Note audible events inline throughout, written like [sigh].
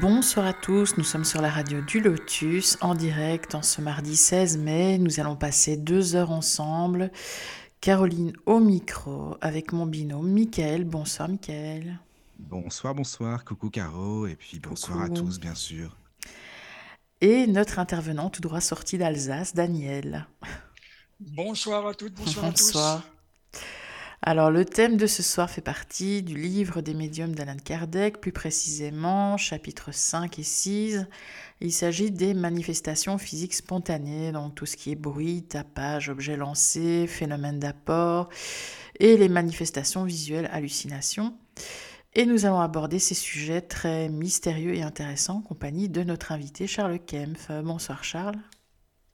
Bonsoir à tous, nous sommes sur la radio du Lotus en direct en ce mardi 16 mai. Nous allons passer deux heures ensemble. Caroline au micro avec mon binôme Mickaël. Bonsoir Mickaël. Bonsoir, bonsoir, coucou Caro, et puis bonsoir à tous bien sûr. Et notre intervenant tout droit sorti d'Alsace, Daniel. Bonsoir à toutes, bonsoir, à Bonsoir. Alors, le thème de ce soir fait partie du livre des médiums d'Alan Kardec, plus précisément chapitres 5 et 6. Il s'agit des manifestations physiques spontanées, donc tout ce qui est bruit, tapage, objets lancés, phénomènes d'apport, et les manifestations visuelles, hallucinations. Et nous allons aborder ces sujets très mystérieux et intéressants en compagnie de notre invité Charles Kempf. Bonsoir Charles.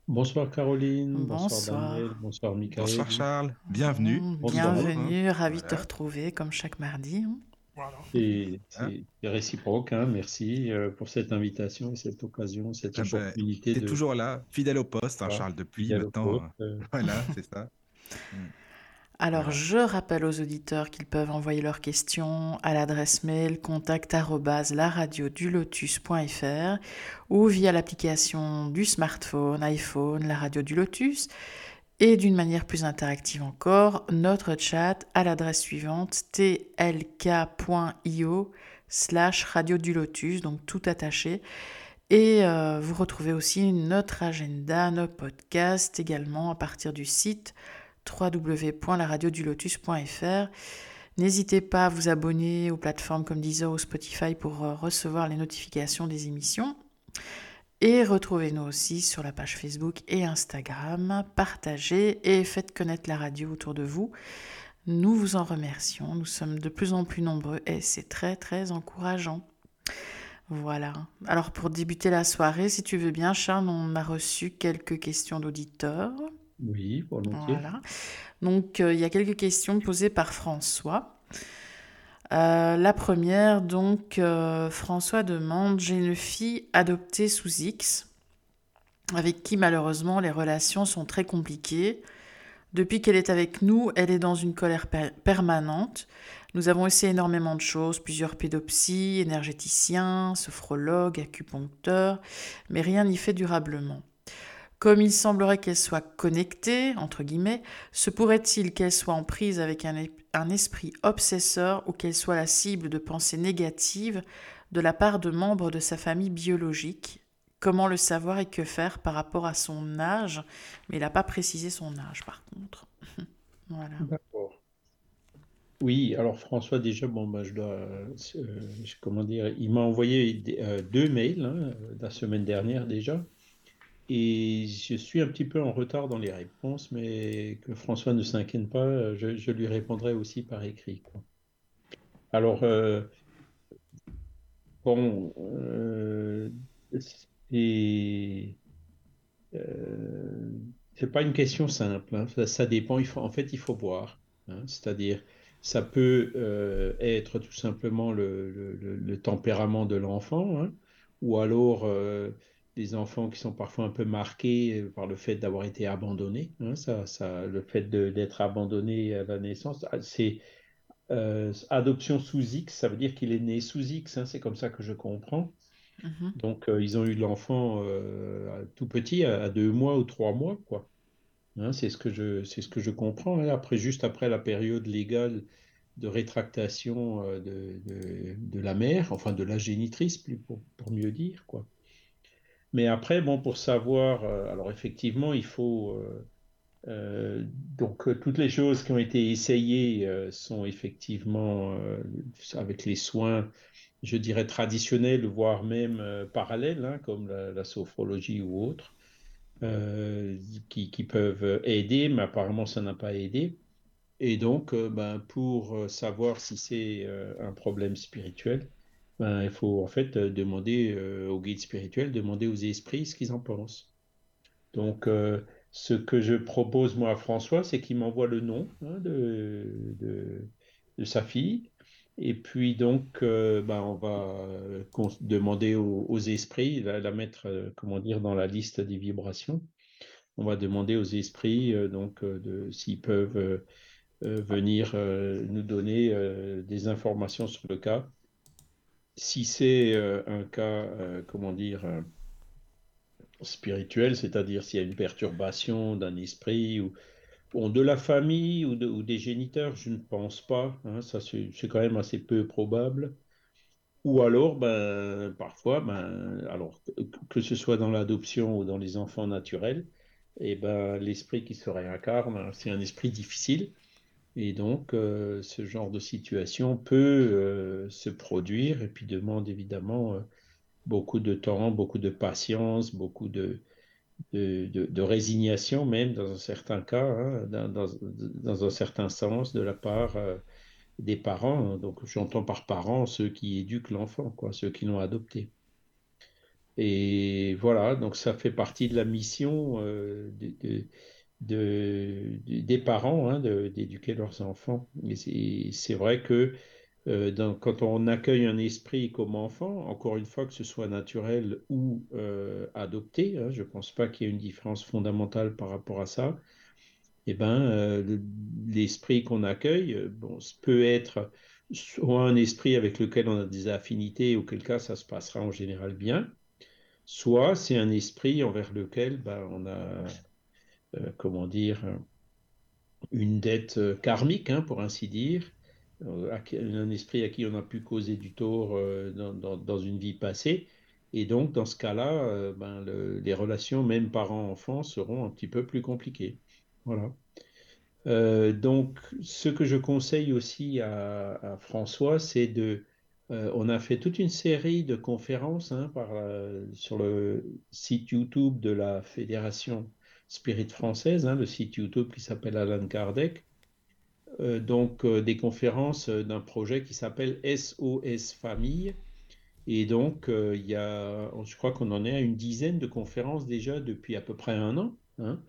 Bonsoir Caroline, bonsoir, Bonsoir. Daniel, bonsoir Michael. Bonsoir Charles, bienvenue. Bonsoir. Bienvenue, ravi de te retrouver comme chaque mardi. hein. Voilà. Et Hein? c'est réciproque, hein, merci euh, pour cette invitation, cette occasion, cette Ah ben, opportunité T'es de toujours là, fidèle au poste, hein, Charles, depuis maintenant. poste, euh, euh, [laughs] Voilà, c'est ça. Alors, Voilà. je rappelle aux auditeurs qu'ils peuvent envoyer leurs questions à l'adresse mail contact@laradiodulotus.fr ou via l'application du smartphone, iPhone, la radio du Lotus et d'une manière plus interactive encore, notre chat à l'adresse suivante tlk.io slash radio du Lotus, donc tout attaché. Et euh, vous retrouvez aussi notre agenda, nos podcasts également à partir du site www.laradiodulotus.fr. N'hésitez pas à vous abonner aux plateformes comme Deezer ou Spotify pour euh, recevoir les notifications des émissions. Et retrouvez-nous aussi sur la page Facebook et Instagram. Partagez et faites connaître la radio autour de vous. Nous vous en remercions. Nous sommes de plus en plus nombreux et c'est très très encourageant. Voilà. Alors pour débuter la soirée, si tu veux bien, Charles, on a reçu quelques questions d'auditeurs. Oui, volontiers. Voilà. Donc, euh, il y a quelques questions posées par François. Euh, la première, donc, euh, François demande, j'ai une fille adoptée sous X, avec qui malheureusement les relations sont très compliquées. Depuis qu'elle est avec nous, elle est dans une colère per- permanente. Nous avons essayé énormément de choses, plusieurs pédopsies, énergéticiens, sophrologues, acupuncteurs, mais rien n'y fait durablement. Comme il semblerait qu'elle soit connectée, entre guillemets, se pourrait-il qu'elle soit en prise avec un, un esprit obsesseur ou qu'elle soit la cible de pensées négatives de la part de membres de sa famille biologique? Comment le savoir et que faire par rapport à son âge? Mais il n'a pas précisé son âge par contre. [laughs] voilà. Oui, alors François, déjà, bon, bah, je dois, euh, comment dire, il m'a envoyé euh, deux mails hein, la semaine dernière déjà, et je suis un petit peu en retard dans les réponses, mais que François ne s'inquiète pas, je, lui répondrai aussi par écrit. Alors, euh, bon, euh, c'est euh, pas une question simple, hein. Ça, dépend, en fait, il faut voir. hein. C'est-à-dire, ça peut euh, être tout simplement le, le- le- le tempérament de l'enfant, hein, ou alors euh, des enfants qui sont parfois un peu marqués euh, par le fait d'avoir été abandonnés. hein. Ça, ça, le fait d'être abandonné à la naissance, ah, c'est euh, adoption sous X, ça veut dire qu'il est né sous X, hein, c'est comme ça que je comprends. Mhm. Donc, euh, ils ont eu l'enfant euh, tout petit, à, à deux mois ou trois mois, quoi. Hein, c'est ce que je, c'est ce que je comprends. Après, juste après la période légale de rétractation de, de, de la mère, enfin de la génitrice, plus pour, pour mieux dire, quoi. Mais après, bon, pour savoir, euh, alors effectivement, il faut. euh, euh, donc, toutes les choses qui ont été essayées sont effectivement, avec les soins, je dirais, traditionnels, voire même parallèles, hein, comme la, sophrologie ou autre, euh, qui, qui peuvent aider, mais apparemment, ça n'a pas aidé. Et donc, ben, pour savoir si c'est un problème spirituel, ben, il faut en fait demander au guide spirituel, demander aux esprits ce qu'ils en pensent. Donc, ce que je propose moi à François, c'est qu'il m'envoie le nom hein, de, de, sa fille. Et puis donc, ben, on va demander aux, esprits, la, la mettre, comment dire, dans la liste des vibrations on va demander aux esprits euh, donc euh, de s'ils peuvent euh, venir nous donner des informations sur le cas. Si c'est un cas, comment dire, spirituel, c'est-à-dire s'il y a une perturbation d'un esprit ou de la famille ou, des géniteurs, je ne pense pas. Hein, ça, c'est quand même assez peu probable. Ou alors, ben, parfois, ben, alors, que ce soit dans l'adoption ou dans les enfants naturels, et ben, l'esprit qui se réincarne, c'est un esprit difficile. Et donc, euh, ce genre de situation peut euh, se produire et puis demande évidemment euh, beaucoup de temps, beaucoup de patience, beaucoup de, de, résignation, même dans un certain cas, hein, dans, un certain sens, de la part des parents. Donc, j'entends par parents ceux qui éduquent l'enfant, ceux qui l'ont adopté. Et voilà, donc ça fait partie de la mission euh, de, des parents hein, d'éduquer leurs enfants. Et c'est vrai que euh, quand on accueille un esprit comme enfant, encore une fois que ce soit naturel ou euh, adopté, hein, je ne pense pas qu'il y ait une différence fondamentale par rapport à ça. Eh ben, l'esprit qu'on accueille, bon, peut être soit un esprit avec lequel on a des affinités, auquel cas ça se passera en général bien, soit c'est un esprit envers lequel ben, on a, euh, comment dire, une dette euh, karmique, hein, pour ainsi dire, euh, un esprit à qui on a pu causer du tort dans, une vie passée. Et donc, dans ce cas-là, ben, les relations, même parents-enfants, seront un petit peu plus compliquées. Voilà. donc, ce que je conseille aussi à François, c'est de euh, on a fait toute une série de conférences hein, sur le site YouTube de la Fédération Spirit française, hein, le site YouTube qui s'appelle Alan Kardec. Euh, donc euh, des conférences d'un projet qui s'appelle SOS Famille. Et donc, il y a, je crois qu'on en est à une dizaine de conférences déjà depuis à peu près un an, hein,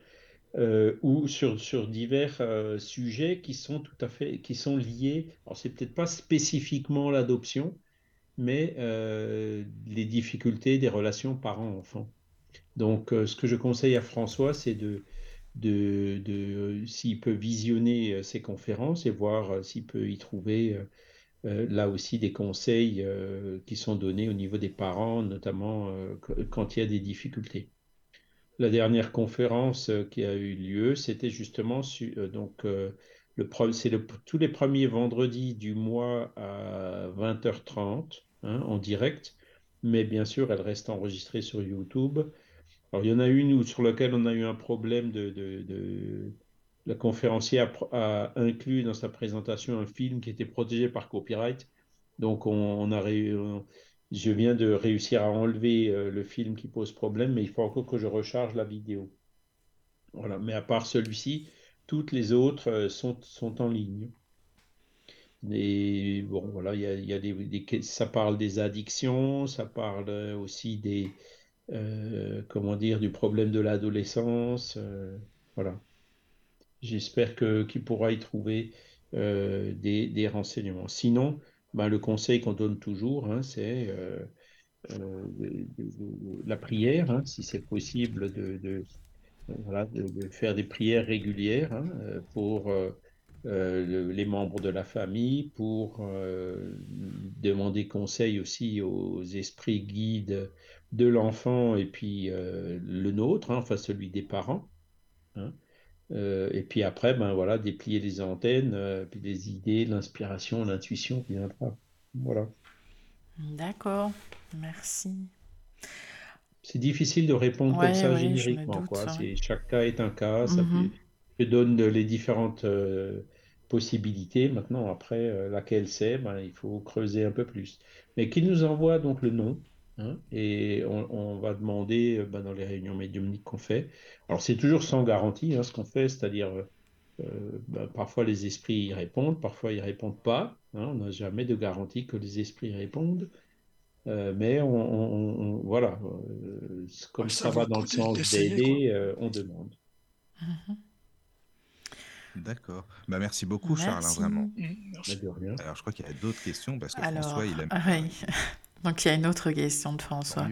ou sur, sur divers sujets qui sont tout à fait, qui sont liés. Alors, c'est peut-être pas spécifiquement l'adoption, mais euh, les difficultés des relations parents-enfants. Donc, euh, ce que je conseille à François, c'est de, de, de s'il peut visionner euh, ces conférences et voir s'il peut y trouver là aussi des conseils qui sont donnés au niveau des parents, notamment quand il y a des difficultés. La dernière conférence qui a eu lieu, c'était justement donc le c'est tous les premiers vendredis du mois à 20h30 hein, en direct, mais bien sûr, elle reste enregistrée sur YouTube. Alors, il y en a une sur laquelle on a eu un problème de, la conférencière a, inclus dans sa présentation un film qui était protégé par copyright. Donc, on, a je viens de réussir à enlever euh, le film qui pose problème, mais il faut encore que je recharge la vidéo. Voilà. Mais à part celui-ci, toutes les autres euh, sont, sont en ligne. Et bon, voilà, il y a, des, ça parle des addictions, ça parle aussi des, euh, comment dire, du problème de l'adolescence. Euh, voilà. J'espère qu'il pourra y trouver des, renseignements. Sinon, ben, le conseil qu'on donne toujours, hein, c'est la prière, hein, si c'est possible de, faire des prières régulières hein, euh, pour euh, euh, les membres de la famille, pour demander conseil aussi aux esprits guides de l'enfant et puis le nôtre, hein, enfin celui des parents. Hein. et puis après, ben voilà, déplier les antennes, puis les idées, l'inspiration, l'intuition viendra. Voilà. D'accord, merci. C'est difficile de répondre comme ça génériquement. Quoi. chaque cas est un cas, ça mhm. donne les différentes euh, possibilités. Maintenant, après, euh, laquelle c'est, ben, il faut creuser un peu plus. Mais qu'il nous envoie donc le nom, hein, et on, va demander euh, ben, dans les réunions médiumniques qu'on fait. Alors, c'est toujours sans garantie hein, ce qu'on fait, c'est-à-dire ben, parfois les esprits y répondent, parfois ils répondent pas. Hein. on n'a jamais de garantie que les esprits répondent. mais on, voilà, comme ça, va dans le sens d'aider, on demande. Mhm. D'accord. Bah, merci beaucoup, Charles, hein, vraiment. Mmh, Alors, je crois qu'il y a d'autres questions parce que François, il aime. Oui. Donc, il y a une autre question de François.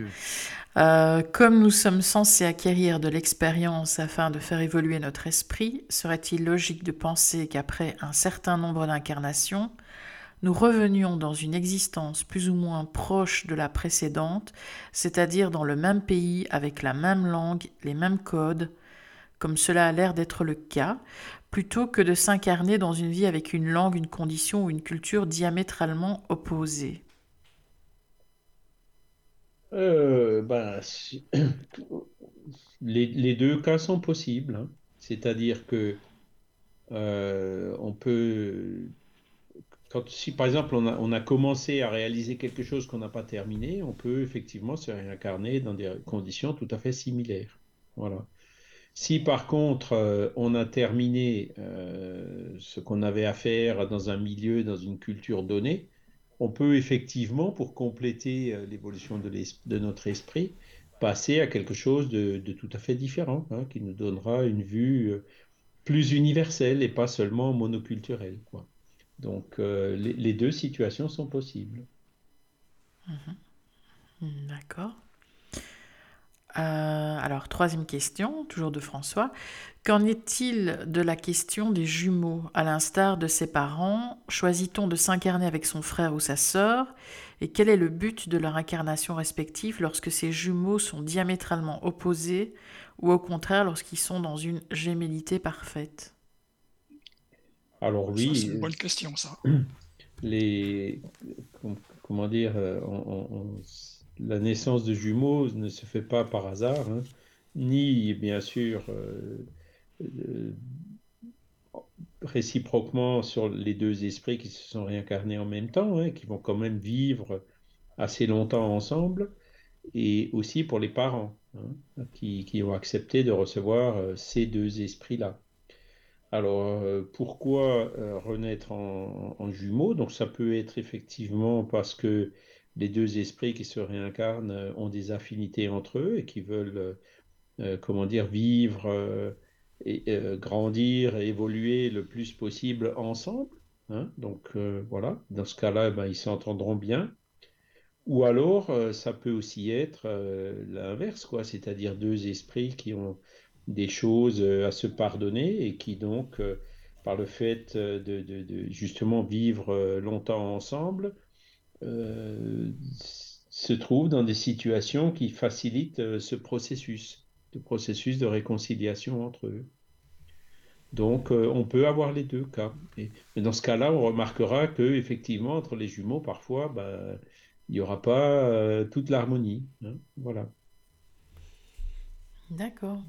Euh, comme nous sommes censés acquérir de l'expérience afin de faire évoluer notre esprit, serait-il logique de penser qu'après un certain nombre d'incarnations, nous revenions dans une existence plus ou moins proche de la précédente, c'est-à-dire dans le même pays, avec la même langue, les mêmes codes, comme cela a l'air d'être le cas, plutôt que de s'incarner dans une vie avec une langue, une condition ou une culture diamétralement opposée? Euh, ben, [clears throat] les, deux cas sont possibles. Hein. C'est-à-dire que euh, on peut. Quand, si par exemple on a, on a commencé à réaliser quelque chose qu'on n'a pas terminé, on peut effectivement se réincarner dans des conditions tout à fait similaires. Voilà. Si par contre euh, on a terminé euh, ce qu'on avait à faire dans un milieu, dans une culture donnée, on peut effectivement, pour compléter euh, l'évolution de, notre esprit, passer à quelque chose de, tout à fait différent, hein, qui nous donnera une vue plus universelle et pas seulement monoculturelle. Donc les, deux situations sont possibles. Mmh. D'accord. Euh, alors, troisième question, toujours de François. Qu'en est-il de la question des jumeaux? À l'instar de ses parents, choisit-on de s'incarner avec son frère ou sa sœur? Et quel est le but de leur incarnation respective lorsque ces jumeaux sont diamétralement opposés ou au contraire lorsqu'ils sont dans une gémellité parfaite? Alors oui. C'est une bonne question, ça. Les... Comment dire euh, la naissance de jumeaux ne se fait pas par hasard, hein, ni bien sûr euh, euh, réciproquement sur les deux esprits qui se sont réincarnés en même temps, hein, qui vont quand même vivre assez longtemps ensemble, et aussi pour les parents hein, qui, ont accepté de recevoir euh, ces deux esprits-là. Alors, pourquoi renaître en, en, jumeaux? Donc, ça peut être effectivement parce que les deux esprits qui se réincarnent euh, ont des affinités entre eux et qui veulent, euh, euh, comment dire, vivre, et, grandir, évoluer le plus possible ensemble. Hein. Donc voilà, dans ce cas-là, ben, ils s'entendront bien. Ou alors, ça peut aussi être l'inverse, quoi, c'est-à-dire deux esprits qui ont des choses à se pardonner et qui donc, par le fait de justement vivre longtemps ensemble, euh, se trouvent dans des situations qui facilitent euh, ce processus, le processus de réconciliation entre eux. Donc, euh, on peut avoir les deux cas. Mais dans ce cas-là, on remarquera que effectivement, entre les jumeaux, parfois, bah, il n'y aura pas toute l'harmonie. Hein. voilà. D'accord.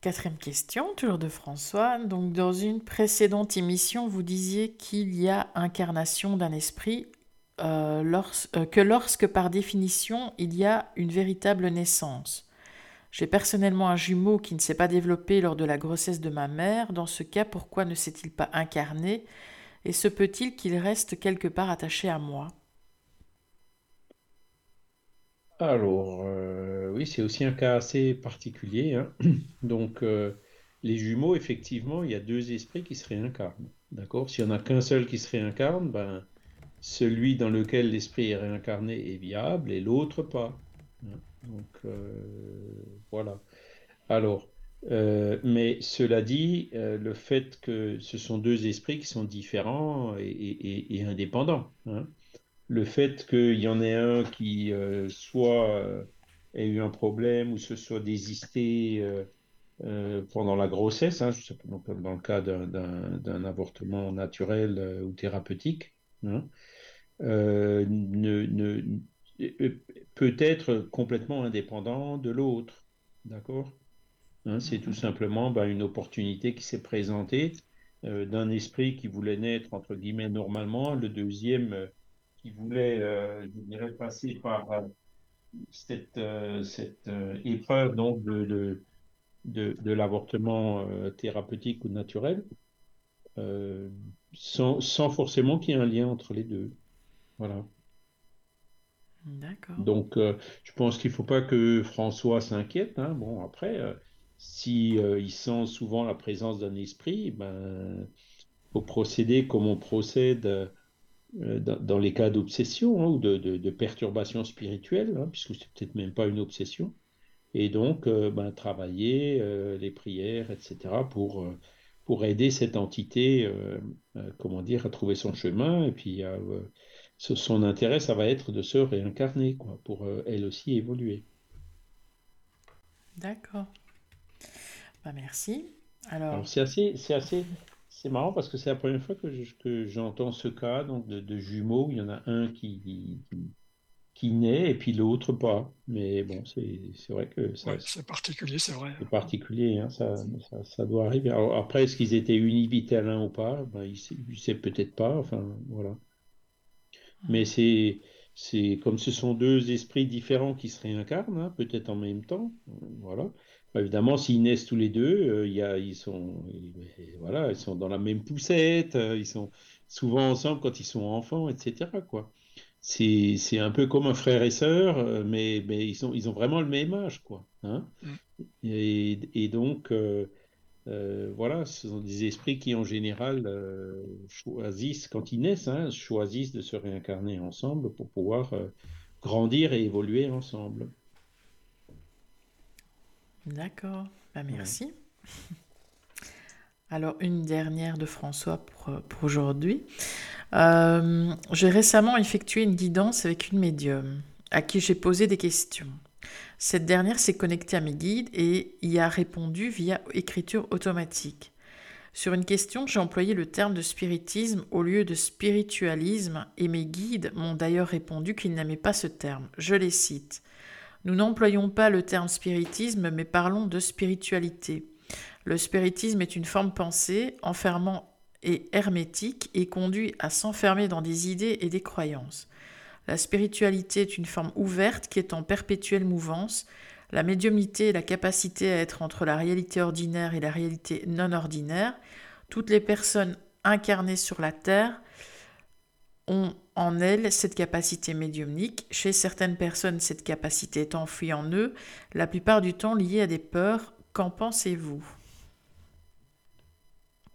Quatrième question, toujours de François. Donc, dans une précédente émission, vous disiez qu'il y a incarnation d'un esprit, euh, euh, que lorsque par définition il y a une véritable naissance. J'ai personnellement un jumeau qui ne s'est pas développé lors de la grossesse de ma mère. Dans ce cas, pourquoi ne s'est-il pas incarné? Et se peut-il qu'il reste quelque part attaché à moi? Alors, euh, oui, c'est aussi un cas assez particulier. Hein. [clears throat] Donc, euh, les jumeaux, effectivement, il y a deux esprits qui se réincarnent. D'accord? S'il n'y en a qu'un seul qui se réincarne, ben, celui dans lequel l'esprit est réincarné est viable et l'autre pas. Hein. Donc, euh, voilà. Alors, mais cela dit, le fait que ce sont deux esprits qui sont différents et, indépendants. Hein le fait qu'il y en ait un qui euh, soit euh, ait eu un problème ou se soit désisté euh, pendant la grossesse, hein, dans le cas d'un avortement naturel ou thérapeutique, hein, peut être complètement indépendant de l'autre. D'accord hein, C'est tout simplement ben, une opportunité qui s'est présentée d'un esprit qui voulait naître, entre guillemets, normalement, le deuxième qui voulait, euh, je dirais, passer par euh, cette, euh, cette épreuve donc de, de, de, l'avortement thérapeutique ou naturel, sans, sans, forcément qu'il y ait un lien entre les deux. Voilà. D'accord. Donc, je pense qu'il ne faut pas que François s'inquiète. Hein. Bon, après, si il sent souvent la présence d'un esprit, ben, faut procéder comme on procède dans, les cas d'obsession hein, ou de, de, perturbation spirituelle, hein, puisque c'est peut-être même pas une obsession. Et donc, ben, travailler les prières, etc., pour pour aider cette entité, euh, euh, comment dire, à trouver son chemin. Et puis, euh, son intérêt, ça va être de se réincarner, quoi, pour elle aussi évoluer. D'accord. Bah, merci. Alors, c'est assez, c'est assez, c'est marrant parce que c'est la première fois que, j'entends ce cas donc de, de, jumeaux. Il y en a un qui, qui naît et puis l'autre pas. Mais bon, c'est vrai que ça. c'est particulier, c'est vrai. C'est particulier, hein, ça, ça, ça, doit arriver. Alors, après, est-ce qu'ils étaient l'un ou pas? Ben, Il ne sait peut-être pas. Enfin, voilà. Mais c'est. C'est comme ce sont deux esprits différents qui se réincarnent, hein, peut-être en même temps. Voilà. Évidemment, s'ils naissent tous les deux, euh, il y a, ils sont, voilà, ils sont dans la même poussette, euh, ils sont souvent ensemble quand ils sont enfants, etc. Quoi c'est un peu comme un frère et sœur, euh, mais, mais ils, sont, ils ont vraiment le même âge, quoi. Hein mm. et, et, donc, euh, voilà, ce sont des esprits qui, en général, choisissent, quand ils naissent, hein, choisissent de se réincarner ensemble pour pouvoir grandir et évoluer ensemble. D'accord, bah, merci. [laughs] Alors, une dernière de François pour, pour aujourd'hui. Euh, j'ai récemment effectué une guidance avec une médium à qui j'ai posé des questions. Cette dernière s'est connectée à mes guides et y a répondu via écriture automatique. Sur une question, j'ai employé le terme de spiritisme au lieu de spiritualisme et mes guides m'ont d'ailleurs répondu qu'ils n'aimaient pas ce terme. Je les cite. Nous n'employons pas le terme spiritisme mais parlons de spiritualité. Le spiritisme est une forme pensée enfermant et hermétique et conduit à s'enfermer dans des idées et des croyances. La spiritualité est une forme ouverte qui est en perpétuelle mouvance. La médiumnité est la capacité à être entre la réalité ordinaire et la réalité non ordinaire. Toutes les personnes incarnées sur la Terre ont en elles cette capacité médiumnique. Chez certaines personnes, cette capacité est enfouie en eux, la plupart du temps liée à des peurs. Qu'en pensez-vous?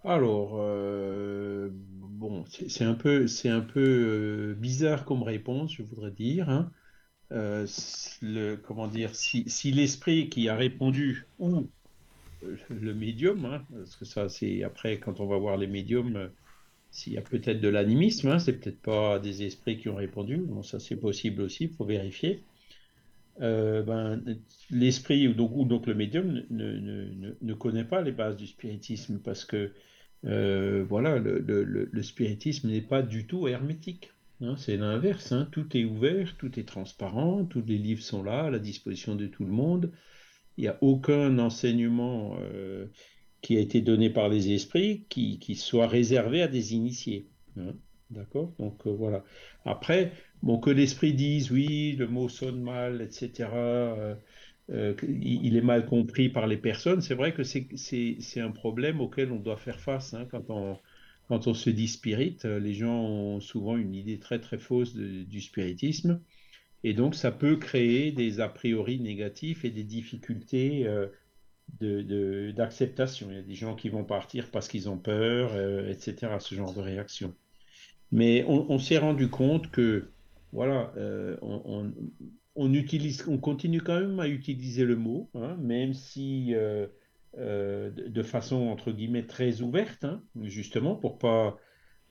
Alors, euh, bon, c'est un peu, c'est un peu euh, bizarre comme réponse, je voudrais dire. Hein. Euh, le, comment dire, si, l'esprit qui a répondu ou le médium, hein, parce que ça, c'est après quand on va voir les médiums, s'il y a peut-être de l'animisme, hein, c'est peut-être pas des esprits qui ont répondu. Ça c'est possible aussi, il faut vérifier. ben, l'esprit ou donc, le médium ne, connaît pas les bases du spiritisme parce que euh, voilà, le, spiritisme n'est pas du tout hermétique. Hein, c'est l'inverse. Hein. tout est ouvert, tout est transparent, tous les livres sont là, à la disposition de tout le monde. Il n'y a aucun enseignement euh, qui a été donné par les esprits qui, soit réservé à des initiés. Hein. D'accord? Donc euh, voilà. Après, bon, que l'esprit dise oui, le mot sonne mal, etc. Euh, il est mal compris par les personnes. C'est vrai que c'est un problème auquel on doit faire face hein, quand, on, quand on se dit spirit. Euh, les gens ont souvent une idée très très fausse du spiritisme. Et donc ça peut créer des a priori négatifs et des difficultés euh, d'acceptation. Il y a des gens qui vont partir parce qu'ils ont peur, etc. Ce genre de réaction. Mais on, s'est rendu compte que voilà, on, on, utilise, on continue quand même à utiliser le mot, hein, même si euh, euh, de façon entre guillemets très ouverte, hein, justement pour pas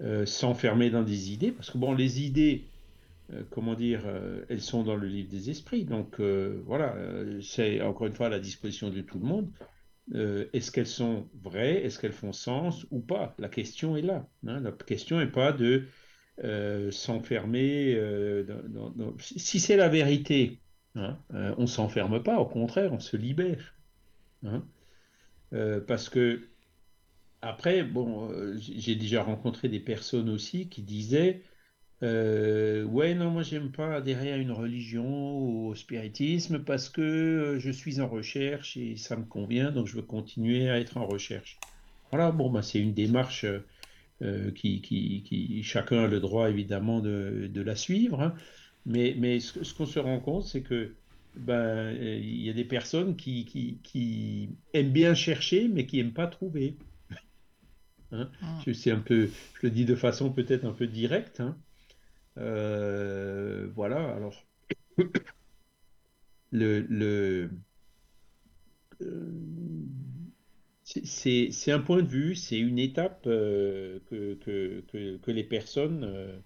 euh, s'enfermer dans des idées, parce que bon, les idées, comment dire, elles sont dans le livre des esprits, donc voilà, c'est encore une fois à la disposition de tout le monde. est-ce qu'elles sont vraies, est-ce qu'elles font sens ou pas? La question est là. Hein. la question n'est pas de euh, s'enfermer. Euh, si c'est la vérité, hein, euh, on s'enferme pas, au contraire, on se libère. Hein. parce que après, bon, j'ai déjà rencontré des personnes aussi qui disaient Ouais, non, moi j'aime pas adhérer à une religion ou au spiritisme parce que je suis en recherche et ça me convient, donc je veux continuer à être en recherche. Voilà, bon, bah, c'est une démarche euh, qui, qui, chacun a le droit évidemment de, la suivre. Hein. Mais, mais ce, ce qu'on se rend compte, c'est que ben, il y a des personnes qui, qui, qui, aiment bien chercher, mais qui n'aiment pas trouver. [laughs] Hein ah. C'est un peu, je le dis de façon peut-être un peu directe. Hein. Euh, voilà, alors. [coughs] le, le euh, c'est un point de vue, c'est une étape euh, que, que, que, les personnes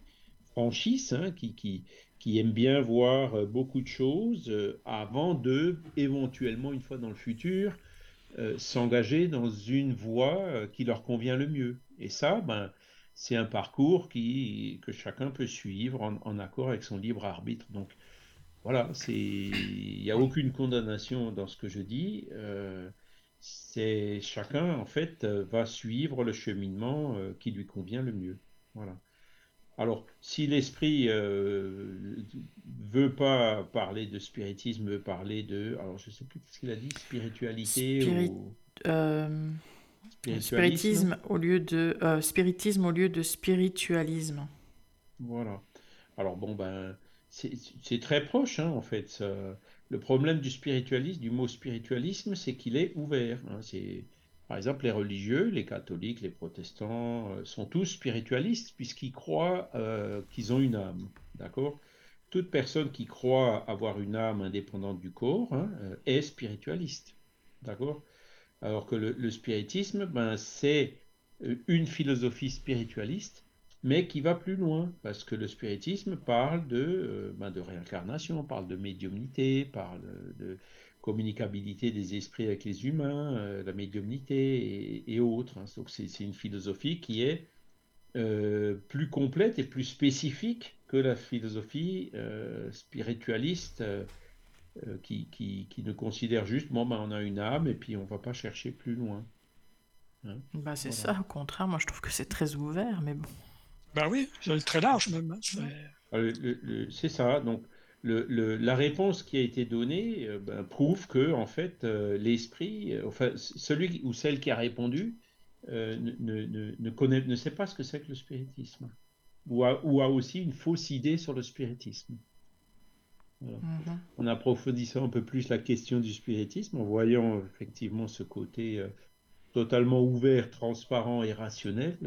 franchissent, hein, qui, qui, qui aiment bien voir beaucoup de choses avant de, éventuellement, une fois dans le futur, s'engager dans une voie qui leur convient le mieux. Et ça, ben, c'est un parcours qui, que chacun peut suivre en, accord avec son libre arbitre. Donc, voilà, il n'y a aucune condamnation dans ce que je dis. c'est chacun, en fait, va suivre le cheminement qui lui convient le mieux. Voilà. Alors, si l'esprit euh, veut pas parler de spiritisme, veut parler de, alors je sais plus ce qu'il a dit, spiritualité ou euh, spiritisme au lieu de euh, spiritisme au lieu de spiritualisme. Voilà. Alors bon ben c'est très proche hein, en fait. Le problème du spiritualisme, du mot spiritualisme, c'est qu'il est ouvert. Hein. c'est par exemple, les religieux, les catholiques, les protestants, euh, sont tous spiritualistes puisqu'ils croient euh, qu'ils ont une âme. D'accord? Toute personne qui croit avoir une âme indépendante du corps hein, est spiritualiste. D'accord? Alors que le, spiritisme, ben, c'est une philosophie spiritualiste, mais qui va plus loin, parce que le spiritisme parle de, ben, de réincarnation, parle de médiumnité, parle de, communicabilité des esprits avec les humains, euh, la médiumnité et, autres. Hein. Donc c'est une philosophie qui est euh, plus complète et plus spécifique que la philosophie euh, spiritualiste qui, qui, qui, ne considère juste, bon, ben, on a une âme et puis on va pas chercher plus loin. Hein. bah, c'est ça, au contraire, moi je trouve que c'est très ouvert, mais bon. Bah oui, c'est très large même. Hein. Ah, c'est ça, donc le, la réponse qui a été donnée euh, ben, prouve que en fait euh, l'esprit, euh, enfin celui ou celle qui a répondu ne, ne, ne, connaît, ne sait pas ce que c'est que le spiritisme, ou a, ou a, aussi une fausse idée sur le spiritisme. Voilà. Mm-hmm. En approfondissant un peu plus la question du spiritisme, en voyant effectivement ce côté totalement ouvert, transparent et rationnel,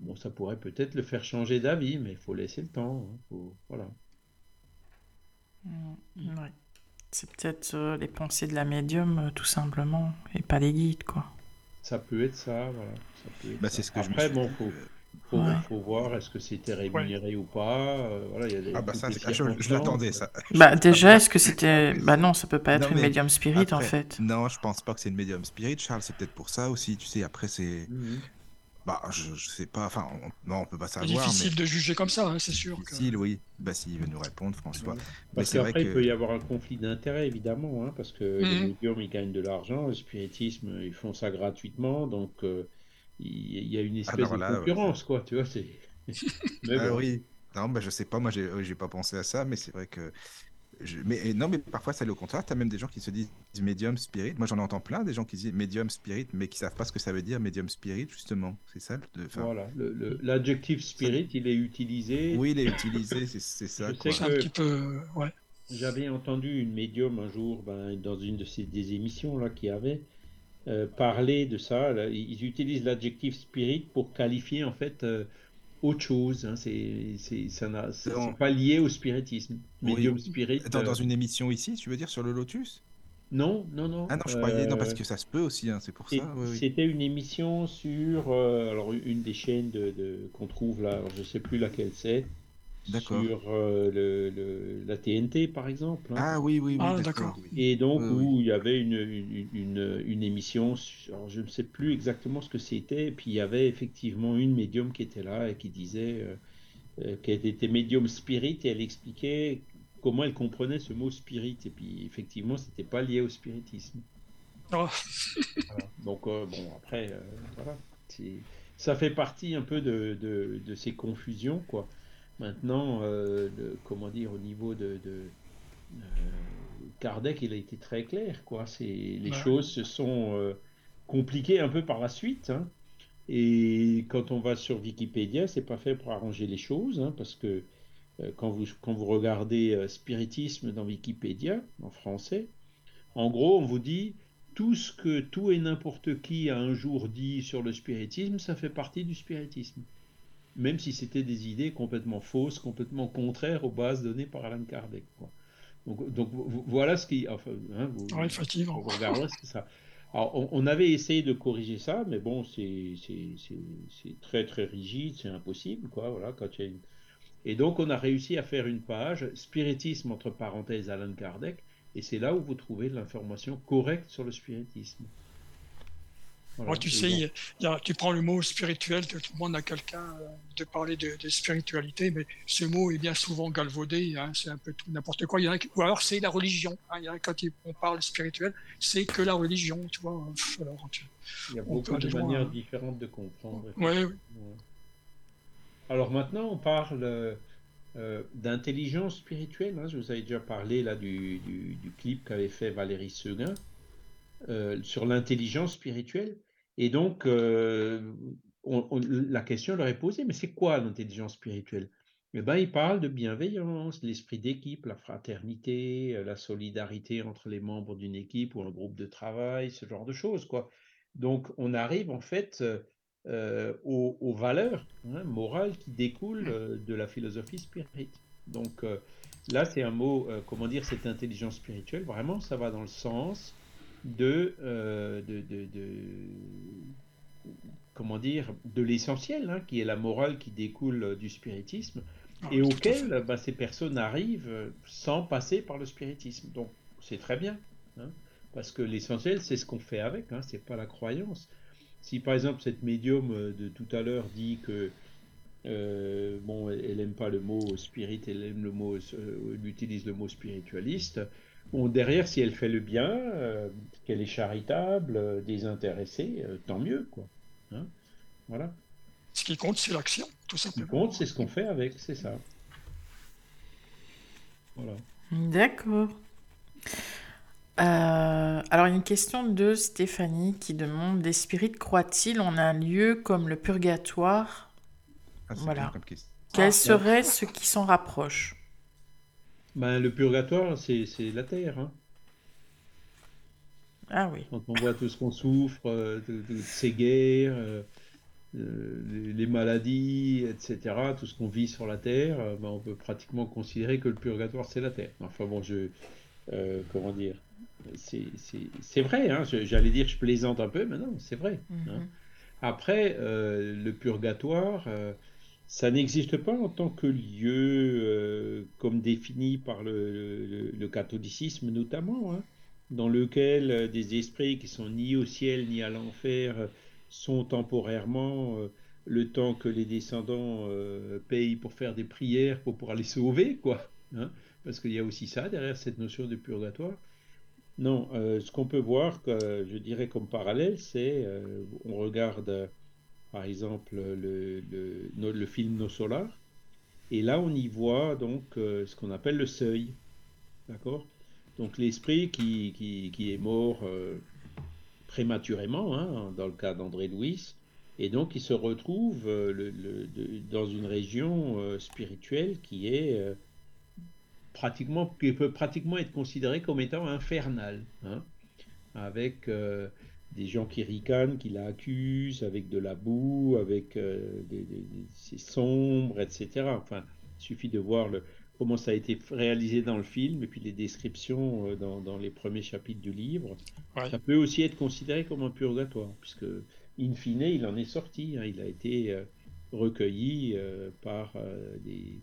bon, ça pourrait peut-être le faire changer d'avis, mais il faut laisser le temps. Hein, voilà. Mm. Ouais. C'est peut-être euh, les pensées de la médium, euh, tout simplement, et pas les guides, quoi. Ça peut être ça, voilà. Bah, c'est ce que Après, je bon, faut, faut, faut, voir est-ce que c'était rémunéré ou pas. Euh, voilà, y a des, ah bah ça, je, l'attendais ça. Bah déjà, [laughs] est-ce que c'était... Bah non, ça peut pas être une médium spirit en fait. Non, je pense pas que c'est une médium spirit, Charles, c'est peut-être pour ça aussi, tu sais, après c'est... Mhm. Bah, je, je, sais pas, enfin, on, non, on peut pas savoir. C'est difficile de juger comme ça, hein, c'est sûr. Difficile, oui. Bah, s'il veut nous répondre, François. Parce qu'après, il peut y avoir un conflit d'intérêts, évidemment, hein, parce que les mhm. médiums, ils gagnent de l'argent, le spiritisme, ils font ça gratuitement, donc euh, il y, a une espèce de concurrence, quoi, tu vois, c'est... [laughs] ah oui, non, bah, je sais pas, moi, j'ai pas pensé à ça, mais c'est vrai que mais non, mais parfois c'est le contraire. Tu as même des gens qui se disent médium spirit. Moi j'en entends plein, des gens qui disent médium spirit, mais qui savent pas ce que ça veut dire médium spirit, justement. C'est ça le, Voilà, l'adjectif spirit, il est utilisé. Oui, il est utilisé, c'est ça. C'est un petit peu. Ouais. J'avais entendu une médium un jour ben, dans une de ces des émissions là qui avait euh, parlé de ça. ils utilisent l'adjectif spirit pour qualifier en fait. Euh, autre chose. Hein, c'est, ça n'a, pas lié au spiritisme. Medium spirit. Dans, dans, euh, une émission ici, tu veux dire sur le Lotus? Non, non, non. Ah non, je croyais, non, parce euh, que ça se peut aussi, hein, c'est pour ça. C'était une émission sur, euh, alors une des chaînes de, qu'on trouve là, alors je sais plus laquelle c'est, sur euh, le, la TNT par exemple. Hein. Ah oui, oui, oui. Ah, d'accord. Et donc où il y avait une, une, une, émission, alors je ne sais plus exactement ce que c'était, et puis il y avait effectivement une médium qui était là et qui disait euh, euh, qu'elle était médium spirit et elle expliquait comment elle comprenait ce mot spirit. Et puis effectivement, c'était pas lié au spiritisme. Oh. Donc bon, après, voilà. Ça fait partie un peu de, de, de ces confusions, quoi. Maintenant, euh, comment dire, au niveau de, euh, Kardec, il a été très clair, quoi. Les choses se sont euh, compliquées un peu par la suite. Hein. Et quand on va sur Wikipédia, c'est pas fait pour arranger les choses, hein, parce que quand, vous, quand vous regardez spiritisme dans Wikipédia, en français, en gros, on vous dit tout ce que tout et n'importe qui a un jour dit sur le spiritisme, ça fait partie du spiritisme. Même si c'était des idées complètement fausses, complètement contraires aux bases données par Alan Kardec. Quoi. Donc, donc, voilà ce qui. Enfin, hein, vous, ouais, effectivement. Vous ça. Alors, on, on, avait essayé de corriger ça, mais bon, c'est très très rigide, c'est impossible, quoi. Voilà, quand il y a une... Et donc, on a réussi à faire une page spiritisme entre parenthèses Alan Kardec, et c'est là où vous trouvez l'information correcte sur le spiritisme. Voilà. Tu sais, y y a, tu prends le mot spirituel, tout le monde a quelqu'un euh, de parler de, de, spiritualité, mais ce mot est bien souvent galvaudé, hein, c'est un peu tout n'importe quoi. Il y en a, ou alors c'est la religion. Hein, il y a, quand on parle spirituel, c'est que la religion, tu vois. Alors, tu, il y a beaucoup de manières loin, différentes de comprendre. Ouais, oui. Alors maintenant, on parle euh, d'intelligence spirituelle. Hein. Je vous avais déjà parlé là du, du, du clip qu'avait fait Valérie Seguin euh, sur l'intelligence spirituelle. Et donc, euh, on, la question leur est posée, mais c'est quoi l'intelligence spirituelle? Eh ben, il parle de bienveillance, l'esprit d'équipe, la fraternité, la solidarité entre les membres d'une équipe ou un groupe de travail, ce genre de choses. Quoi. Donc, on arrive en fait euh, aux, valeurs hein, morales qui découlent euh, de la philosophie spirit. Donc, euh, là, c'est un mot, comment dire, cette intelligence spirituelle, vraiment, ça va dans le sens de, de, de, de comment dire, de l'essentiel, hein, qui est la morale qui découle du spiritisme, ah, et auquel bah, ces personnes arrivent sans passer par le spiritisme. Donc c'est très bien, hein, parce que l'essentiel, c'est ce qu'on fait avec, hein, c'est pas la croyance. Si par exemple cette médium de tout à l'heure dit que euh, bon, elle n'aime pas le mot spirit, elle aime le mot, euh, elle utilise le mot spiritualiste. Bon, derrière, si elle fait le bien, euh, qu'elle est charitable, euh, désintéressée, tant mieux, quoi. Hein voilà. Ce qui compte, c'est l'action, tout simplement. Ce qui compte, c'est ce qu'on fait avec, c'est ça. Voilà. D'accord. Euh, alors, il y a une question de Stéphanie qui demande Les spirites croient-ils en un lieu comme le purgatoire? Ah, c'est Voilà. bien comme question. Quel Ah, serait ce qui s'en rapproche? Ben, le purgatoire, c'est c'est la terre. Hein. Ah oui. Quand on voit tout ce qu'on souffre, euh, de, de ces guerres, euh, euh, les, les maladies, etc., tout ce qu'on vit sur la terre, euh, ben, on peut pratiquement considérer que le purgatoire, c'est la terre. Enfin bon, je. euh, comment dire C'est c'est- c'est vrai, hein, j'allais dire je plaisante un peu, mais non, c'est vrai. hein. Mhm. Après, euh, le purgatoire, euh, ça n'existe pas en tant que lieu euh, comme défini par le, catholicisme notamment, hein, dans lequel euh, des esprits qui sont ni au ciel ni à l'enfer euh, sont temporairement le temps que les descendants payent pour faire des prières pour pouvoir les sauver, quoi. hein, parce qu'il y a aussi ça derrière cette notion de purgatoire. Non, ce qu'on peut voir, je dirais comme parallèle, c'est, on regarde par exemple le, le, no- film Nos Solars, et là on y voit donc euh, ce qu'on appelle le seuil, d'accord? Donc l'esprit qui, qui, qui est mort euh, prématurément, hein, dans le cas d'André Louis, et donc il se retrouve euh, le- le- dans une région spirituelle qui est pratiquement, qui peut pratiquement être considérée comme étant infernale, hein, avec des gens qui ricanent, qui la accusent, avec de la boue, avec euh, des, des- des- c'est sombre, etc. Enfin, il suffit de voir le, comment ça a été réalisé dans le film et puis les descriptions euh, dans, dans les premiers chapitres du livre. Ouais. Ça peut aussi être considéré comme un purgatoire, puisque in fine, il en est sorti. hein. il a été euh, recueilli euh, par des,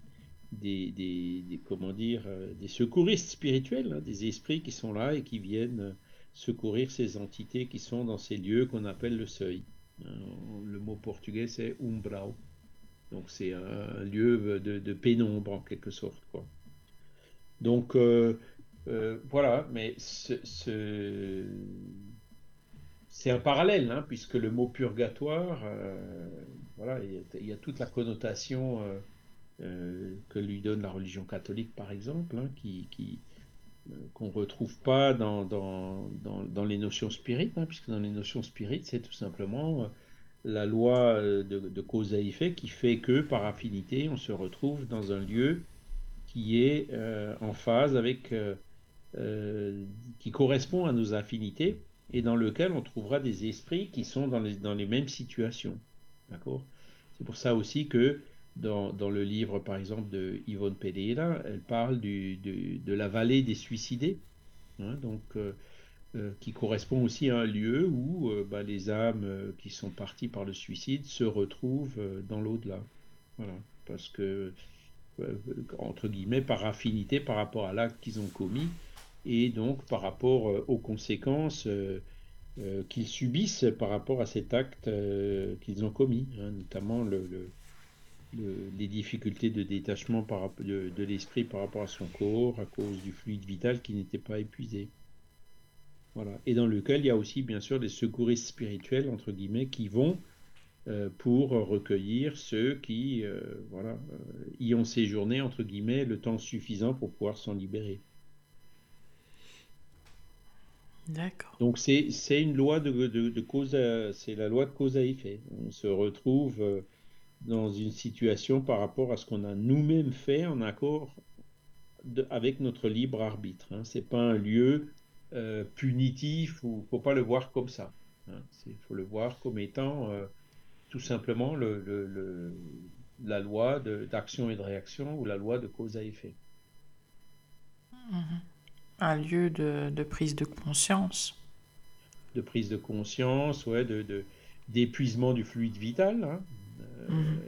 des, des, des- comment dire, des secouristes spirituels, hein, des esprits qui sont là et qui viennent secourir ces entités qui sont dans ces lieux qu'on appelle le seuil. Hein, le mot portugais c'est umbrau. Donc c'est un, lieu de, pénombre en quelque sorte. Donc euh, euh, voilà, mais ce, ce- c'est un parallèle, hein, puisque le mot purgatoire, euh, voilà, il y, a, toute la connotation euh, euh, que lui donne la religion catholique, par exemple, hein, qui, qui, euh, qu'on ne retrouve pas dans, dans, dans, les notions spirites, hein, puisque dans les notions spirites, c'est tout simplement euh, la loi euh, de, cause à effet qui fait que, par affinité, on se retrouve dans un lieu qui est en phase avec, qui correspond à nos affinités et dans lequel on trouvera des esprits qui sont dans les, dans les mêmes situations. D'accord? C'est pour ça aussi que dans, le livre, par exemple, de Yvonne Pereira, elle parle de la vallée des suicidés, hein, donc, euh, euh, qui correspond aussi à un lieu où euh, bah, les âmes qui sont parties par le suicide se retrouvent dans l'au-delà. Voilà, parce que, entre guillemets, par affinité par rapport à l'acte qu'ils ont commis, et donc par rapport aux conséquences qu'ils subissent par rapport à cet acte qu'ils ont commis, hein, notamment le les difficultés de détachement par, de, de l'esprit par rapport à son corps à cause du fluide vital qui n'était pas épuisé. Voilà. Et dans lequel il y a aussi bien sûr des secouristes spirituels, entre guillemets, qui vont euh, pour recueillir ceux qui euh, voilà, euh, y ont séjourné, entre guillemets, le temps suffisant pour pouvoir s'en libérer. D'accord. Donc c'est une loi de, de, de cause, c'est la loi de cause à effet. On se retrouve dans une situation par rapport à ce qu'on a nous-mêmes fait en accord avec notre libre arbitre. Hein. Ce n'est pas un lieu euh, punitif ou il ne faut pas le voir comme ça. Il hein. faut le voir comme étant euh, tout simplement le, la loi d'action et de réaction ou la loi de cause à effet. Mm-hmm. Un lieu de, prise de conscience. De prise de conscience, ouais, d'épuisement de, du fluide vital, hein. Mhm.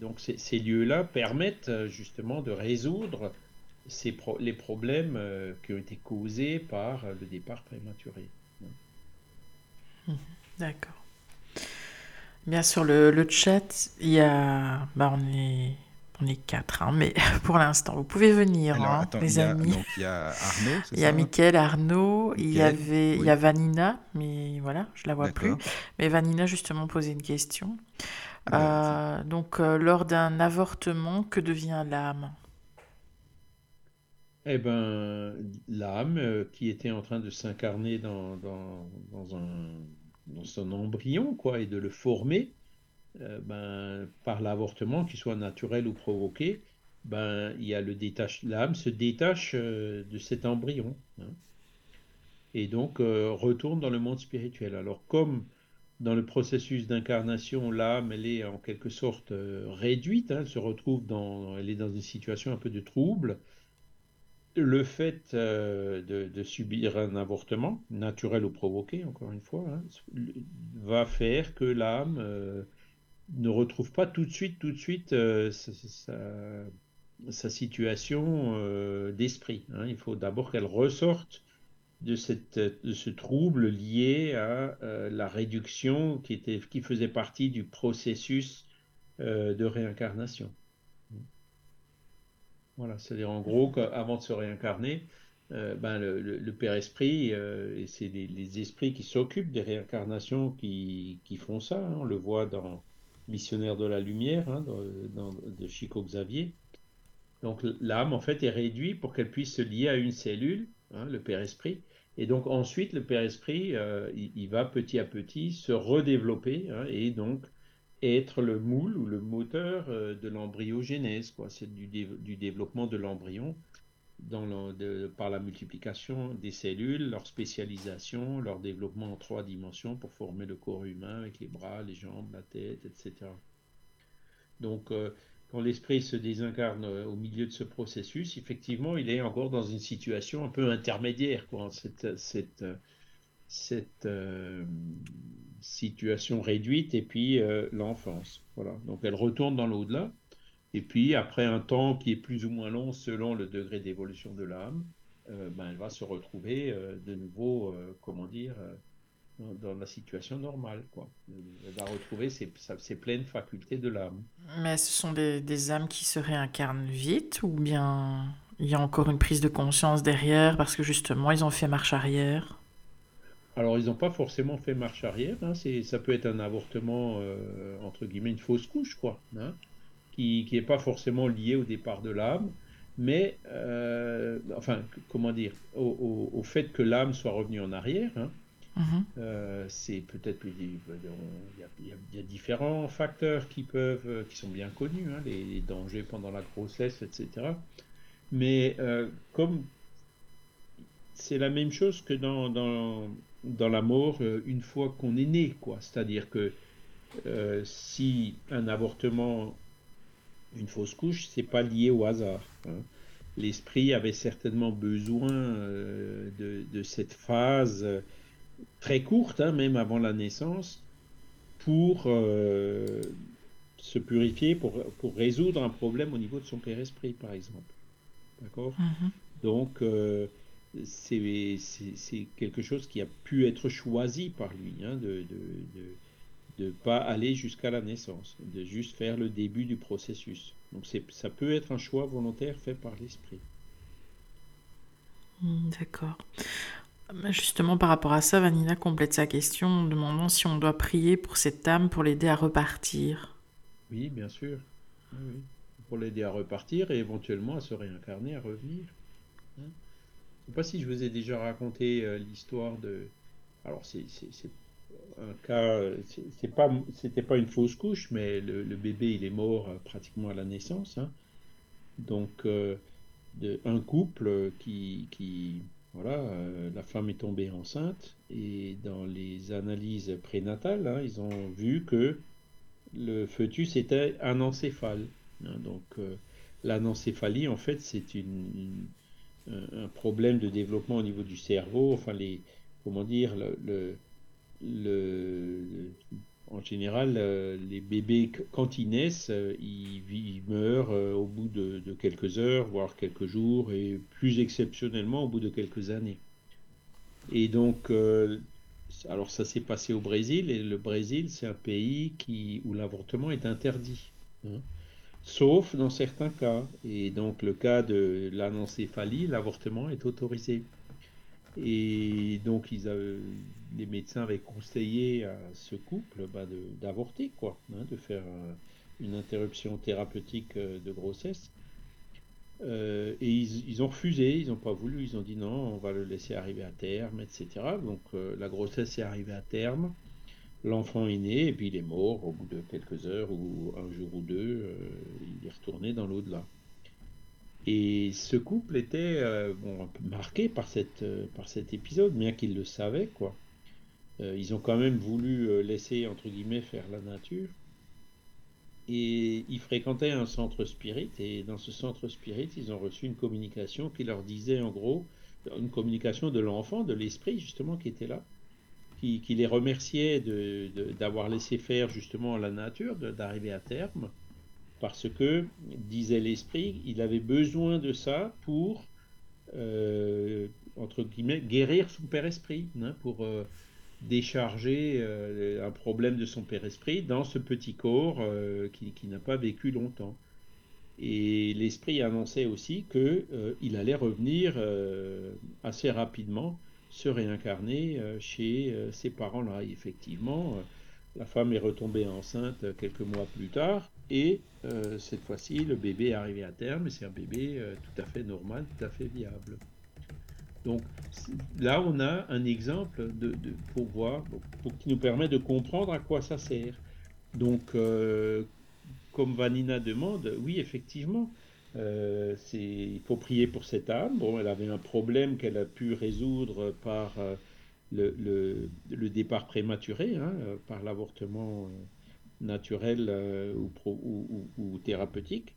donc ces, lieux-là permettent euh, justement de résoudre ces les problèmes euh, qui ont été causés par le départ prématuré. Mhm. D'accord. Bien sur le, chat, il y a, bah on est, on est quatre, hein, mais [laughs] pour l'instant, vous pouvez venir, hein, les amis. donc il y a Arnaud, [laughs] Il y a Mickaël, Arnaud, il y avait, il y a Vanina, mais voilà, je la vois plus. Mais Vanina justement posait une question. Euh, donc, euh, lors d'un avortement, que devient l'âme? Eh ben, l'âme euh, qui était en train de s'incarner dans, dans, un, dans son embryon, quoi, et de le former, ben, par l'avortement, qu'il soit naturel ou provoqué, ben, il y a le détache, l'âme se détache de cet embryon, hein. et donc retourne dans le monde spirituel. Alors, comme dans le processus d'incarnation, l'âme, elle est en quelque sorte euh, réduite, hein, elle se retrouve dans, elle est dans une situation un peu de trouble. Le fait euh, de, subir un avortement, naturel ou provoqué, encore une fois, hein, va faire que l'âme euh, ne retrouve pas tout de suite, tout de suite sa, situation d'esprit. Hein. Il faut d'abord qu'elle ressorte de, cette, de ce trouble lié à euh, la réduction qui, était, qui faisait partie du processus euh, de réincarnation. Voilà, c'est-à-dire en gros qu'avant de se réincarner, euh, ben le, Père Esprit, et c'est les, esprits qui s'occupent des réincarnations qui, qui font ça, hein. on le voit dans Missionnaire de la Lumière, hein, dans, de Chico Xavier. Donc l'âme, en fait, est réduite pour qu'elle puisse se lier à une cellule, hein, le Père Esprit, et donc ensuite, le Père Esprit, euh, il, va petit à petit se redévelopper hein, et donc être le moule ou le moteur euh, de l'embryogénèse. C'est du, du, développement de l'embryon par la multiplication des cellules, leur spécialisation, leur développement en trois dimensions pour former le corps humain avec les bras, les jambes, la tête, etc. Donc, euh, quand l'esprit se désincarne euh, au milieu de ce processus, effectivement, il est encore dans une situation un peu intermédiaire, quoi, cette, cette, euh, situation réduite et puis euh, l'enfance. Voilà. Donc elle retourne dans l'au-delà. Et puis après un temps qui est plus ou moins long selon le degré d'évolution de l'âme, ben, elle va se retrouver de nouveau, comment dire, dans la situation normale. Quoi. Elle va retrouver ses, ses pleines facultés de l'âme. Mais ce sont des, des, âmes qui se réincarnent vite ou bien il y a encore une prise de conscience derrière parce que justement ils ont fait marche arrière? Alors, ils n'ont pas forcément fait marche arrière. Hein. Ça peut être un avortement, euh, entre guillemets, une fausse couche, quoi, hein, qui n'est pas forcément lié au départ de l'âme, mais, euh, enfin, comment dire, au, au, fait que l'âme soit revenue en arrière. Hein, Mhm. Euh, c'est peut-être il y, a différents facteurs qui peuvent, euh, qui sont bien connus, hein, les, dangers pendant la grossesse, etc. Mais euh, comme c'est la même chose que dans, dans, dans la mort une fois qu'on est né, quoi. C'est-à-dire que si un avortement, une fausse couche, c'est pas lié au hasard. hein. L'esprit avait certainement besoin de, de cette phase très courte, hein, même avant la naissance, pour euh, se purifier, pour, pour résoudre un problème au niveau de son père-esprit, par exemple. D'accord? Mhm. Donc, euh, c'est quelque chose qui a pu être choisi par lui, hein, de de, de, de pas aller jusqu'à la naissance, de juste faire le début du processus. Donc, ça peut être un choix volontaire fait par l'esprit. Hmm, D'accord. Bah, Justement, par rapport à ça, Vanina complète sa question en demandant si on doit prier pour cette âme pour l'aider à repartir. Oui, bien sûr. Pour l'aider à repartir et éventuellement à se réincarner, à revenir. Hein. Je ne sais pas si je vous ai déjà raconté euh, l'histoire de. Alors, c'est un cas. c'est pas, c'était pas une fausse couche, mais le, bébé, il est mort euh, pratiquement à la naissance. hein. Donc, euh, un couple qui. qui voilà, euh, la femme est tombée enceinte et dans les analyses prénatales, hein, ils ont vu que le fœtus était un encéphale. hein. donc, euh, l'anencéphalie, en fait, c'est un, problème de développement au niveau du cerveau. Enfin, les, comment dire, le- le- le- en général, euh, les bébés, qu- quand ils naissent, euh, ils, ils meurent euh, au bout de, de quelques heures, voire quelques jours, et plus exceptionnellement au bout de quelques années. Et donc, euh, alors ça s'est passé au Brésil, et le Brésil, c'est un pays qui, où l'avortement est interdit, hein. sauf dans certains cas. Et donc, le cas de l'anencéphalie, l'avortement est autorisé. Et donc, ils avaient- les médecins avaient conseillé à ce couple bah, d'avorter, quoi, hein, de faire euh, une interruption thérapeutique euh, de grossesse. Euh, et ils, ont refusé, ils n'ont pas voulu, ils ont dit non, on va le laisser arriver à terme, etc. Donc euh, la grossesse est arrivée à terme, l'enfant est né et puis il est mort au bout de quelques heures ou un jour ou deux, euh, il est retourné dans l'au-delà. Et ce couple était euh, un peu marqué par, cette, euh, par cet épisode, bien qu'ils le savaient, quoi. Euh, ils ont quand même voulu euh, laisser, entre guillemets, faire la nature. Et ils fréquentaient un centre spirit, et dans ce centre spirit, ils ont reçu une communication qui leur disait, en gros, une communication de l'enfant, de l'esprit, justement, qui était là, qui, les remerciait d'avoir laissé faire, justement, la nature, d'arriver à terme, parce que, disait l'esprit, il avait besoin de ça pour, euh, entre guillemets, guérir son père-esprit, hein, pour décharger euh, un problème de son père-esprit dans ce petit corps euh, qui, n'a pas vécu longtemps. Et l'esprit annonçait aussi que euh, allait revenir euh, assez rapidement, se réincarner chez ses parents-là. Effectivement, la femme est retombée enceinte quelques mois plus tard, et cette fois-ci, le bébé est arrivé à terme, et c'est un bébé tout à fait normal, tout à fait viable. Donc là, on a un exemple de, pour voir, pour, qui nous permet de comprendre à quoi ça sert. Donc, euh, comme Vanina demande, oui, effectivement, euh, il faut prier pour cette âme. Bon, elle avait un problème qu'elle a pu résoudre par euh, le, départ prématuré, hein, par l'avortement naturel ou thérapeutique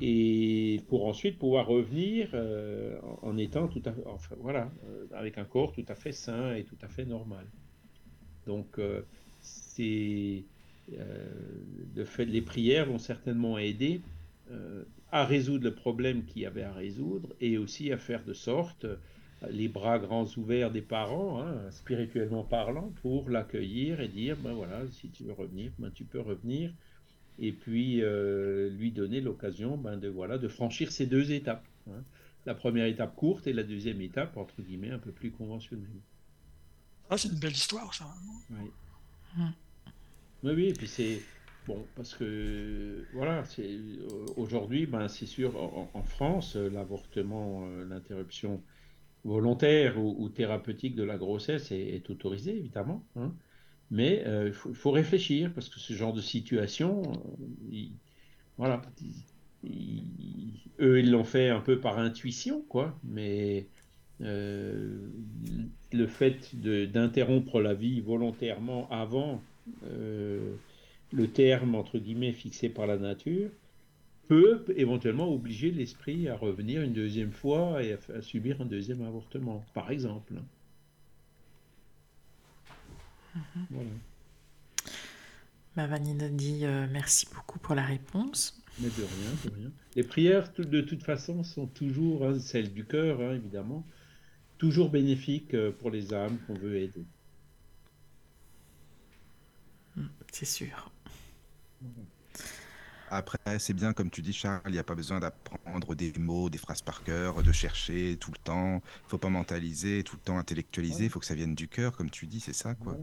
et pour ensuite pouvoir revenir euh, en, étant tout à enfin, voilà, euh, avec un corps tout à fait sain et tout à fait normal. Donc, euh, c'est le fait, les prières vont certainement aider à résoudre le problème qu'il y avait à résoudre et aussi à faire de sorte les bras grands ouverts des parents, hein, spirituellement parlant, pour l'accueillir et dire, ben voilà, si tu veux revenir, ben tu peux revenir et puis euh, lui donner l'occasion ben, de, voilà, de franchir ces deux étapes. hein. La première étape courte et la deuxième étape, entre guillemets, un peu plus conventionnelle. Ah, c'est une belle histoire, ça. Oui. Mm. Oui, oui, et puis c'est bon parce que voilà, c'est euh, aujourd'hui, ben c'est sûr, en, en France, euh, l'avortement, l'interruption volontaire ou, ou thérapeutique de la grossesse est, est autorisée, évidemment. hein. Mais euh, il faut, réfléchir parce que ce genre de situation, euh, il- voilà, il- eux, ils l'ont fait un peu par intuition, quoi. Mais euh, le fait d'interrompre la vie volontairement avant le terme, entre guillemets, fixé par la nature, peut éventuellement obliger l'esprit à revenir une deuxième fois et à, subir un deuxième avortement, par exemple. Mm-hmm. Voilà. Bah, Vanina dit euh, merci beaucoup pour la réponse. Mais de rien, de rien. Les prières, de toute façon, sont toujours hein, celles du cœur, hein, évidemment, toujours bénéfiques euh, pour les âmes qu'on veut aider. Mm, c'est sûr. Après, c'est bien, comme tu dis, Charles, il n'y a pas besoin d'apprendre des mots, des phrases par cœur, de chercher tout le temps. Il faut pas mentaliser, tout le temps intellectualiser. Il faut que ça vienne du cœur, comme tu dis, c'est ça, quoi.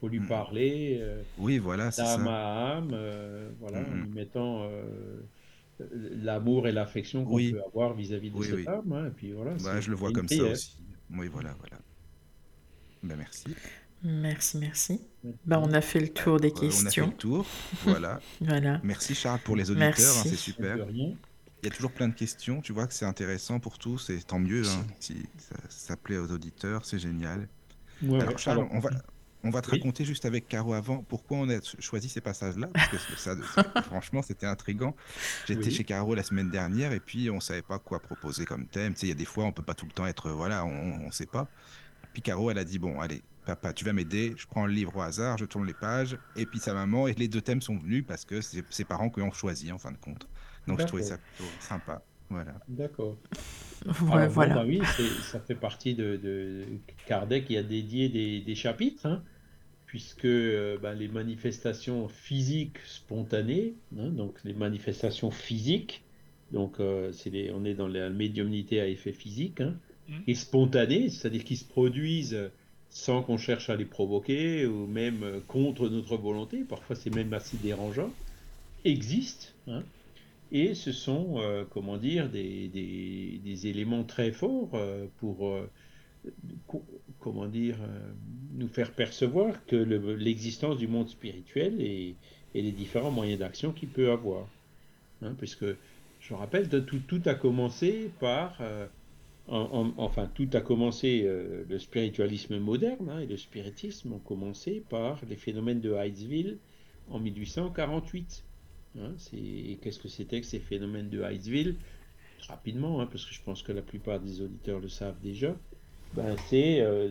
Faut lui mm. parler. Euh, oui, voilà, c'est ça. Âme à âme, euh, voilà, en lui mettant euh, l'amour et l'affection qu'on peut avoir vis-à-vis de cette âme. Hein, et puis voilà. Bah, je le vois comme ça aussi. Oui, voilà, voilà. Ben, merci. Merci, merci. Ben, on a fait le tour des questions. On a fait le tour, voilà. [laughs] voilà. Merci Charles pour les auditeurs, hein, c'est super. Il y a toujours plein de questions, tu vois que c'est intéressant pour tous, et tant mieux hein, si ça, plaît aux auditeurs, c'est génial. Alors Charles, on va, on va te raconter juste avec Caro avant pourquoi on a choisi ces passages-là, parce que ça, [laughs] franchement, c'était intriguant. J'étais chez Caro la semaine dernière et puis on savait pas quoi proposer comme thème. Tu sais, il y a des fois, on peut pas tout le temps être, voilà, on, ne sait pas. Puis Caro, elle a dit bon, allez, papa, tu vas m'aider. Je prends le livre au hasard, je tourne les pages, et puis sa maman et les deux thèmes sont venus parce que c'est ses parents qui ont choisi en fin de compte. Donc je trouvais ça plutôt sympa. Voilà. D'accord. [laughs] voilà. Bah oui, ça fait partie de, de, Kardec qui a dédié des, des chapitres. Hein puisque euh, ben, les manifestations physiques spontanées, hein, donc les manifestations physiques, donc euh, on est dans la médiumnité à effet physique, hein, mmh. et spontanées, c'est-à-dire qui se produisent sans qu'on cherche à les provoquer ou même euh, contre notre volonté, parfois c'est même assez dérangeant, existent. Hein, et ce sont, comment dire, des, des, éléments très forts pour comment dire, euh, nous faire percevoir que l'existence du monde spirituel et, les différents moyens d'action qu'il peut avoir. Hein, puisque, je rappelle, tout, a commencé par, euh, enfin, tout a commencé, euh, le spiritualisme moderne hein, et le spiritisme ont commencé par les phénomènes de Heightsville en 1848. Hein, Qu'est-ce que c'était que ces phénomènes de Heightsville Rapidement, parce que je pense que la plupart des auditeurs le savent déjà ben, c'est euh,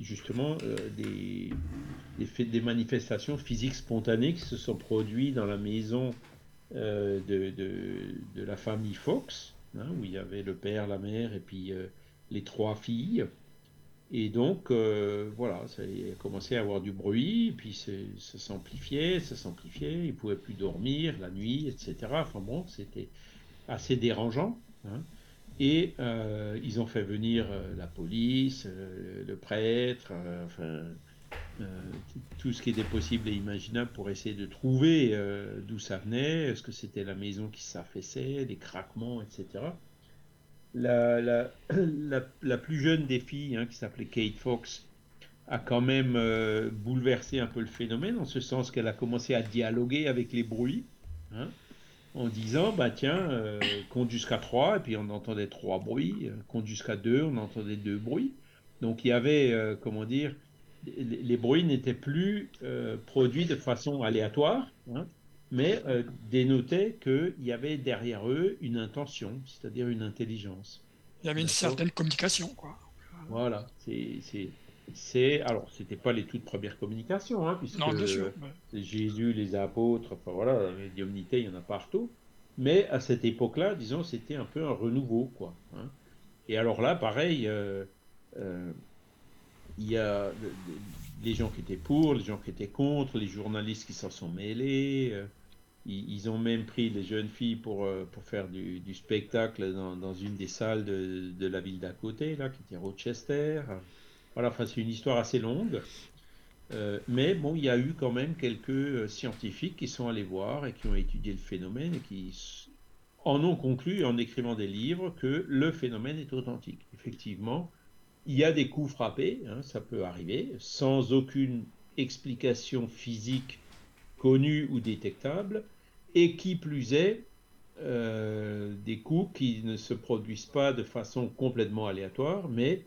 justement euh, des, manifestations physiques spontanées qui se sont produites dans la maison euh, de, la famille Fox, hein, où il y avait le père, la mère et puis les trois filles. Et donc, voilà, ça a commencé à avoir du bruit, puis ça s'amplifiait, ça s'amplifiait, ils ne pouvaient plus dormir la nuit, etc. Enfin bon, c'était assez dérangeant. Hein. Et euh, ils ont fait venir euh, la police, euh, le prêtre, enfin, tout ce qui était possible et imaginable pour essayer de trouver d'où ça venait, est-ce que c'était la maison qui s'affaissait, des craquements, etc. La, [clears throat] la, la, plus jeune des filles, hein, qui s'appelait Kate Fox, a quand même bouleversé un peu le phénomène, en ce sens qu'elle a commencé à dialoguer avec les bruits. Hein, en disant bah tiens, euh, compte jusqu'à 3, et puis on entendait trois bruits, euh, compte jusqu'à 2, on entendait deux bruits. Donc il y avait, euh, comment dire, les, bruits n'étaient plus produits de façon aléatoire, hein, mais dénotaient qu'il y avait derrière eux une intention, c'est-à-dire une intelligence. Il y avait une certaine communication, quoi. Voilà, c'est c'est alors c'était pas les toutes premières communications hein, puisque Jésus les apôtres enfin voilà la médiumnité il y en a partout. Mais à cette époque-là disons c'était un peu un renouveau quoi hein. et alors là pareil euh, euh, il y a les gens qui étaient pour les gens qui étaient contre les journalistes qui s'en sont mêlés euh, ils, ont même pris les jeunes filles pour, pour faire du, spectacle dans, dans, une des salles de, de la ville d'à côté là qui était Rochester voilà, c'est une histoire assez longue. Euh, mais bon, il y a eu quand même quelques euh, scientifiques qui sont allés voir et qui ont étudié le phénomène et qui en ont conclu en écrivant des livres que le phénomène est authentique. Effectivement, il y a des coups frappés, hein, ça peut arriver, sans aucune explication physique connue ou détectable, et qui plus est, des coups qui ne se produisent pas de façon complètement aléatoire, mais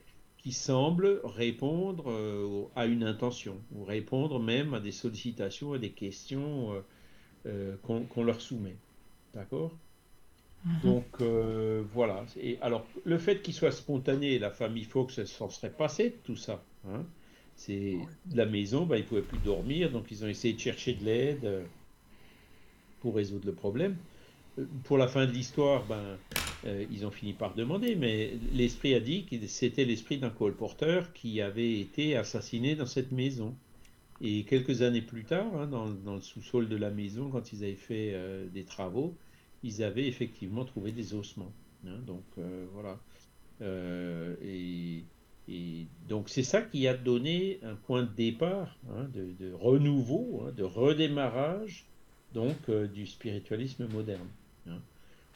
qui semblent répondre à une intention, ou répondre même à des sollicitations, à des questions qu'on leur soumet. D'accord? Mhm. Donc euh, voilà. Et alors le fait qu'il soit spontané, la famille Fox s'en serait passé de tout ça. Hein? C'est la maison, bah, ils pouvaient plus dormir, donc ils ont essayé de chercher de l'aide euh, pour résoudre le problème. Euh, pour la fin de l'histoire, ben, ils ont fini par demander, mais l'esprit a dit que c'était l'esprit d'un colporteur qui avait été assassiné dans cette maison. Et quelques années plus tard, hein, dans, le sous-sol de la maison, quand ils avaient fait des travaux, ils avaient effectivement trouvé des ossements. Hein, donc euh, voilà. Euh, et, donc c'est ça qui a donné un point de départ, hein, de, renouveau, hein, de redémarrage donc euh, du spiritualisme moderne.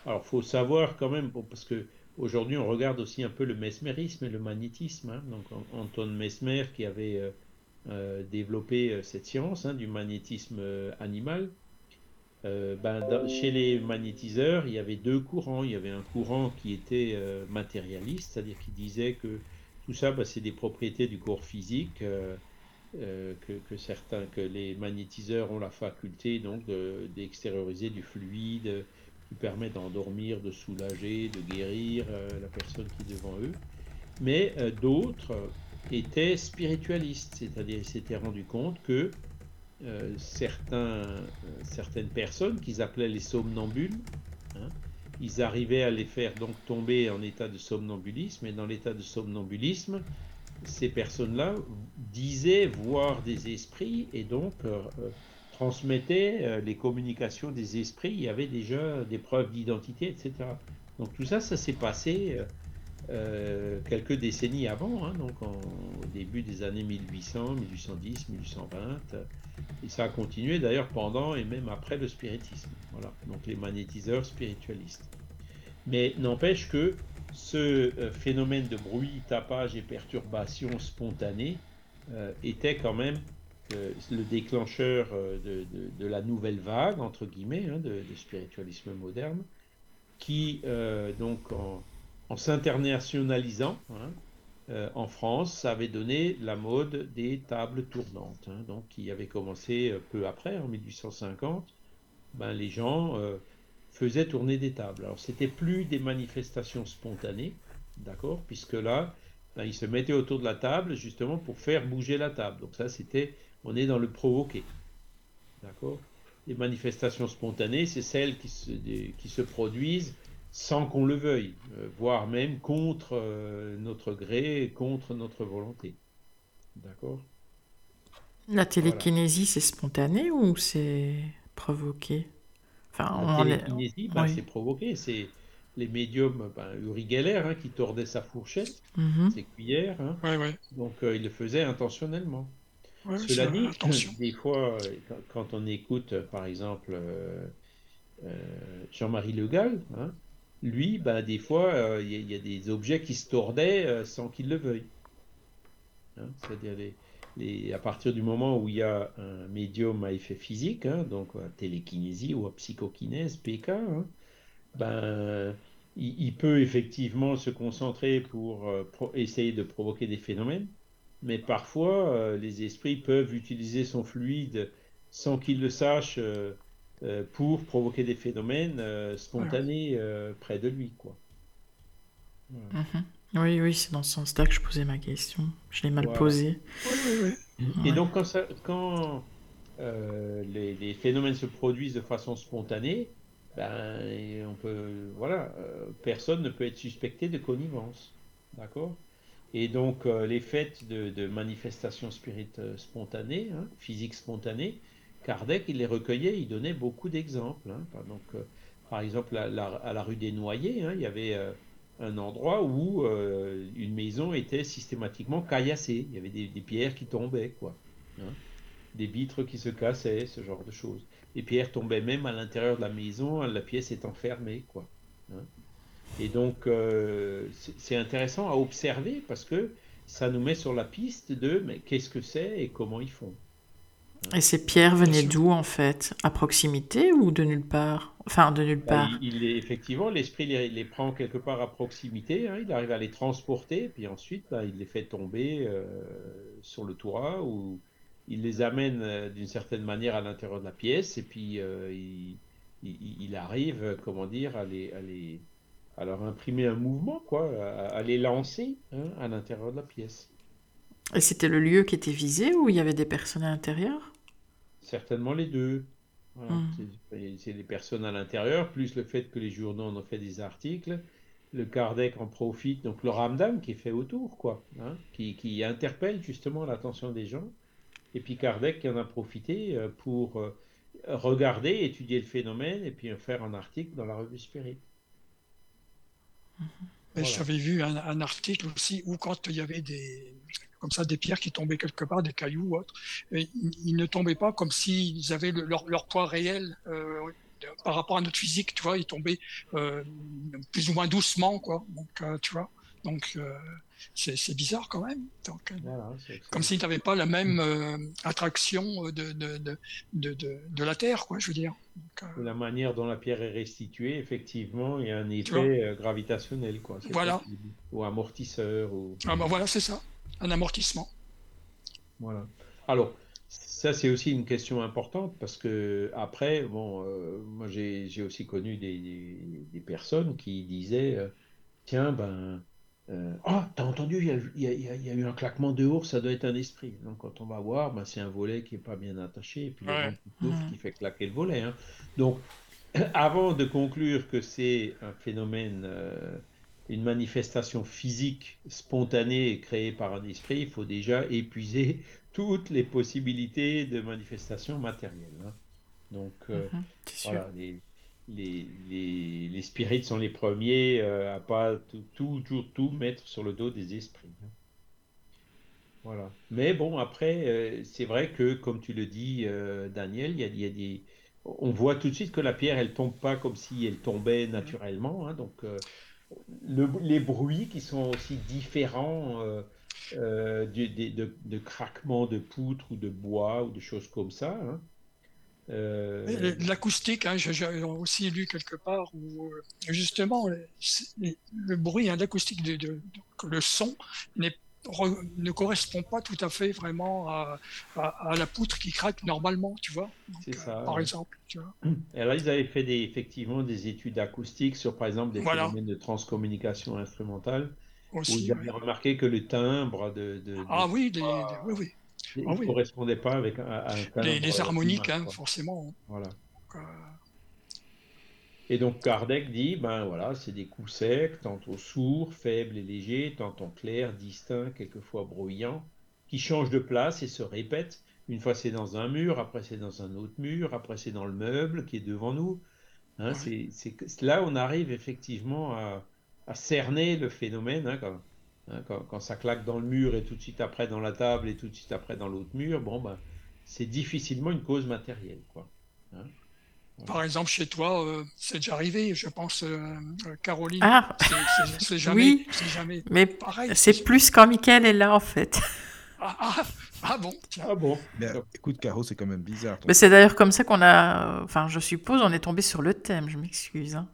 Alors faut savoir quand même, parce que aujourd'hui on regarde aussi un peu le mesmérisme et le magnétisme. donc Anton Mesmer qui avait développé cette science du magnétisme animal, euh, ben, chez les magnétiseurs, il y avait deux courants. Il y avait un courant qui était euh, matérialiste, c'est-à-dire qui disait que tout ça, ben, c'est des propriétés du corps physique, euh, que, certains, que les magnétiseurs ont la faculté donc d'extérioriser du fluide qui permet d'endormir, de soulager, de guérir la personne qui est devant eux. Mais d'autres étaient spiritualistes, c'est-à-dire ils s'étaient rendus compte que euh, certains, euh, certaines personnes qu'ils appelaient les somnambules. Hein, ils arrivaient à les faire donc tomber en état de somnambulisme, et dans l'état de somnambulisme, ces personnes-là disaient voir des esprits et donc euh, transmettaient les communications des esprits. Il y avait déjà des preuves d'identité, etc. Donc tout ça, ça s'est passé quelques décennies avant, hein, donc au début des années 1800, 1810, 1820. Et ça a continué d'ailleurs pendant et même après le spiritisme. Voilà, donc les magnétiseurs spiritualistes. Mais n'empêche que ce euh, phénomène de bruit, tapage et perturbation spontanée euh, était quand même euh, le déclencheur de, la nouvelle vague, entre guillemets, hein, de, spiritualisme moderne, qui, donc en, s'internationalisant, hein, euh, en France, avait donné la mode des tables tournantes, hein, donc qui avait commencé euh, peu après, en 1850. Ben, les gens euh, faisaient tourner des tables. Alors, c'était plus des manifestations spontanées, d'accord, puisque là, ben, ils se mettaient autour de la table justement pour faire bouger la table. Donc ça, c'était, on est dans le provoqué, d'accord? Les manifestations spontanées, c'est celles qui qui se produisent sans qu'on le veuille, euh, voire même contre euh, notre gré, contre notre volonté. D'accord? La télékinésie, c'est spontané ou c'est provoqué? Enfin, La télékinésie, ben, c'est provoqué. C'est les médiums, ben, Uri Geller, hein, qui tordait sa fourchette, mhm. ses cuillères. Hein. Donc, euh, il le faisait intentionnellement. Cela dit, des fois, quand, on écoute, par exemple, Jean-Marie Le Gall, hein, lui, ben, des fois, euh, il y, a des objets qui se tordaient euh, sans qu'il le veuille. Hein, c'est-à-dire les, à partir du moment où il y a un médium à effet physique, hein, donc à télékinésie ou à psychokinèse, PK, hein, ben, il, peut effectivement se concentrer pour, euh, essayer de provoquer des phénomènes, mais parfois les esprits peuvent utiliser son fluide sans qu'il le sache euh, pour provoquer des phénomènes euh, spontanés euh, près de lui. Quoi. Mhm. Oui, oui, c'est dans ce sens-là que je posais ma question. Je l'ai mal posée. Et donc, quand, ça, quand les, les, phénomènes se produisent de façon spontanée, ben, on peut, voilà, personne ne peut être suspecté de connivence. D'accord? Et donc, les faits de, manifestations spirites spontanées, hein, physiques spontanées, Kardec, il les recueillait, il donnait beaucoup d'exemples. Hein. Donc, euh, par exemple, à la, rue des Noyers, hein, il y avait euh, un endroit où euh, une maison était systématiquement caillassée. Il y avait des, pierres qui tombaient, quoi. Hein. Des vitres qui se cassaient, ce genre de choses. Les pierres tombaient même à l'intérieur de la maison, la pièce étant fermée, quoi. Et donc, c'est intéressant à observer parce que ça nous met sur la piste de mais qu'est-ce que c'est et comment ils font. Et ces pierres venaient d'où en fait? À proximité ou de nulle part? Enfin, de nulle Bah, part. il, il est, effectivement, l'esprit les, les prend quelque part à proximité, hein, il arrive à les transporter, puis ensuite, bah, il les fait tomber euh, sur le toit, ou il les amène euh, d'une certaine manière à l'intérieur de la pièce, et puis euh, il, il- il arrive, euh, comment dire, à les, à les- leur imprimer un mouvement, quoi, à, à les lancer hein, à l'intérieur de la pièce. Et c'était le lieu qui était visé ou il y avait des personnes à l'intérieur? Certainement les deux. Voilà. Mm. C'est les personnes à l'intérieur, plus le fait que les journaux en ont fait des articles. Le Kardec en profite, donc le Ramdam qui est fait autour, quoi, hein, qui, qui interpelle justement l'attention des gens. Et puis Kardec qui en a profité euh, pour euh, regarder, étudier le phénomène et puis en faire un article dans la revue Spirit. Voilà. J'avais vu un, un article aussi où quand il y avait des comme ça des pierres qui tombaient quelque part, des cailloux ou autres, et ils, ne tombaient pas comme s'ils avaient le- leur, leur poids réel euh, par rapport à notre physique, tu vois, ils tombaient euh, plus ou moins doucement, quoi. Donc, euh, tu vois, donc c'est bizarre quand même. Donc, euh, Voilà, comme s'ils n'avaient pas la même euh, attraction de, de, de, de, de, de la Terre, quoi, je veux dire. Donc, euh, la manière dont la pierre est restituée, effectivement, il y a un effet euh, gravitationnel, quoi. Voilà. possible. Ou amortisseur, ou... ah ben voilà, c'est ça, un amortissement. Voilà. Alors, ça, c'est aussi une question importante parce que, après, bon, euh, moi, j'ai j'ai aussi connu des, des- des personnes qui disaient euh, Tiens, ben, euh, ah, t'as entendu, il y a, y y y eu un claquement dehors, ça doit être un esprit. Donc, quand on va voir, ben, c'est un volet qui n'est pas bien attaché, et puis il y a un souffle Mhm. qui fait claquer le volet. hein. Donc, [clears throat] avant de conclure que c'est un phénomène, euh, une manifestation physique spontanée créée par un esprit, il faut déjà épuiser [laughs] toutes les possibilités de manifestation matérielle. hein. Donc, euh, Mhm, voilà, les, les, les, les spirites sont les premiers euh, à pas tout, toujours tout mettre sur le dos des esprits. hein. Voilà. Mais bon, après, euh, c'est vrai que, comme tu le dis, euh, Daniel, y a, des... on voit tout de suite que la pierre, elle tombe pas comme si elle tombait naturellement. hein. donc, euh, le- les bruits qui sont aussi différents du- des- de, de craquements de poutres ou de bois ou de choses comme ça. hein. Euh, L'acoustique, hein, j'ai aussi lu quelque part où euh, justement le, bruit, hein, l'acoustique, de, de- que le son re- ne correspond pas tout à fait vraiment à, à- à la poutre qui craque normalement, tu vois. Donc, C'est euh, ça, par ouais. exemple, tu vois. Et alors, ils avaient fait des, effectivement des études acoustiques sur, par exemple, des Voilà. phénomènes de transcommunication instrumentale, où ils avaient ouais. remarqué que le timbre de, de, de- Ah oui, oui, oui. Il ah oui. correspondait pas avec un, à un Les, harmoniques, humain, hein, forcément. Voilà. Donc, euh, Et donc Kardec dit, ben voilà, c'est des coups secs, tantôt sourds, faibles et légers, tantôt clairs, distincts, quelquefois bruyants, qui changent de place et se répètent. Une fois c'est dans un mur, après c'est dans un autre mur, après c'est dans le meuble qui est devant nous. Hein, Ouais. c'est, là on arrive effectivement à, à cerner le phénomène. hein, quand, hein, quand, quand ça claque dans le mur et tout de suite après dans la table et tout de suite après dans l'autre mur, bon ben c'est difficilement une cause matérielle, quoi. Hein. Par exemple, chez toi, euh, c'est déjà arrivé, je pense, euh, euh, Caroline. Ah, C'est- [laughs] jamais, Oui. jamais mais pareil. c'est plus quand Mickaël est là en fait. Ah, ah, ah bon, tiens. Ah bon. Mais euh, écoute, Caro, c'est quand même bizarre. ton- Mais c'est d'ailleurs comme ça qu'on a, enfin je suppose, on est tombé sur le thème, je m'excuse. hein.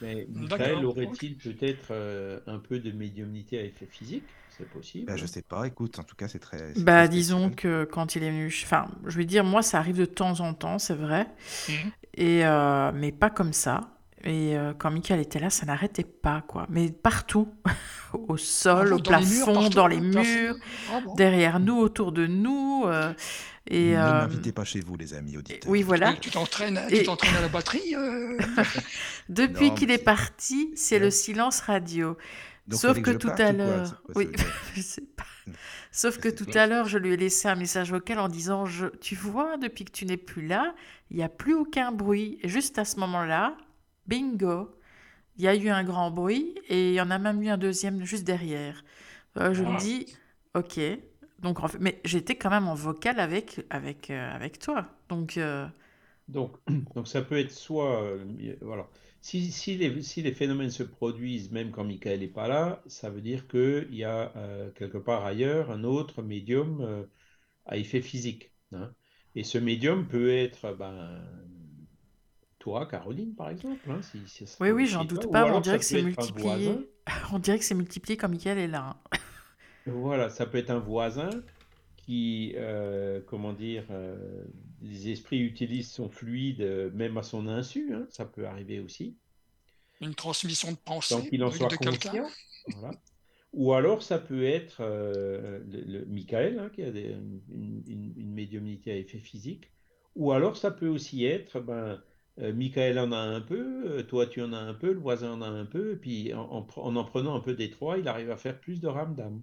Mais Michael aurait-il peut-être euh, un peu de médiumnité à effet physique? C'est possible. Bah, je sais pas, écoute, en tout cas, c'est très. Bah très disons que quand il est venu, enfin je veux dire, moi ça arrive de temps en temps, c'est vrai, Mhm. et euh, mais pas comme ça. Et euh, quand Michael était là, ça n'arrêtait pas quoi, mais partout, [laughs] au sol, Ah, au dans les murs, plafond, partout, dans les murs, Ah bon? derrière nous, autour de nous, euh, et Ne euh, m'invitez pas chez vous, les amis auditeurs. oui voilà. Oui, Tu t'entraînes, Et- tu t'entraînes à la [laughs] batterie euh, Depuis qu'il est parti, c'est Ouais. le silence radio. Donc, Sauf que je tout à l'heure, oui, [laughs] je sais pas. Sauf que tout à l'heure, je lui ai laissé un message vocal en disant, je, tu vois, depuis que tu n'es plus là, il n'y a plus aucun bruit. Et juste à ce moment-là, bingo, il y a eu un grand bruit et il y en a même eu un deuxième juste derrière. Euh, je me Ah. dis, ok. Donc, en fait, mais j'étais quand même en vocal avec, avec, euh, avec toi. Donc, euh, Donc, [clears throat] donc ça peut être soit, voilà, si, si les, si les phénomènes se produisent même quand Michael n'est pas là, ça veut dire qu'il y a quelque part ailleurs un autre médium à effet physique. hein. Et ce médium peut être ben, toi, Caroline, par exemple. Hein, oui, oui, j'en doute pas, on dirait que c'est multiplié. [laughs] On dirait que c'est multiplié comme Michael est là. Hein. [laughs] voilà, ça peut être un voisin qui, euh, comment dire, euh, les esprits utilisent son fluide euh, même à son insu, hein, ça peut arriver aussi. Une transmission de pensée. Tant qu'il en soit conscient. Ou alors ça peut être le, Michael, hein, qui a une, une, médiumnité à effet physique. Ou alors ça peut aussi être, ben, Michael en a un peu, toi tu en as un peu, le voisin en a un peu, et puis en en, prenant un peu des trois, il arrive à faire plus de rames d'âme.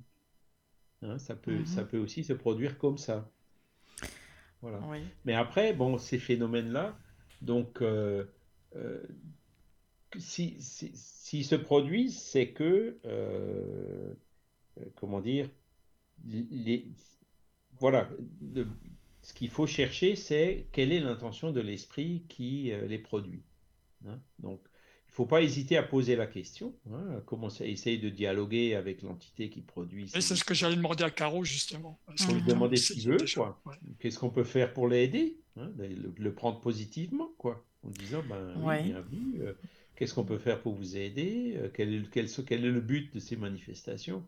Hein, ça, peut, ça mhm. peut aussi se produire comme ça. Voilà. Mais après, bon, ces phénomènes-là, donc, euh, euh, s'ils si, se produisent, c'est que, euh, comment dire, les, voilà, ce qu'il faut chercher, c'est quelle est l'intention de l'esprit qui les produit. Hein. Donc, il ne faut pas hésiter à poser la question, hein, commencer à essayer de dialoguer avec l'entité qui produit. c'est ce que j'allais demander à Caro, justement. Il faut lui demander ce qu'il veut, quoi. Qu'est-ce qu'on peut faire pour l'aider hein, le, prendre positivement, quoi. En disant, ben, bienvenue, euh, qu'est-ce qu'on peut faire pour vous aider euh, quel, est, quel, quel, est le but de ces manifestations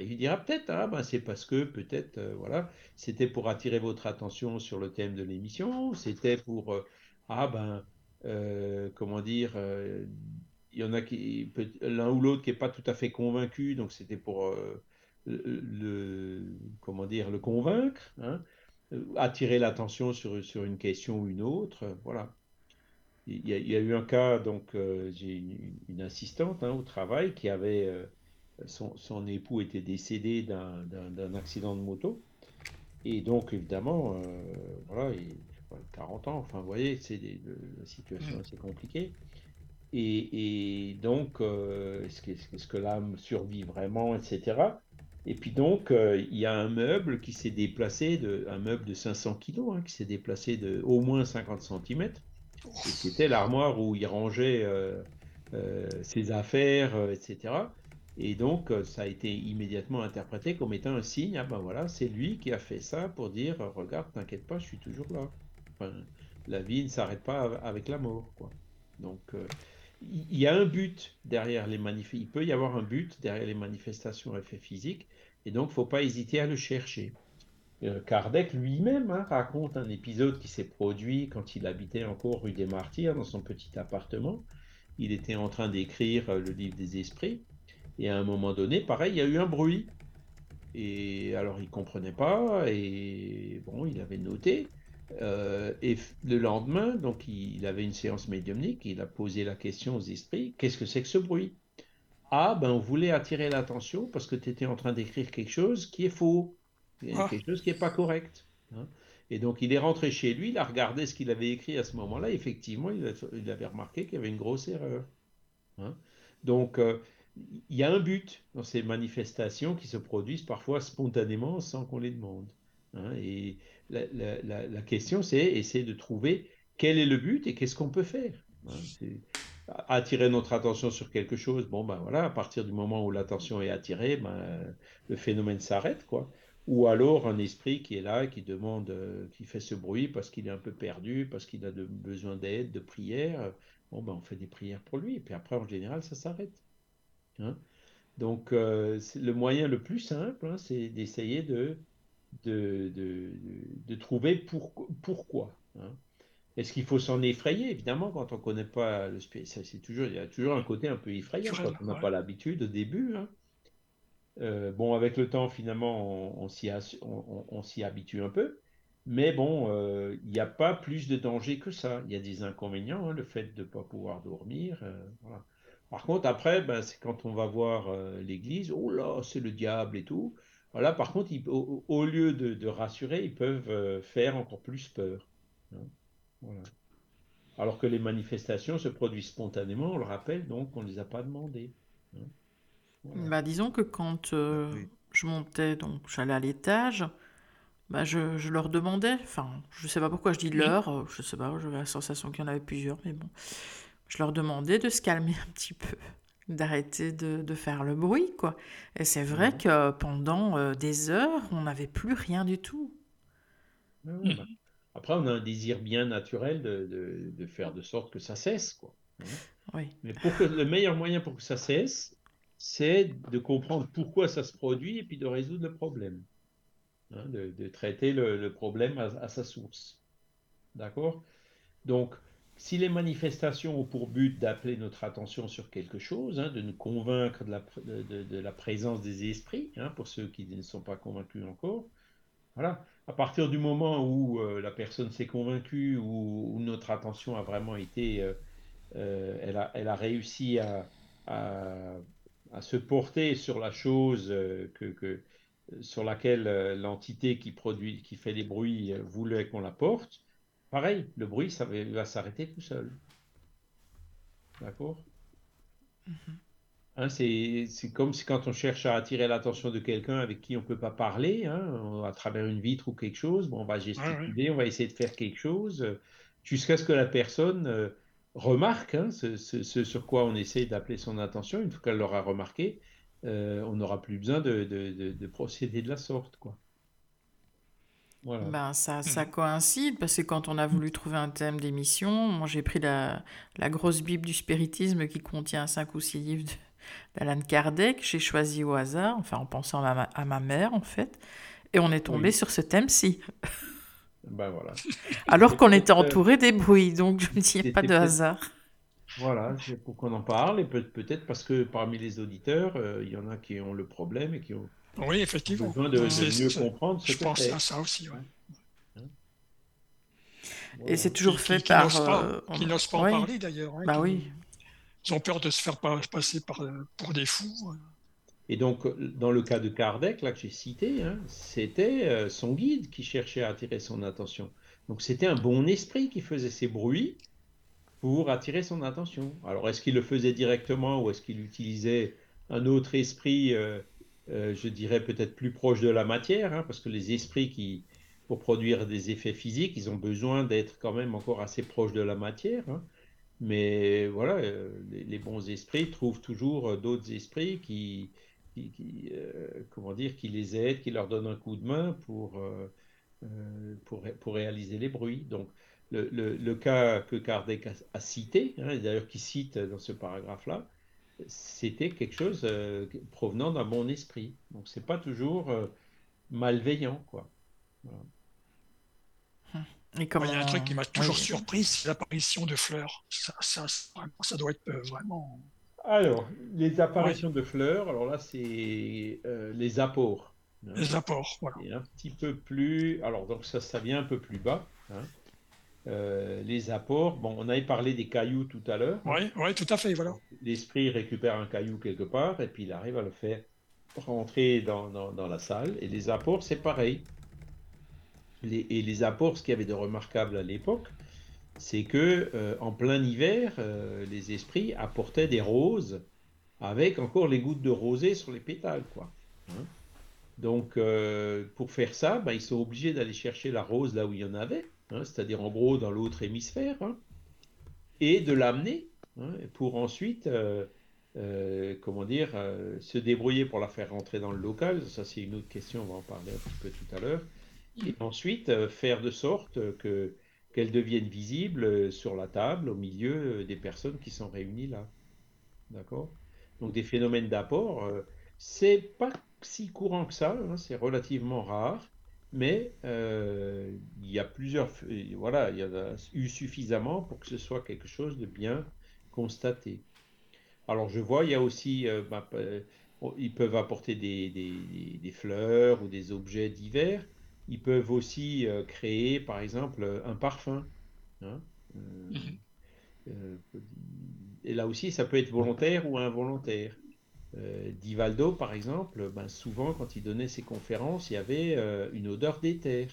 il dira peut-être, ah, ben, c'est parce que peut-être, euh, voilà, c'était pour attirer votre attention sur le thème de l'émission, c'était pour, ah ben, euh, comment dire, euh, il y en a qui, l'un ou l'autre qui n'est pas tout à fait convaincu, donc c'était pour euh, le, comment dire, le convaincre, hein, attirer l'attention sur, sur une question ou une autre, voilà. Il y, a, eu un cas, donc j'ai une, assistante hein, au travail qui avait, son, son, époux était décédé d'un accident de moto, et donc évidemment, voilà, 40 ans, enfin, vous voyez, c'est la situation mm. assez compliquée. Et, donc, euh, est-ce que, l'âme survit vraiment, etc. Et puis donc, euh, il y a un meuble qui s'est déplacé, de, un meuble de 500 kg, hein, qui s'est déplacé de au moins 50 cm. C'était l'armoire où il rangeait euh, ses affaires, etc. Et donc, ça a été immédiatement interprété comme étant un signe. Ah ben voilà, c'est lui qui a fait ça pour dire, regarde, t'inquiète pas, je suis toujours là la vie ne s'arrête pas avec la mort. Quoi. Donc, euh, il y a un but derrière les manifestations. Il peut y avoir un but derrière les manifestations à effet physique, et donc faut pas hésiter à le chercher. Euh, Kardec lui-même hein, raconte un épisode qui s'est produit quand il habitait encore rue des Martyrs dans son petit appartement. Il était en train d'écrire euh, le livre des esprits, et à un moment donné, pareil, il y a eu un bruit. Et alors il comprenait pas, et bon, il avait noté. Euh, et le lendemain, donc il, avait une séance médiumnique, il a posé la question aux esprits, qu'est-ce que c'est que ce bruit? Ah, ben on voulait attirer l'attention parce que tu étais en train d'écrire quelque chose qui est faux, ah. quelque chose qui n'est pas correct. Hein. Et donc il est rentré chez lui, il a regardé ce qu'il avait écrit à ce moment-là, effectivement, il, avait remarqué qu'il y avait une grosse erreur. Hein. Donc euh, il y a un but dans ces manifestations qui se produisent parfois spontanément sans qu'on les demande. Hein. et la, question, c'est essayer de trouver quel est le but et qu'est-ce qu'on peut faire. Hein. attirer notre attention sur quelque chose, bon ben voilà, à partir du moment où l'attention est attirée, ben, le phénomène s'arrête, quoi. Ou alors un esprit qui est là, qui demande, euh, qui fait ce bruit parce qu'il est un peu perdu, parce qu'il a besoin d'aide, de prière. Bon ben on fait des prières pour lui, et puis après en général ça s'arrête. Hein. Donc euh, le moyen le plus simple, c'est d'essayer de de, de, trouver pour, pourquoi. Hein. Est-ce qu'il faut s'en effrayer? Évidemment, quand on ne connaît pas le c'est toujours, il y a toujours un côté un peu effrayant quand on n'a pas l'habitude au début. Hein. Euh, bon, avec le temps, finalement, on, on s'y habitue un peu. Mais bon, euh, il n'y a pas plus de danger que ça. Il y a des inconvénients, hein, le fait de ne pas pouvoir dormir. Euh, Par contre, après, ben, c'est quand on va voir l'église, oh là, c'est le diable et tout. Voilà, par contre, au, lieu de, rassurer, ils peuvent euh, faire encore plus peur. Hein. Alors que les manifestations se produisent spontanément, on le rappelle, donc on ne les a pas demandées. Hein. Bah, disons que quand euh, je montais, donc j'allais à l'étage, bah, je, leur demandais, enfin, je ne sais pas pourquoi je dis leur, euh, je ne sais pas, j'avais la sensation qu'il y en avait plusieurs, mais bon, je leur demandais de se calmer un petit peu [laughs] d'arrêter de, faire le bruit, quoi. Et c'est vrai que pendant euh, des heures, on n'avait plus rien du tout. Bah, Après, on a un désir bien naturel de, de, faire de sorte que ça cesse. Quoi. Hein. Oui. Mais pour que, le meilleur moyen pour que ça cesse, c'est de comprendre pourquoi ça se produit et puis de résoudre le problème. Hein, de, de, traiter le, le problème à, à, sa source. D'accord? Donc, si les manifestations ont pour but d'appeler notre attention sur quelque chose, hein, de nous convaincre de la, présence des esprits, hein, pour ceux qui ne sont pas convaincus encore, voilà. À partir du moment où euh, la personne s'est convaincue, où, notre attention a vraiment été, euh, euh, elle, a, réussi à, se porter sur la chose sur laquelle l'entité qui produit, qui fait les bruits voulait qu'on la porte, pareil, le bruit, ça va, va s'arrêter tout seul. D'accord? Mm -hmm. Hein, c'est comme si quand on cherche à attirer l'attention de quelqu'un avec qui on ne peut pas parler, hein, à travers une vitre ou quelque chose, bon, on va gesticuler, on va essayer de faire quelque chose, euh, jusqu'à ce que la personne euh, remarque hein, ce, ce, ce, sur quoi on essaie d'appeler son attention. Une fois qu'elle l'aura remarqué, euh, on n'aura plus besoin de, de, de, de, procéder de la sorte. Quoi. Voilà. Ben, ça, ça coïncide parce que quand on a voulu trouver un thème d'émission, moi j'ai pris la, la grosse Bible du spiritisme qui contient cinq ou six livres d'Alan Kardec, j'ai choisi au hasard, enfin en pensant à ma, à ma mère en fait, et on est tombé oui. sur ce thème-ci. Ben voilà. [laughs] Alors qu'on était entouré des bruits, donc je me dis, il n'y a pas de hasard. Voilà, c'est pour qu'on en parle, et peut-être parce que parmi les auditeurs, euh, il y en a qui ont le problème et qui ont oui, effectivement. besoin de, de mieux comprendre ce Je pense à ça aussi, ouais. Voilà. Et c'est toujours qui, fait qui, par. Qui n'osent pas, euh, qui n'osent pas oui. en parler d'ailleurs. Hein, bah qui, oui. Ils ont peur de se faire passer par, pour des fous. Et donc, dans le cas de Kardec, là que j'ai cité, hein, c'était euh, son guide qui cherchait à attirer son attention. Donc, c'était un bon esprit qui faisait ces bruits pour attirer son attention. Alors, est-ce qu'il le faisait directement ou est-ce qu'il utilisait un autre esprit, euh, euh, je dirais peut-être plus proche de la matière, hein, parce que les esprits qui, pour produire des effets physiques, ils ont besoin d'être quand même encore assez proches de la matière. Hein. Mais voilà, euh, les, bons esprits trouvent toujours euh, d'autres esprits qui, comment dire, qui les aident, qui leur donnent un coup de main pour, pour, réaliser les bruits. Donc, le, cas que Kardec a, a cité, hein, d'ailleurs qui cite dans ce paragraphe-là, c'était quelque chose euh, provenant d'un bon esprit. Donc, c'est pas toujours malveillant, quoi. Voilà. Et comment... Il y a un truc qui m'a toujours surpris, c'est l'apparition de fleurs. Ça, ça, ça, doit être vraiment. Alors, les apparitions ouais. de fleurs, alors là, c'est euh, les apports. Hein. Les apports, voilà. Et un petit peu plus. Alors, donc ça, ça vient un peu plus bas. Hein. Euh, les apports, bon, on avait parlé des cailloux tout à l'heure. Oui, ouais, tout à fait, voilà. L'esprit récupère un caillou quelque part et puis il arrive à le faire rentrer dans, dans, dans la salle. Et les apports, c'est pareil les, et les apports, ce qu'il y avait de remarquable à l'époque, c'est que euh, en plein hiver, euh, les esprits apportaient des roses avec encore les gouttes de rosée sur les pétales, quoi. Hein Donc, pour faire ça, ben, ils sont obligés d'aller chercher la rose là où il y en avait, hein, c'est-à-dire en gros dans l'autre hémisphère, hein, et de l'amener hein, pour ensuite, euh, comment dire, se débrouiller pour la faire rentrer dans le local. Ça, c'est une autre question, on va en parler un petit peu tout à l'heure et ensuite euh, faire de sorte que qu'elles deviennent visibles sur la table au milieu des personnes qui sont réunies là. D'accord? Donc des phénomènes d'apport, euh, c'est pas si courant que ça, c'est relativement rare, mais euh, il y a plusieurs, voilà, il y en a eu suffisamment pour que ce soit quelque chose de bien constaté. Alors je vois, il y a aussi, euh, bah, ils peuvent apporter des, des, des, fleurs ou des objets divers. Ils peuvent aussi euh, créer, par exemple, un parfum. Hein euh, euh, et là aussi, ça peut être volontaire ou involontaire. Euh, Divaldo, par exemple, ben, souvent, quand il donnait ses conférences, il y avait une odeur d'éther.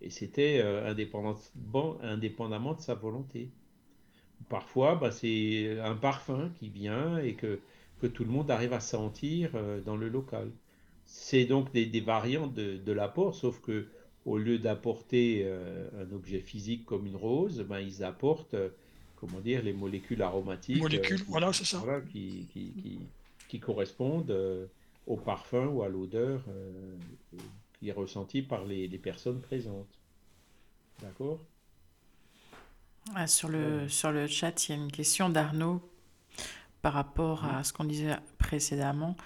Et c'était indépendamment, indépendamment de sa volonté. Parfois, ben, c'est un parfum qui vient et que, que tout le monde arrive à sentir dans le local. C'est donc des, des, variantes de, de l'apport, sauf que au lieu d'apporter euh, un objet physique comme une rose, ben, ils apportent, euh, comment dire, les molécules aromatiques. Molécules, euh, voilà, c'est ça. Voilà, qui, qui, qui, qui, correspondent euh, au parfum ou à l'odeur euh, qui est ressentie par les, les, personnes présentes. D'accord? Ah, sur, le, sur le chat, il y a une question d'Arnaud par rapport à ce qu'on disait précédemment.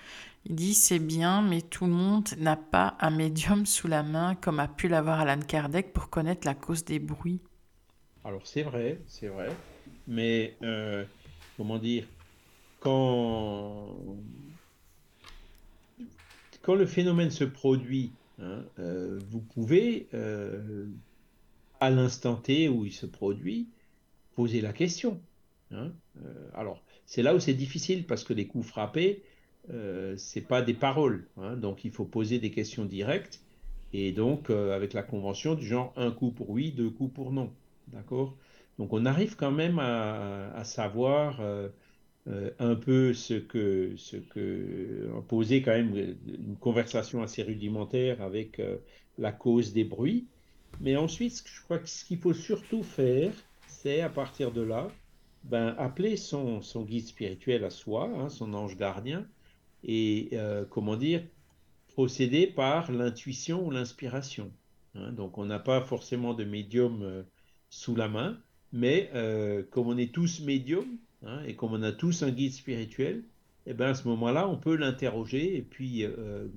Il dit c'est bien, mais tout le monde n'a pas un médium sous la main comme a pu l'avoir Alan Kardec pour connaître la cause des bruits. Alors c'est vrai, c'est vrai, mais euh, comment dire, quand quand le phénomène se produit, hein, euh, vous pouvez euh, à l'instant T où il se produit poser la question. Hein. alors c'est là où c'est difficile parce que les coups frappés, euh, c'est pas des paroles. Hein. donc il faut poser des questions directes et donc euh, avec la convention du genre un coup pour oui, deux coups pour non. D'accord? Donc on arrive quand même à, savoir euh, un peu ce que, ce que poser quand même une conversation assez rudimentaire avec la cause des bruits. Mais ensuite, je crois que ce qu'il faut surtout faire, c'est à partir de là, ben, appeler son, son, guide spirituel à soi, hein, son ange gardien, et euh, comment dire, procéder par l'intuition ou l'inspiration. Hein. Donc on n'a pas forcément de médium euh, sous la main, mais euh, comme on est tous médiums hein, et comme on a tous un guide spirituel, et eh ben à ce moment-là, on peut l'interroger et puis,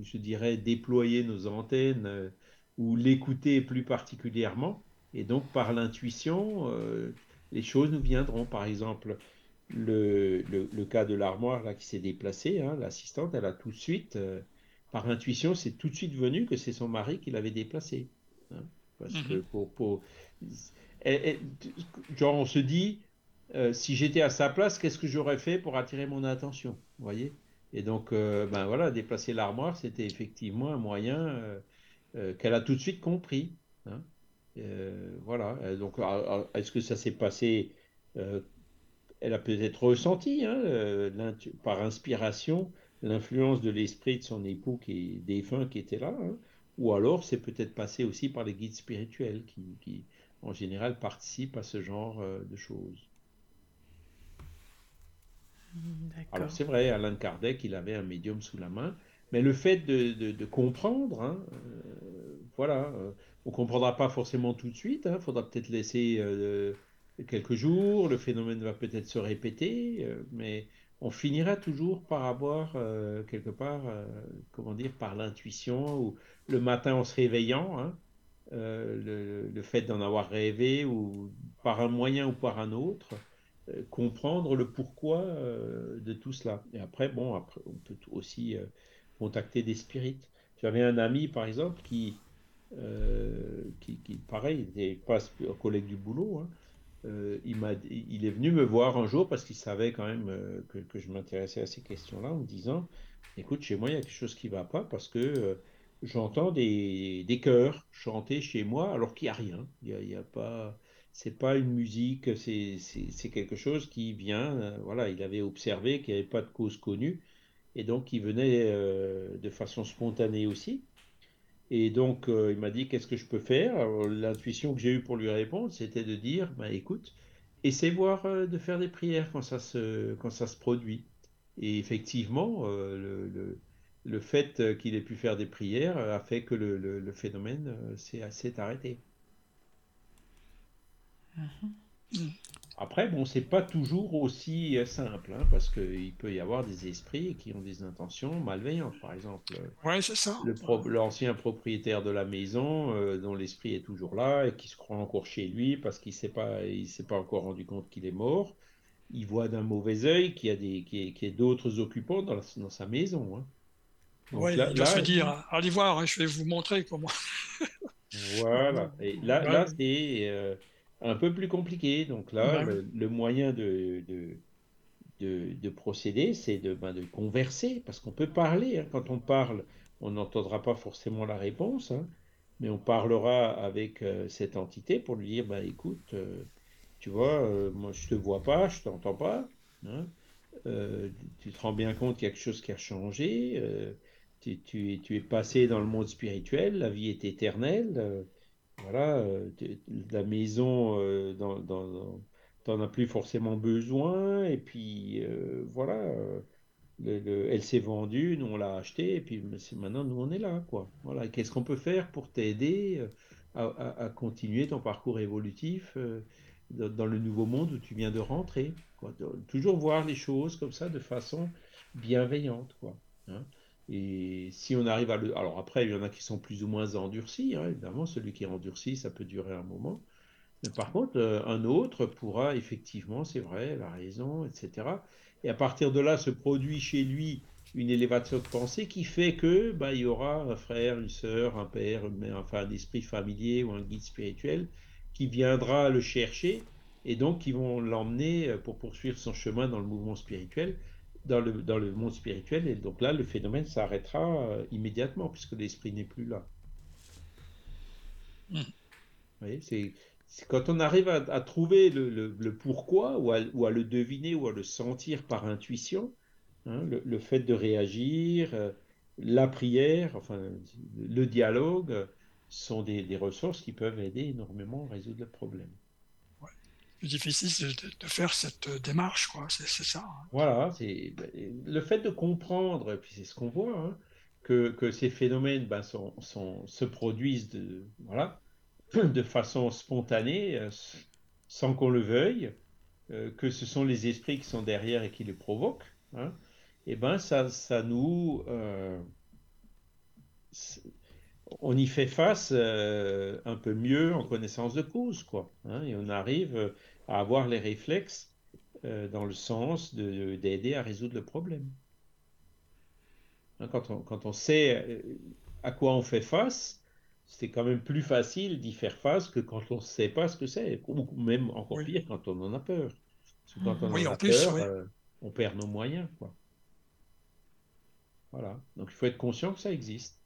je dirais, déployer nos antennes ou l'écouter plus particulièrement. Et donc par l'intuition, les choses nous viendront. Par exemple, le, le, cas de l'armoire là qui s'est déplacée, hein, l'assistante, elle a tout de suite, euh, par intuition, c'est tout de suite venu que c'est son mari qui l'avait déplacée. Hein. parce que mhm. pour, pour genre on se dit, euh, si j'étais à sa place, qu'est-ce que j'aurais fait pour attirer mon attention, vous voyez? Et donc, euh, ben voilà, déplacer l'armoire, c'était effectivement un moyen qu'elle a tout de suite compris. Hein. voilà. Donc, est-ce que ça s'est passé elle a peut-être ressenti, hein, euh, par inspiration, l'influence de l'esprit de son époux qui est défunt qui était là, hein? ou alors c'est peut-être passé aussi par les guides spirituels qui, en général, participent à ce genre euh, de choses. Alors c'est vrai, Alain Kardec, il avait un médium sous la main, mais le fait de, comprendre, hein, euh, voilà, on ne comprendra pas forcément tout de suite, il faudra peut-être laisser quelques jours, le phénomène va peut-être se répéter, euh, mais on finira toujours par avoir euh, quelque part, euh, comment dire, par l'intuition ou le matin en se réveillant, hein, le, fait d'en avoir rêvé ou par un moyen ou par un autre, comprendre le pourquoi de tout cela. Et après, bon, après, on peut aussi contacter des spirites. J'avais un ami, par exemple, qui, qui, qui pareil, n'était pas un collègue du boulot, hein, euh, il, est venu me voir un jour parce qu'il savait quand même euh, que, je m'intéressais à ces questions-là en me disant Écoute, chez moi, il y a quelque chose qui ne va pas parce que euh, j'entends des, des chœurs chanter chez moi alors qu'il n'y a rien. Il y a, pas. C'est pas une musique, c'est, quelque chose qui vient. voilà, il avait observé qu'il n'y avait pas de cause connue et donc il venait de façon spontanée aussi. Et donc, euh, il m'a dit qu'est-ce que je peux faire? L'intuition que j'ai eue pour lui répondre, c'était de dire bah, écoute, essaie voir euh, de faire des prières quand ça se, quand ça se produit. Et effectivement, euh, le, le, fait qu'il ait pu faire des prières a fait que le, le phénomène s'est arrêté. Mm-hmm. Après, bon, c'est pas toujours aussi euh, simple, hein, parce qu'il peut y avoir des esprits qui ont des intentions malveillantes, par exemple. Ouais, c'est ça. L'ancien propriétaire de la maison, euh, dont l'esprit est toujours là et qui se croit encore chez lui parce qu'il s'est pas, il s'est pas encore rendu compte qu'il est mort. Il voit d'un mauvais œil qu'il y a des, qu'il a, d'autres occupants dans, dans, sa maison. Hein. Oui, il doit se dire, allez voir, hein, je vais vous montrer comment. [laughs] voilà. Et là, là c'est euh, un peu plus compliqué. Donc là, le, moyen de, de, de, procéder, c'est de, ben, de converser, parce qu'on peut parler. Hein. Quand on parle, on n'entendra pas forcément la réponse, hein, mais on parlera avec euh, cette entité pour lui dire, bah, écoute, euh, tu vois, euh, moi je te vois pas, je t'entends pas. Hein, tu te rends bien compte qu'il y a quelque chose qui a changé. Tu, tu, tu, es passé dans le monde spirituel, la vie est éternelle voilà, euh, la maison, euh, t'en as plus forcément besoin, et puis euh, voilà, elle s'est vendue, nous on l'a achetée, et puis maintenant nous on est là, quoi. Voilà, qu'est-ce qu'on peut faire pour t'aider à, continuer ton parcours évolutif dans, le nouveau monde où tu viens de rentrer. Toujours voir les choses comme ça de façon bienveillante. Quoi, hein. Et si on arrive à le... Alors après, il y en a qui sont plus ou moins endurcis, hein, évidemment, celui qui est endurci, ça peut durer un moment. Mais par contre, euh, un autre pourra effectivement, c'est vrai, la raison, etc. Et à partir de là, se produit chez lui une élévation de pensée qui fait que bah, il y aura un frère, une sœur, un père, enfin un esprit familier ou un guide spirituel qui viendra le chercher et donc qui vont l'emmener euh, pour poursuivre son chemin dans le mouvement spirituel, dans le, dans le monde spirituel. Et donc là, le phénomène s'arrêtera euh, immédiatement puisque l'esprit n'est plus là. Mmh. c'est quand on arrive à, trouver le, le, pourquoi ou à, ou à, le deviner ou à le sentir par intuition, Hein, le, fait de réagir, euh, la prière, enfin le dialogue sont des, ressources qui peuvent aider énormément à résoudre le problème. Difficile de, faire cette démarche, quoi. C'est, ça. Hein. Voilà, c'est ben, le fait de comprendre, et puis c'est ce qu'on voit, hein, que, que, ces phénomènes ben, sont, sont, se produisent de, voilà, [clears throat] de façon spontanée, euh, sans qu'on le veuille, euh, que ce sont les esprits qui sont derrière et qui les provoquent eh ben ça, ça nous... Euh, on y fait face euh, un peu mieux en connaissance de cause, quoi. Hein, et on arrive à avoir les réflexes euh, dans le sens d'aider à résoudre le problème. Hein, quand, on, quand on sait à quoi on fait face, c'est quand même plus facile d'y faire face que quand on ne sait pas ce que c'est, ou même encore pire quand on en a peur. Parce que quand on en a peur, on perd nos moyens, quoi. Voilà. Donc il faut être conscient que ça existe.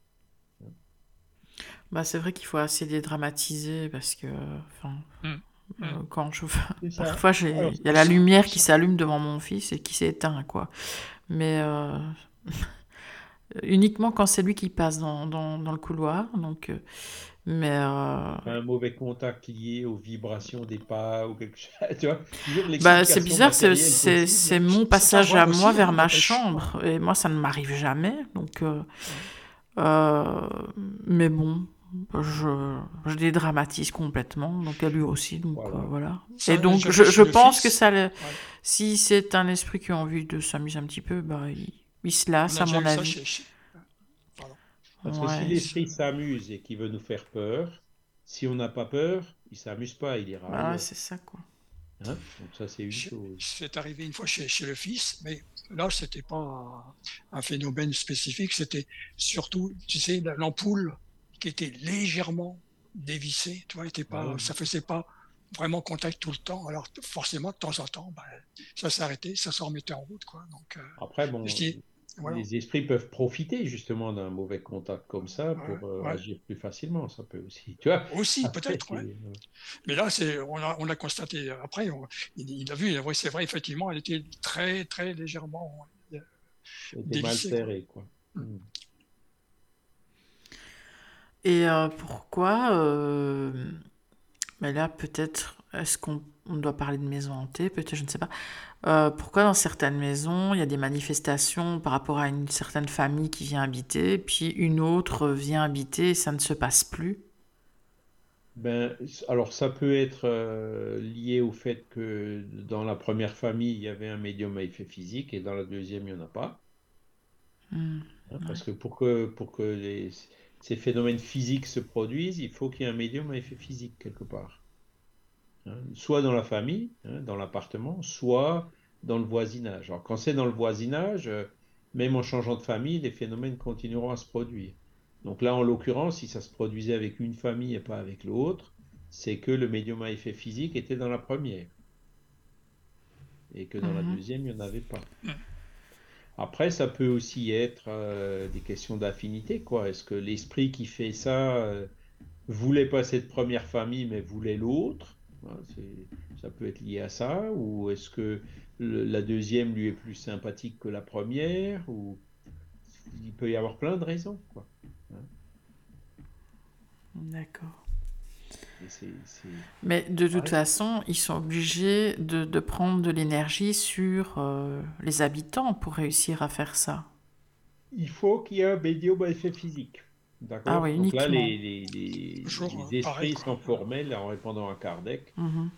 Bah, c'est vrai qu'il faut assez dédramatiser parce que, enfin, mm. Euh, mm. quand je parfois il y a la lumière qui s'allume devant mon fils et qui s'éteint quoi. Mais euh, [laughs] uniquement quand c'est lui qui passe dans, dans, dans le couloir. Donc, euh, mais un mauvais contact lié aux vibrations des pas ou quelque chose. [laughs] Tu vois bah, c'est bizarre, c'est mon passage à moi vers ma chambre. Et moi, ça ne m'arrive jamais. Donc, mais bon, je, je dédramatise complètement, donc à lui aussi, donc voilà. Euh, et donc je, je pense que ça, si c'est un esprit qui a envie de s'amuser un petit peu, bah, il, se lasse, à mon avis. Parce que si l'esprit s'amuse et qu'il veut nous faire peur, si on n'a pas peur, il s'amuse pas, il ira. Ah, c'est ça quoi. Hein? Donc ça c'est une chose. C'est arrivé une fois chez, chez le fils, mais là c'était pas un phénomène spécifique, c'était surtout, tu sais, l'ampoule qui était légèrement dévissé, tu vois, était pas, ça faisait pas vraiment contact tout le temps. Alors forcément, de temps en temps, ben, ça s'arrêtait, ça se remettait en route, quoi. Donc, euh, Après, bon, les esprits peuvent profiter justement d'un mauvais contact comme ça pour euh, agir plus facilement. Ça peut aussi, tu vois. Aussi, peut-être. Mais là, c'est, on a, on a constaté. Après, il, a vu. c'est vrai, effectivement, elle était très, très légèrement. Euh, mal serrée, quoi. Mm. Mm. Et euh, pourquoi euh, Mais là, peut-être, est-ce qu'on doit parler de maisons hantées Peut-être, je ne sais pas. Euh, pourquoi dans certaines maisons, il y a des manifestations par rapport à une certaine famille qui vient habiter, puis une autre vient habiter et ça ne se passe plus? Ben, alors ça peut être lié au fait que dans la première famille, il y avait un médium à effet physique et dans la deuxième, il n'y en a pas. Mmh, hein, parce que pour que, pour que les, ces phénomènes physiques se produisent, il faut qu'il y ait un médium à effet physique quelque part. Hein, soit dans la famille, hein, dans l'appartement, soit dans le voisinage. Alors quand c'est dans le voisinage, euh, même en changeant de famille, les phénomènes continueront à se produire. Donc là, en l'occurrence, si ça se produisait avec une famille et pas avec l'autre, c'est que le médium à effet physique était dans la première. Et que dans la mhm. deuxième, il n'y en avait pas. Après, ça peut aussi être euh, des questions d'affinité, quoi. Est-ce que l'esprit qui fait ça euh, voulait pas cette première famille, mais voulait l'autre hein, Ça peut être lié à ça. Ou est-ce que la deuxième lui est plus sympathique que la première il peut y avoir plein de raisons, quoi. Hein. D'accord. Mais de toute façon, ils sont obligés de, de prendre de l'énergie sur euh, les habitants pour réussir à faire ça. Il faut qu'il y ait un médium à effet physique. Ah oui, Donc là, les, les, les esprits sont formels en répondant à Kardec. Mhm.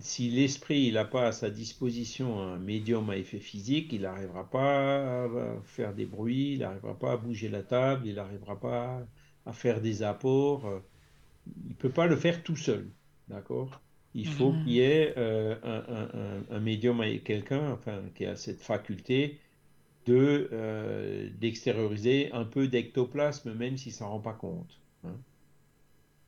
si l'esprit n'a pas à sa disposition un médium à effet physique, il n'arrivera pas à faire des bruits, il n'arrivera pas à bouger la table, il n'arrivera pas à faire des apports. Il ne peut pas le faire tout seul. D'accord? Il faut mhm. qu'il y ait euh, un, un, un, médium, quelqu'un enfin, qui a cette faculté de euh, d'extérioriser un peu d'ectoplasme, même s'il ne s'en rend pas compte. Hein.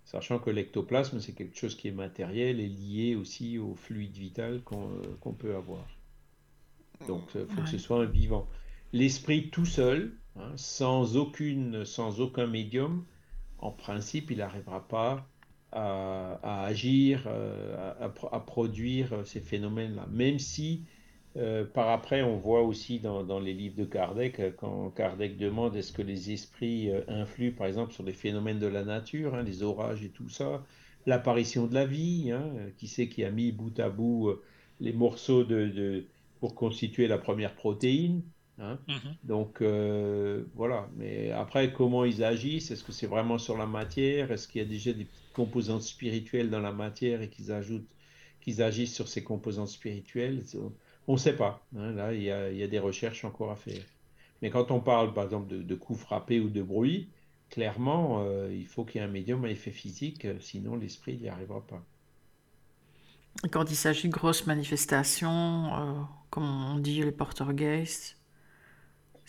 Sachant que l'ectoplasme, c'est quelque chose qui est matériel et lié aussi au fluide vital qu'on peut avoir. Donc, il faut que ce soit un vivant. L'esprit tout seul, hein, sans, aucune, sans aucun médium, en principe, il n'arrivera pas à, agir, euh, à, produire ces phénomènes-là. Même si, euh, par après, on voit aussi dans, les livres de Kardec, euh, quand Kardec demande est-ce que les esprits influent, par exemple, sur les phénomènes de la nature, hein, les orages et tout ça, l'apparition de la vie, hein, qui c'est qui a mis bout à bout les morceaux de, pour constituer la première protéine Hein. Mhm. Donc euh, voilà, mais après comment ils agissent, est-ce que c'est vraiment sur la matière, est-ce qu'il y a déjà des composantes spirituelles dans la matière et qu'ils ajoutent, qu'ils agissent sur ces composantes spirituelles, on ne sait pas. Hein. Là, il y, a, des recherches encore à faire. Mais quand on parle par exemple de, coups frappés ou de bruit, clairement, euh, il faut qu'il y ait un médium à effet physique, sinon l'esprit n'y arrivera pas. Quand il s'agit de grosses manifestations, euh, comme on dit les porteurs-guests,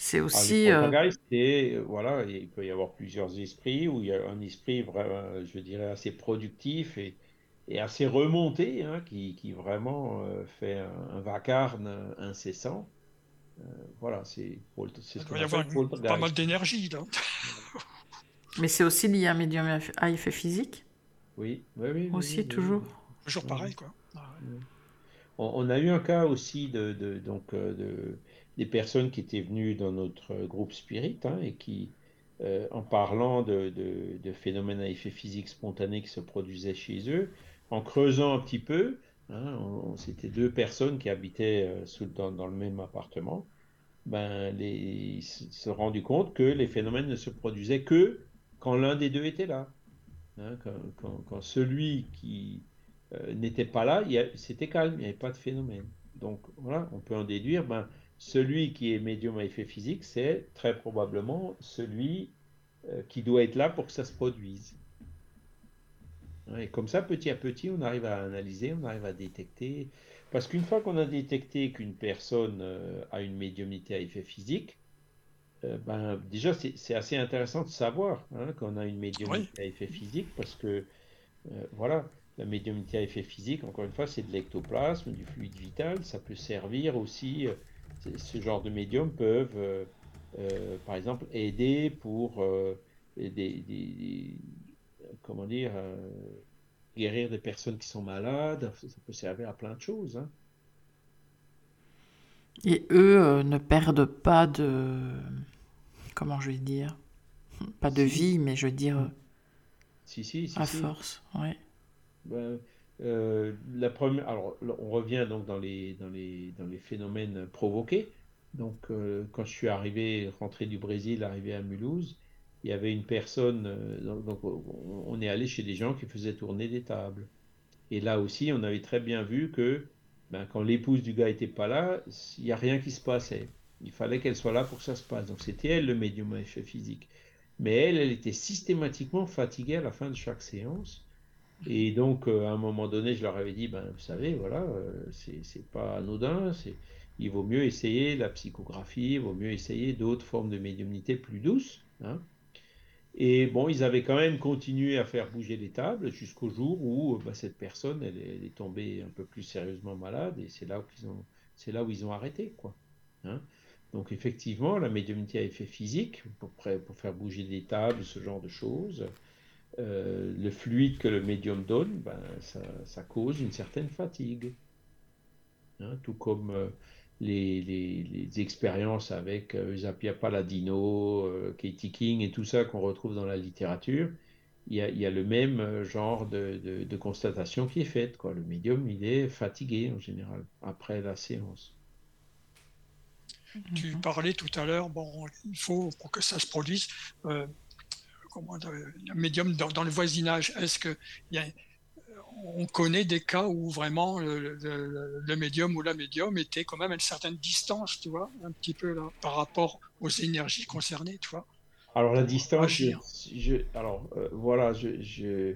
c'est ah, aussi. Euh, euh... voilà, il peut y avoir plusieurs esprits, où il y a un esprit vraiment, je dirais, assez productif et, et assez remonté, hein, qui, qui, vraiment euh, fait un, vacarme incessant. Euh, voilà, c'est ce Il doit y avoir pas mal d'énergie, là. [laughs] Mais c'est aussi lié à un médium à effet physique? Oui, oui, oui. Aussi, toujours Toujours pareil, quoi. On, on, a eu un cas aussi de, de donc, de des personnes qui étaient venues dans notre groupe Spirit hein, et qui, euh, en parlant de, phénomènes à effet physique spontané qui se produisaient chez eux, en creusant un petit peu, hein, c'était deux personnes qui habitaient euh, sous, dans, le même appartement, ben, les, ils se sont rendus compte que les phénomènes ne se produisaient que quand l'un des deux était là. Hein, quand, celui qui euh, n'était pas là, c'était calme, il n'y avait pas de phénomène. Donc voilà, on peut en déduire, ben, celui qui est médium à effet physique, c'est très probablement celui euh, qui doit être là pour que ça se produise. Et comme ça, petit à petit, on arrive à analyser, on arrive à détecter. Parce qu'une fois qu'on a détecté qu'une personne euh, a une médiumnité à effet physique, euh, ben, déjà, c'est assez intéressant de savoir hein, qu'on a une médiumnité à effet physique parce que, voilà, la médiumnité à effet physique, encore une fois, c'est de l'ectoplasme, du fluide vital. Ça peut servir aussi ce genre de médiums peuvent, euh, euh, par exemple, aider pour euh, des, comment dire, guérir des personnes qui sont malades. Ça peut servir à plein de choses. Hein. Et eux ne perdent pas de, comment je vais dire, pas de vie, mais je veux dire, si, si, si à force, ouais. Ben, euh, la première, alors, on revient donc dans les, dans les, dans les phénomènes provoqués. Donc, euh, quand je suis arrivé, rentré du Brésil, arrivé à Mulhouse, il y avait une personne, euh, donc, on est allé chez des gens qui faisaient tourner des tables. Et là aussi, on avait très bien vu que ben, quand l'épouse du gars n'était pas là, il n'y a rien qui se passait. Il fallait qu'elle soit là pour que ça se passe. Donc, c'était elle le médium physique. Mais elle, elle était systématiquement fatiguée à la fin de chaque séance. Et donc, euh, à un moment donné, je leur avais dit, ben, vous savez, voilà, euh, c'est pas anodin, il vaut mieux essayer la psychographie, il vaut mieux essayer d'autres formes de médiumnité plus douces. Hein. Et bon, ils avaient quand même continué à faire bouger les tables jusqu'au jour où ben, cette personne, elle est, tombée un peu plus sérieusement malade, et c'est là où ils ont, c'est là où ils ont arrêté, quoi. Hein. Donc effectivement, la médiumnité a effet physique pour, pour faire bouger des tables, ce genre de choses. Euh, le fluide que le médium donne, ben, ça, cause une certaine fatigue. Hein, tout comme euh, les, les, expériences avec euh, Zapia Paladino, Katie King et tout ça qu'on retrouve dans la littérature, il y, a, il y a le même genre de, de, constatation qui est faite. Quoi. Le médium, il est fatigué en général après la séance. Tu parlais tout à l'heure, bon, il faut, pour que ça se produise, comment, un médium dans, le voisinage. Est-ce que y a, on connaît des cas où vraiment le, médium ou la médium était quand même à une certaine distance, tu vois, un petit peu là, par rapport aux énergies concernées, tu vois. Alors la distance, je, alors euh, voilà, je,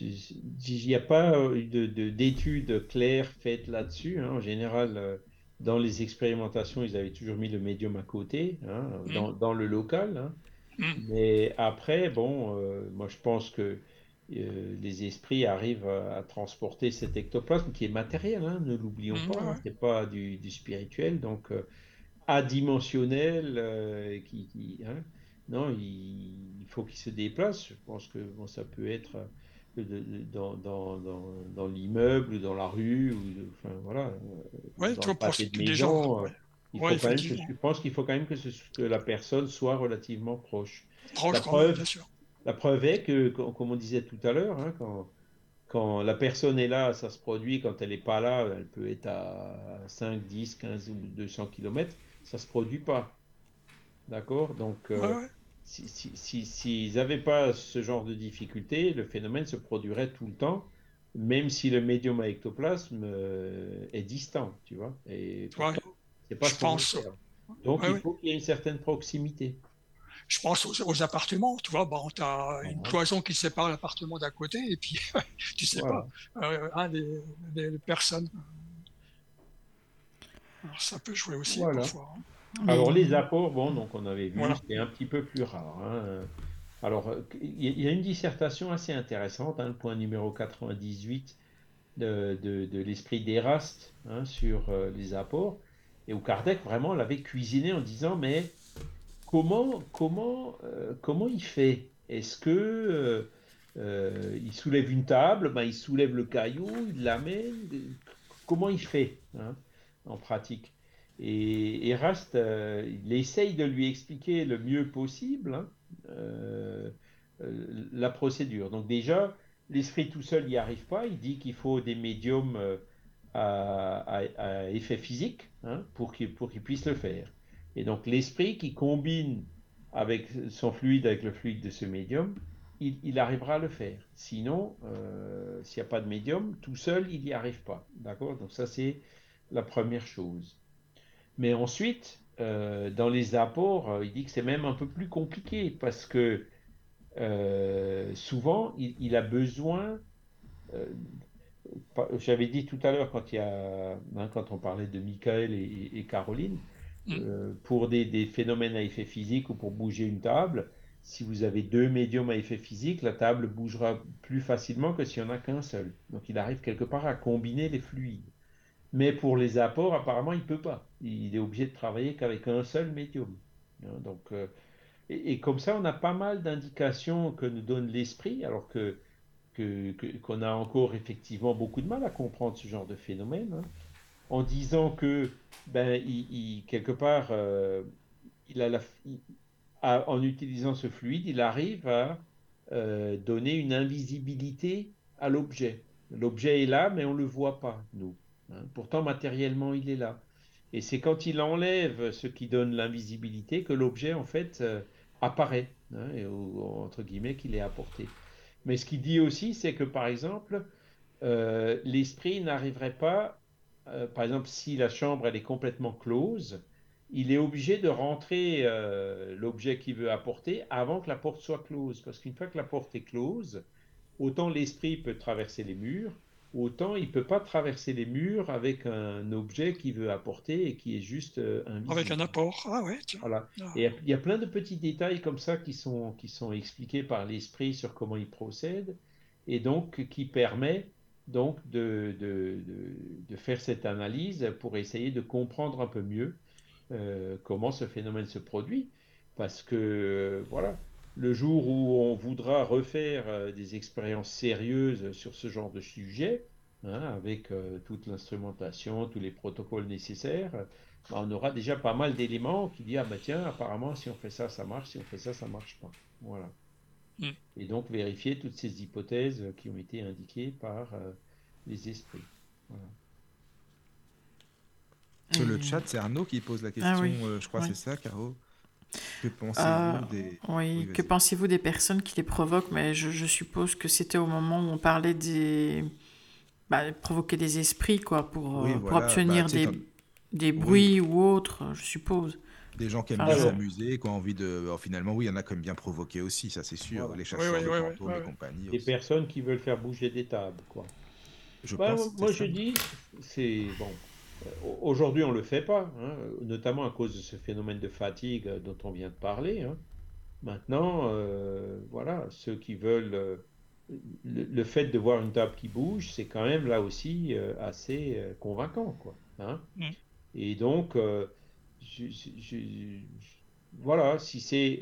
il n'y a pas d'études de, claires faites là-dessus. Hein. En général, euh, dans les expérimentations, ils avaient toujours mis le médium à côté, hein, mmh. dans, le local. Hein. Mmh. Mais après, bon, euh, moi je pense que euh, les esprits arrivent à, transporter cet ectoplasme qui est matériel, hein, ne l'oublions mmh, pas, ce n'est pas du, spirituel, donc euh, adimensionnel, qui, hein. non, il, faut qu'il se déplace. Je pense que bon, ça peut être dans, dans, dans, dans l'immeuble, dans la rue, ou enfin voilà, ouais, dans le de maison. Il faut quand même je pense qu'il faut quand même que, que, la personne soit relativement proche. Proche, la preuve, bien sûr. La preuve est que, comme on disait tout à l'heure, hein, quand, quand la personne est là, ça se produit. Quand elle n'est pas là, elle peut être à 5, 10, 15 ou 200 km, ça ne se produit pas. D'accord? Donc, euh, s'ils n'avaient pas ce genre de difficulté, le phénomène se produirait tout le temps, même si le médium à ectoplasme euh, est distant, tu vois? Et c'est pas Je pense. Donc, il faut qu'il y ait une certaine proximité je pense aux, appartements, tu vois, bon, tu as une cloison qui sépare l'appartement d'à côté, et puis [laughs] tu sais pas, euh, un des, personnes. Alors, ça peut jouer aussi parfois. Hein. Alors les apports, bon, donc on avait vu, c'était un petit peu plus rare. Hein. Alors il y a une dissertation assez intéressante, hein, le point numéro 98 de, de, l'esprit d'Eraste sur euh, les apports, et où Kardec vraiment l'avait cuisiné en disant mais comment, comment, euh, comment il fait? Est-ce que euh, euh, il soulève une table, ben, il soulève le caillou, il l'amène Comment il fait hein, en pratique? Et Eraste, il essaye de lui expliquer le mieux possible hein, la procédure. Donc déjà, l'esprit tout seul n'y arrive pas. Il dit qu'il faut des médiums à, effet physique hein, pour qu'il puisse le faire. Et donc l'esprit qui combine avec son fluide, avec le fluide de ce médium, il, arrivera à le faire. Sinon, euh, s'il n'y a pas de médium, tout seul, il n'y arrive pas. D'accord? Donc ça, c'est la première chose. Mais ensuite, euh, dans les apports, euh, il dit que c'est même un peu plus compliqué parce que souvent, il, a besoin... J'avais dit tout à l'heure quand, il hein, quand on parlait de Michael et Caroline, Mm. Euh, pour des, phénomènes à effet physique ou pour bouger une table, si vous avez deux médiums à effet physique, la table bougera plus facilement que s'il n'y en a qu'un seul. Donc il arrive quelque part à combiner les fluides. Mais pour les apports, apparemment, il ne peut pas. Il est obligé de travailler qu'avec un seul médium. Hein, donc, euh, et, comme ça, on a pas mal d'indications que nous donne l'esprit, alors que qu'on a encore effectivement beaucoup de mal à comprendre ce genre de phénomène. Hein en disant que, ben, il, quelque part, euh, il a en utilisant ce fluide, il arrive à euh, donner une invisibilité à l'objet. L'objet est là, mais on ne le voit pas, nous. Hein. Pourtant, matériellement, il est là. Et c'est quand il enlève ce qui donne l'invisibilité que l'objet, en fait, euh, apparaît, hein, entre guillemets, qu'il est apporté. Mais ce qu'il dit aussi, c'est que, par exemple, l'esprit n'arriverait pas euh, par exemple, si la chambre elle est complètement close, il est obligé de rentrer euh, l'objet qu'il veut apporter avant que la porte soit close. Parce qu'une fois que la porte est close, autant l'esprit peut traverser les murs, autant il ne peut pas traverser les murs avec un objet qu'il veut apporter et qui est juste euh, invisible. Avec un apport, ah ouais. Voilà. Ah. Et il y a plein de petits détails comme ça qui sont, qui sont expliqués par l'esprit sur comment il procède et donc qui permet donc de, de, faire cette analyse pour essayer de comprendre un peu mieux euh, comment ce phénomène se produit. Parce que, voilà, le jour où on voudra refaire euh, des expériences sérieuses sur ce genre de sujet, hein, avec euh, toute l'instrumentation, tous les protocoles nécessaires, bah, on aura déjà pas mal d'éléments qui disent, ah bah tiens, apparemment, si on fait ça, ça marche, si on fait ça, ça marche pas. Voilà. Mm. Et donc vérifier toutes ces hypothèses qui ont été indiquées par euh, les esprits. Sur le chat, c'est Arnaud qui pose la question, ah euh, je crois que c'est ça, Caro. Que pensez-vous des... Oui, que pensez-vous des personnes qui les provoquent? Mais je, je suppose que c'était au moment où on parlait des... Bah, provoquer des esprits, quoi, pour, pour obtenir bah, des, des bruits ou autres, je suppose. Des gens qui aiment bien s'amuser, qui ont envie de. finalement, oui, il y en a quand même bien provoqué aussi, ça c'est sûr. Les chasseurs de fantômes et compagnie. Des personnes qui veulent faire bouger des tables, quoi. Je bah, moi, je dis, c'est bon. Euh, aujourd'hui, on le fait pas, hein, notamment à cause de ce phénomène de fatigue euh, dont on vient de parler. Hein. Maintenant, euh, voilà, ceux qui veulent le, fait de voir une table qui bouge, c'est quand même là aussi assez convaincant, quoi. Hein. Mm. Et donc, voilà, si c'est,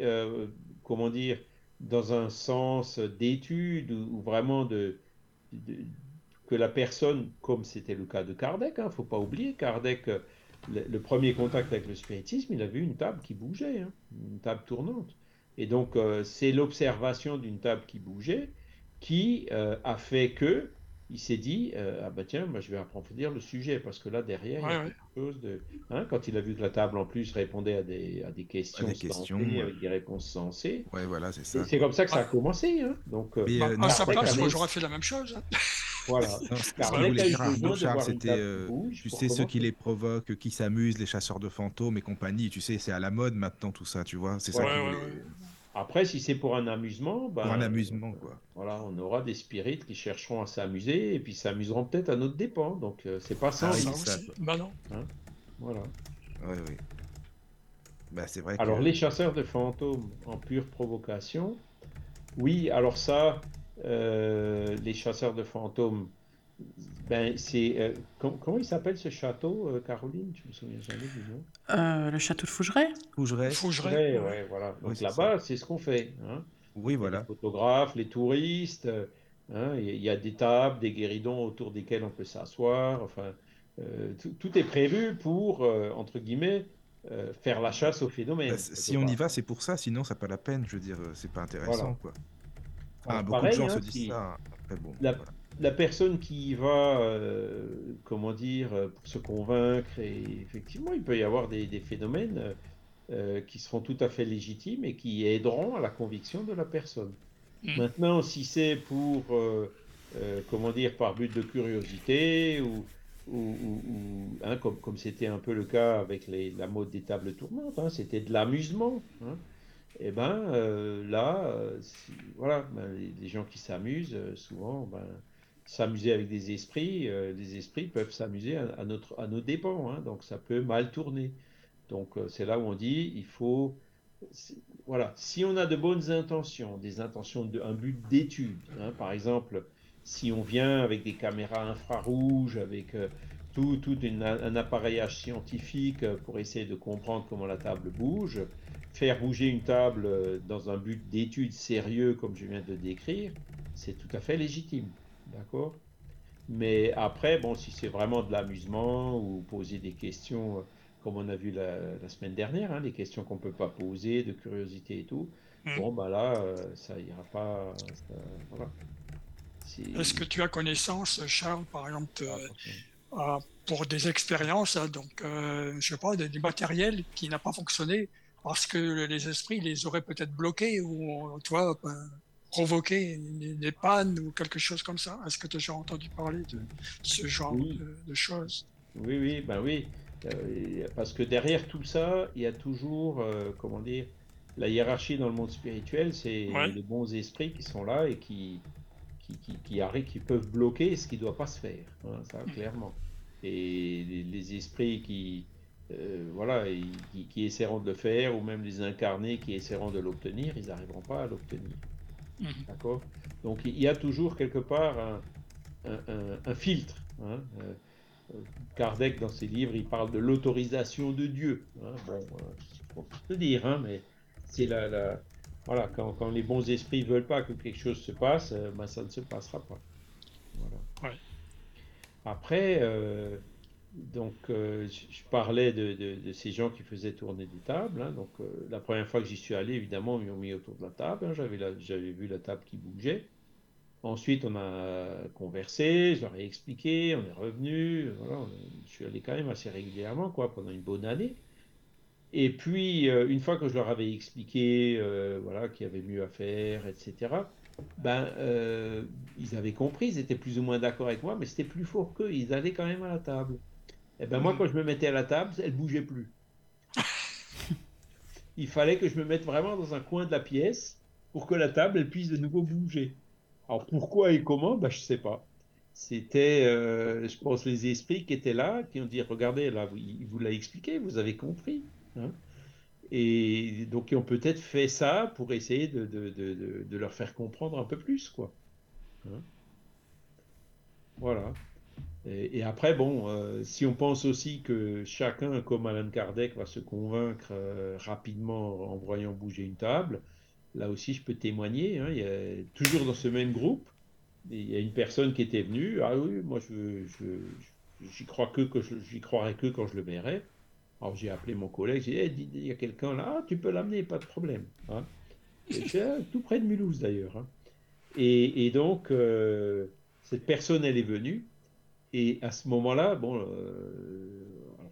comment dire, dans un sens d'étude ou, vraiment de, que la personne, comme c'était le cas de Kardec, il hein, ne faut pas oublier, Kardec, euh, le, premier contact avec le spiritisme, il a vu une table qui bougeait, hein, une table tournante. Et donc, euh, c'est l'observation d'une table qui bougeait qui a fait que il s'est dit euh, ah bah tiens moi je vais approfondir le sujet parce que là derrière il y a quelque chose de hein, quand il a vu que la table en plus répondait à des, à des questions, des questions avec des réponses sensées ouais voilà c'est ça c'est comme ça que ça a commencé hein. donc euh, euh à sa place moi j'aurais fait la même chose hein. Voilà [laughs] Charles c'était tu sais ceux qui les provoquent qui s'amusent les chasseurs de fantômes et compagnie tu sais c'est à la mode maintenant tout ça tu vois c'est ça après, si c'est pour un amusement, ben, pour un amusement quoi. Voilà, on aura des spirites qui chercheront à s'amuser et puis s'amuseront peut-être à notre dépens. Donc euh, c'est pas ça. Ah, ça, bah non. Hein voilà. Oui, oui. Bah, c'est vrai. Alors les chasseurs de fantômes en pure provocation. Oui, alors ça, euh, les chasseurs de fantômes, ben, c'est euh, comment il s'appelle ce château, euh, Caroline? Tu me souviens jamais du nom? Euh, Le château de Fougeray. Fougeray. Fougeray, ouais, voilà. Donc là-bas, c'est ce qu'on fait. Hein. Oui, voilà. Les photographes, les touristes. Hein, il y a des tables, des guéridons autour desquels on peut s'asseoir. Enfin, tout, est prévu pour, entre guillemets, faire la chasse au phénomène. Bah, si on y va, c'est pour ça. Sinon, ça n'a pas la peine. Je veux dire, c'est pas intéressant, quoi. Beaucoup de gens hein, se disent ça. Après, bon, la personne qui va, euh, comment dire, euh, pour se convaincre, et effectivement, il peut y avoir des, phénomènes euh, qui seront tout à fait légitimes et qui aideront à la conviction de la personne. Mm. Maintenant, si c'est pour, comment dire, par but de curiosité ou, hein, comme c'était un peu le cas avec la mode des tables tournantes, hein, c'était de l'amusement. Hein, et eh ben là, voilà, ben, les, gens qui s'amusent, souvent, ben, s'amuser avec des esprits, euh, les esprits peuvent s'amuser à, notre, à nos dépens, hein, donc ça peut mal tourner. Donc euh, c'est là où on dit, il faut, voilà, si on a de bonnes intentions, des intentions de, un but d'étude, hein, par exemple, si on vient avec des caméras infrarouges, avec euh, tout, tout un appareillage scientifique pour essayer de comprendre comment la table bouge, faire bouger une table dans un but d'étude sérieux, comme je viens de décrire, c'est tout à fait légitime. D'accord? Mais après, bon, si c'est vraiment de l'amusement ou poser des questions, euh, comme on a vu la, semaine dernière, hein, des questions qu'on ne peut pas poser, de curiosité et tout, hmm. bon, bah là, euh, ça ira pas. voilà. Est-ce que tu as connaissance, Charles, par exemple, ah, pour des expériences, hein, donc, euh, je sais pas, des, matériels qui n'ont pas fonctionné parce que les esprits les auraient peut-être bloqués ou, tu vois, ben, provoquer des pannes ou quelque chose comme ça Est-ce que tu as déjà entendu parler de ce genre de, choses? Oui, oui, ben oui. Euh, parce que derrière tout ça, il y a toujours, euh, comment dire, la hiérarchie dans le monde spirituel, c'est les bons esprits qui sont là et qui, qui, qui, qui, peuvent bloquer ce qui ne doit pas se faire, hein, ça mm. clairement. Et les, esprits qui, euh, voilà, qui, qui, essaieront de le faire, ou même les incarnés qui essaieront de l'obtenir, ils n'arriveront pas à l'obtenir. Mhm. D'accord? Donc il y a toujours quelque part un, filtre. Hein, euh, Kardec, dans ses livres, il parle de l'autorisation de Dieu. Hein, bon, euh, faut se dire, hein, mais c'est la, Voilà, quand, quand, les bons esprits veulent pas que quelque chose se passe, euh, ben, ça ne se passera pas. Voilà. Après, donc, euh, je parlais de, ces gens qui faisaient tourner des tables. Hein. donc, euh, la première fois que j'y suis allé, évidemment, ils m'ont mis autour de la table. Hein. j'avais, vu la table qui bougeait. Ensuite, on a conversé, je leur ai expliqué, on est revenu. Je suis allé quand même assez régulièrement, quoi, pendant une bonne année. Et puis, euh, une fois que je leur avais expliqué voilà, qu'il y avait mieux à faire, etc., ben, ils avaient compris, ils étaient plus ou moins d'accord avec moi, mais c'était plus fort qu'eux, ils allaient quand même à la table. Et ben moi, quand je me mettais à la table, elle bougeait plus. [laughs] Il fallait que je me mette vraiment dans un coin de la pièce pour que la table, elle puisse de nouveau bouger. Alors pourquoi et comment, ben, je ne sais pas. C'était, je pense, les esprits qui étaient là, qui ont dit, regardez, là, il vous l'a expliqué, vous avez compris. Hein. et donc, ils ont peut-être fait ça pour essayer de, de, de, de, leur faire comprendre un peu plus, quoi. Hein. voilà. Et, après, bon, euh, si on pense aussi que chacun, comme Alan Kardec, va se convaincre euh, rapidement en voyant bouger une table, là aussi, je peux témoigner. Hein, il y a, toujours dans ce même groupe, il y a une personne qui était venue. Ah oui, moi, je, j'y crois que, que j'y croirais que quand je le verrai. Alors j'ai appelé mon collègue, j'ai dit, il y a quelqu'un là, tu peux l'amener, pas de problème. Hein. tout près de Mulhouse d'ailleurs. Hein. Et, donc, euh, cette personne, elle est venue. Et à ce moment-là, bon, euh,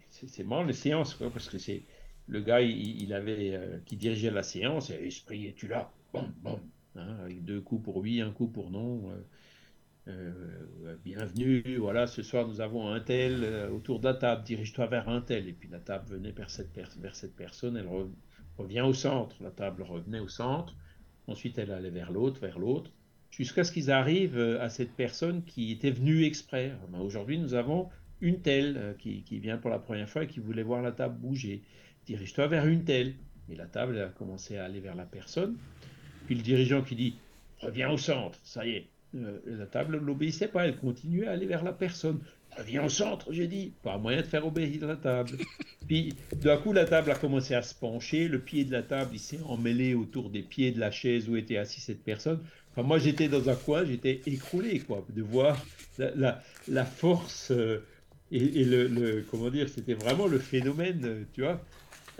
c'est marrant les séances, quoi, parce que c'est le gars, il, avait, euh, qui dirigeait la séance, et esprit, es-tu là? Bon, bon, hein, avec deux coups pour oui, un coup pour non. Euh, bienvenue, voilà, ce soir nous avons un tel autour de la table, dirige-toi vers un tel. Et puis la table venait vers cette, vers cette personne, elle revient au centre, la table revenait au centre, ensuite elle allait vers l'autre, vers l'autre, jusqu'à ce qu'ils arrivent euh, à cette personne qui était venue exprès. Ben, aujourd'hui, nous avons une telle qui, qui, vient pour la première fois et qui voulait voir la table bouger. Dirige-toi vers une telle. Et la table a commencé à aller vers la personne. Puis le dirigeant qui dit Reviens au centre, ça y est, euh, la table n'obéissait pas, elle continuait à aller vers la personne. Viens au centre, j'ai dit. Pas moyen de faire obéir la table. [laughs] Puis, d'un coup, la table a commencé à se pencher. Le pied de la table, il s'est emmêlé autour des pieds de la chaise où était assise cette personne. Enfin, moi, j'étais dans un coin, j'étais écroulé, quoi, de voir la, la, force euh, et, le, le, Comment dire C'était vraiment le phénomène, euh, tu vois.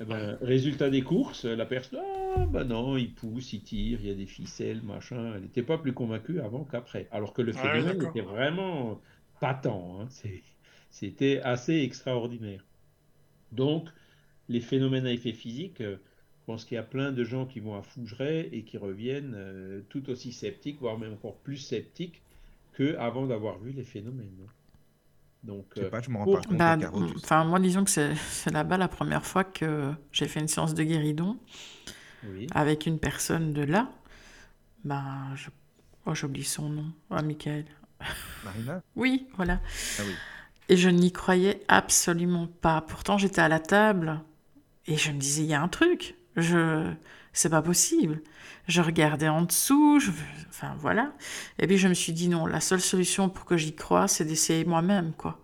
Eh ben, résultat des courses, la personne, ah ben non, il pousse, il tire, il y a des ficelles, machin. Elle n'était pas plus convaincue avant qu'après. Alors que le phénomène était vraiment patent. Hein. C'était assez extraordinaire. Donc, les phénomènes à effet physique, euh, je pense qu'il y a plein de gens qui vont à Fougeray et qui reviennent euh, tout aussi sceptiques, voire même encore plus sceptiques qu'avant d'avoir vu les phénomènes. Donc, je sais pas, je me rends pas compte. Bah, enfin, moi, disons que c'est là-bas la première fois que j'ai fait une séance de guéridon avec une personne de là. Ben, je... oh, j'oublie son nom. Ah, Michael. Marina? Oui, voilà. Ah, oui. Et je n'y croyais absolument pas. Pourtant, j'étais à la table et je me disais, il y a un truc. Je... C'est pas possible. Je regardais en dessous, je... enfin voilà. Et puis je me suis dit non, la seule solution pour que j'y croie, c'est d'essayer moi-même, quoi.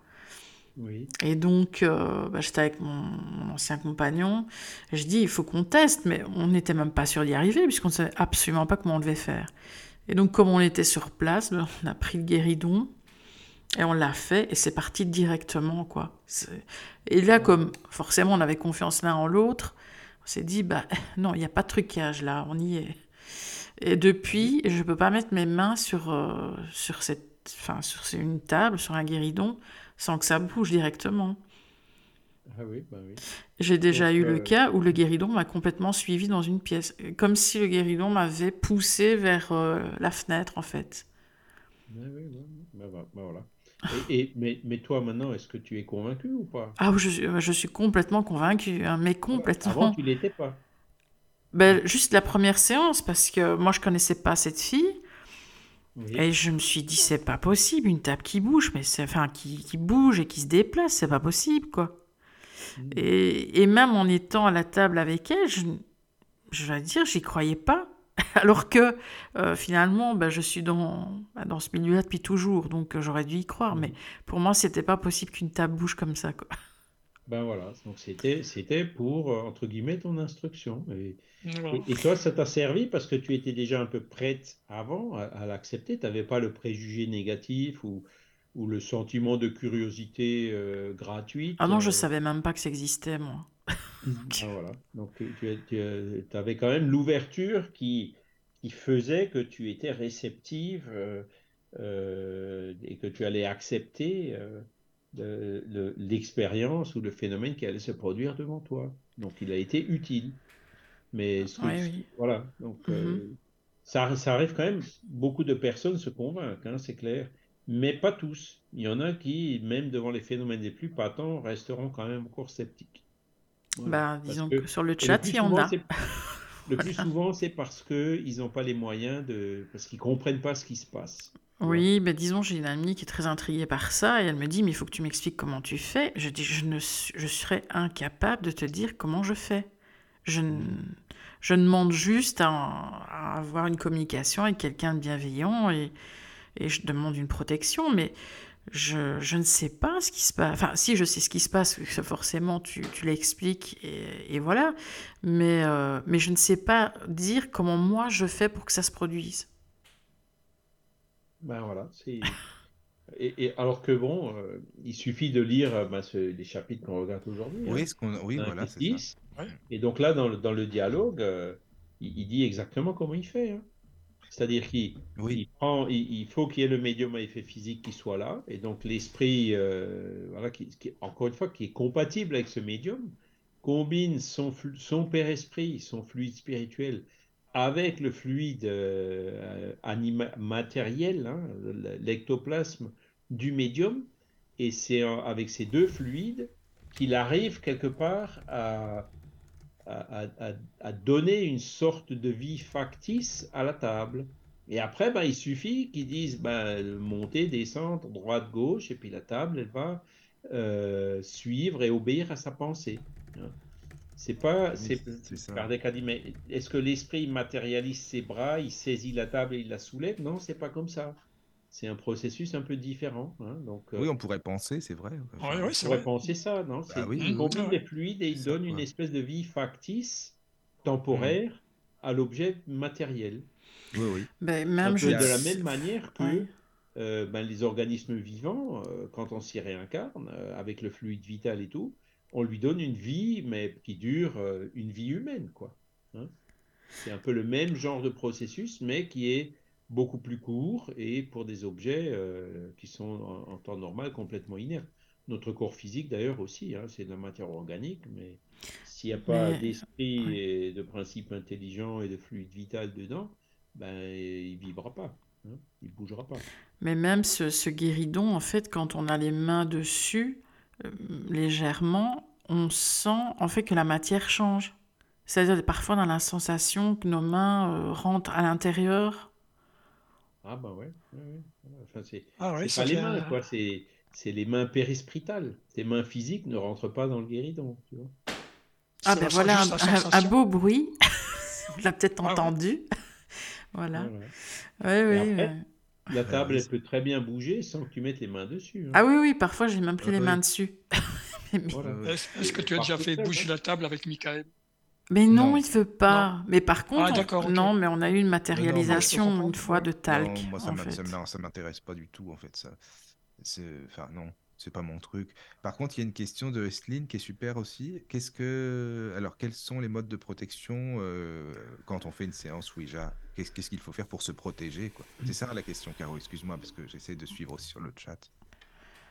Oui. Et donc, euh, bah, j'étais avec mon, ancien compagnon. je dis, il faut qu'on teste, mais on n'était même pas sûr d'y arriver, puisqu'on ne savait absolument pas comment on devait faire. Et donc, comme on était sur place, bah, on a pris le guéridon et on l'a fait, et c'est parti directement, quoi. Et là, comme forcément on avait confiance l'un en l'autre, on s'est dit, bah [laughs] non, il n'y a pas de trucage là, on y est. Et depuis, je ne peux pas mettre mes mains sur, euh, sur, cette, sur une table, sur un guéridon, sans que ça bouge directement. Ah oui, bah oui. J'ai déjà eu le euh, cas où le guéridon m'a complètement suivi dans une pièce, comme si le guéridon m'avait poussé vers euh, la fenêtre en fait. Oui, oui, oui. Bah, bah, bah, voilà. Et, mais, mais, toi, maintenant, est-ce que tu es convaincu ou pas? Ah, je suis, je suis complètement convaincu, hein, mais complètement. Avant, tu l'étais pas. Ben, juste la première séance, parce que moi, je connaissais pas cette fille. Et je me suis dit, c'est pas possible, une table qui bouge, mais c'est, enfin, qui, qui, bouge et qui se déplace, c'est pas possible, quoi. Mmh. Et, et, même en étant à la table avec elle, je, je vais dire, j'y croyais pas. [laughs] Alors que euh, finalement, ben, je suis dans, bah, dans ce milieu-là depuis toujours, donc euh, j'aurais dû y croire. Mais pour moi, c'était pas possible qu'une table bouge comme ça. Quoi. [laughs] Ben voilà, donc c'était, c'était pour, euh, entre guillemets, ton instruction. Et, et, toi, ça t'a servi parce que tu étais déjà un peu prête avant à, l'accepter? Tu n'avais pas le préjugé négatif ou, ou le sentiment de curiosité gratuite. Ah non, je savais même pas que ça existait, moi. [laughs] Ah, voilà. Donc tu, tu, avais quand même l'ouverture qui, qui faisait que tu étais réceptive euh, euh, et que tu allais accepter euh, l'expérience ou le phénomène qui allait se produire devant toi. Donc il a été utile. Mais voilà, donc euh, mm-hmm. ça, ça, arrive quand même, beaucoup de personnes se convainquent, hein, c'est clair, mais pas tous. Il y en a qui, même devant les phénomènes les plus patents, resteront quand même encore sceptiques. Bah, disons que, sur le chat, il y en a. [laughs] Le plus souvent, c'est parce qu'ils n'ont pas les moyens de. parce qu'ils ne comprennent pas ce qui se passe. Oui, ben disons, j'ai une amie qui est très intriguée par ça et elle me dit Mais il faut que tu m'expliques comment tu fais. Je dis Je, ne, je serais incapable de te dire comment je fais. Je, je demande juste à, avoir une communication avec quelqu'un de bienveillant et, et je demande une protection, mais je, je, ne sais pas ce qui se passe. Enfin, si, je sais ce qui se passe, [laughs] forcément, tu, tu l'expliques et, et, voilà. Mais, euh, mais je ne sais pas dire comment moi je fais pour que ça se produise. Ben voilà, c'est. [laughs] Et, et, alors que bon, euh, il suffit de lire ben, ce, les chapitres qu'on regarde aujourd'hui. Oui, hein, ce qu'on, oui voilà, c'est ça. Et donc là, dans le, dans le dialogue, euh, il, il, dit exactement comment il fait. Hein. C'est-à-dire qu'il il prend, il, faut qu'il y ait le médium à effet physique qui soit là, et donc l'esprit, euh, voilà, qui, qui, encore une fois, qui est compatible avec ce médium, combine son, son père-esprit, son fluide spirituel, avec le fluide euh, matériel, hein, l'ectoplasme du médium, et c'est avec ces deux fluides qu'il arrive quelque part à, à, donner une sorte de vie factice à la table. Et après, ben, il suffit qu'ils disent ben, monter, descendre, droite, gauche, et puis la table, elle va euh, suivre et obéir à sa pensée. C'est pas, c'est Kardec a dit, mais est-ce que l'esprit matérialise ses bras, il saisit la table et il la soulève? Non, c'est pas comme ça c'est un processus un peu différent. Hein, donc, euh, oui, on pourrait penser, c'est vrai. on pourrait penser ça, non? Ah, oui, Il combine des fluides et il donne une espèce de vie factice, temporaire, mm. à l'objet matériel. Oui, oui. Ben, même je... De la même manière que euh, ben, les organismes vivants, euh, quand on s'y réincarne, avec le fluide vital et tout, on lui donne une vie, mais qui dure une vie humaine, quoi. Hein. c'est un peu le même genre de processus, mais qui est beaucoup plus court et pour des objets euh, qui sont en, temps normal complètement inertes. Notre corps physique d'ailleurs aussi, hein, c'est de la matière organique, mais s'il n'y a pas d'esprit et de principe intelligent et de fluide vital dedans, ben, il ne vivra pas, hein, il ne bougera pas. Mais même ce, ce, guéridon, en fait, quand on a les mains dessus, euh, légèrement, on sent en fait que la matière change. C'est-à-dire parfois dans la sensation que nos mains euh, rentrent à l'intérieur ah bah ouais. Enfin, c'est ah pas les mains, quoi. C'est les mains périspritales. Tes mains physiques ne rentrent pas dans le guéridon, tu vois. Ah ben voilà un, beau bruit. [laughs] On l'a peut-être ah entendu. [laughs] voilà. Ouais, oui, La table, elle peut très bien bouger sans que tu mettes les mains dessus. Hein. Ah oui, oui, parfois j'ai même plus ah les mains dessus. [laughs] Est-ce que tu as déjà fait bouger la table avec Michael? Mais non, il ne veut pas. Mais par ah, contre, non, mais on a eu une matérialisation une fois de talc. moi, ça m'intéresse pas du tout, en fait. Ça, enfin, non, c'est pas mon truc. Par contre, il y a une question de Estline qui est super aussi. Qu'est-ce que, alors, quels sont les modes de protection euh, quand on fait une séance Ouija? Qu'est-ce qu'il faut faire pour se protéger C'est ça la question, Caro. Excuse-moi parce que j'essaie de suivre aussi sur le chat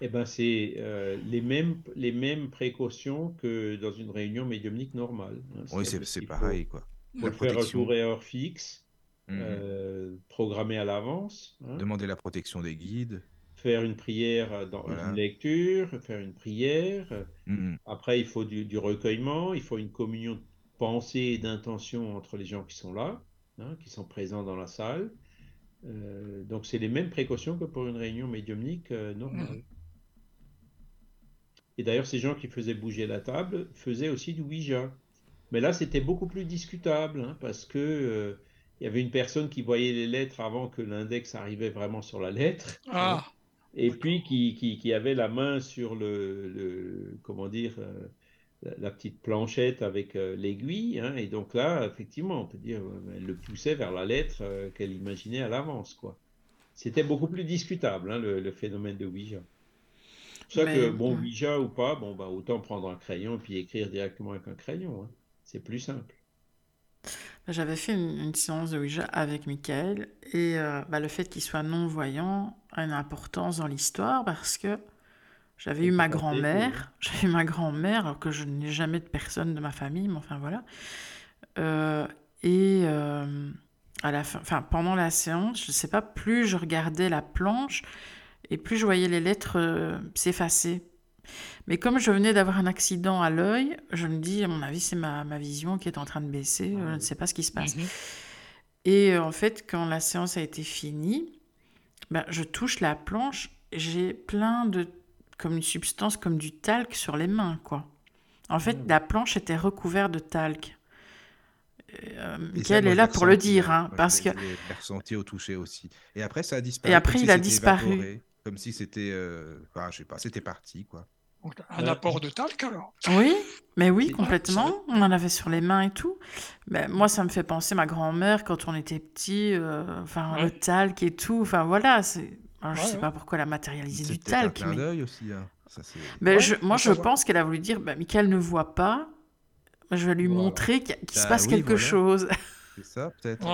eh ben, c'est euh, les, mêmes, les mêmes précautions que dans une réunion médiumnique normale. Hein. Oui, c'est pareil. Quoi. Il faut faire un jour et heure fixe, mmh euh, programmer à l'avance. Hein. Demander la protection des guides. Faire une prière dans une lecture, faire une prière. Mmh Après, il faut du, recueillement, il faut une communion de pensée et d'intention entre les gens qui sont là, hein, qui sont présents dans la salle. Euh, donc, c'est les mêmes précautions que pour une réunion médiumnique normale. Mmh et d'ailleurs, ces gens qui faisaient bouger la table faisaient aussi du Ouija. Mais là, c'était beaucoup plus discutable, hein, parce que euh, il y avait une personne qui voyait les lettres avant que l'index arrivait vraiment sur la lettre. Ah. Et puis qui, qui, avait la main sur le, comment dire, euh, la, petite planchette avec euh, l'aiguille. Hein. et donc là, effectivement, on peut dire, elle le poussait vers la lettre qu'elle imaginait à l'avance, quoi. C'était beaucoup plus discutable, hein, le, le, phénomène de Ouija. C'est ça que, bon, Ouija ou pas, bon, bah, autant prendre un crayon et puis écrire directement avec un crayon. Hein. C'est plus simple. J'avais fait une, séance de Ouija avec Michael et euh, bah, le fait qu'il soit non-voyant a une importance dans l'histoire parce que J'avais eu ma grand-mère, [laughs] j'avais eu ma grand-mère, alors que je n'ai jamais de personne de ma famille, mais enfin voilà. Euh, et euh, à la fin, enfin, pendant la séance, je ne sais pas, plus je regardais la planche et plus je voyais les lettres euh, s'effacer. Mais comme je venais d'avoir un accident à l'œil, je me dis, à mon avis, c'est ma, ma, vision qui est en train de baisser, je ne sais pas ce qui se passe. Mhm. Et en fait, quand la séance a été finie, ben, je touche la planche, j'ai plein de comme une substance comme du talc sur les mains, quoi. En fait, mmh. la planche était recouverte de talc. Euh, Michael est là pour le dire, hein, parce que. Je ressenti au toucher aussi. Et après, ça a disparu. Et après, il a disparu. Comme si c'était, euh... enfin, je sais pas, c'était parti, quoi. un apport de talc alors Oui, mais oui, complètement. On en avait sur les mains et tout. Mais moi, ça me fait penser ma grand-mère quand on était petit, euh, enfin le talc et tout. Enfin voilà, c'est je ne sais pas pourquoi elle a matérialisé du talc. Mais... aussi. Hein. mais je, moi, je pense qu'elle a voulu dire bah, Michael ne voit pas. Je vais lui montrer qu'il se bah passe quelque chose. C'est ça, peut-être.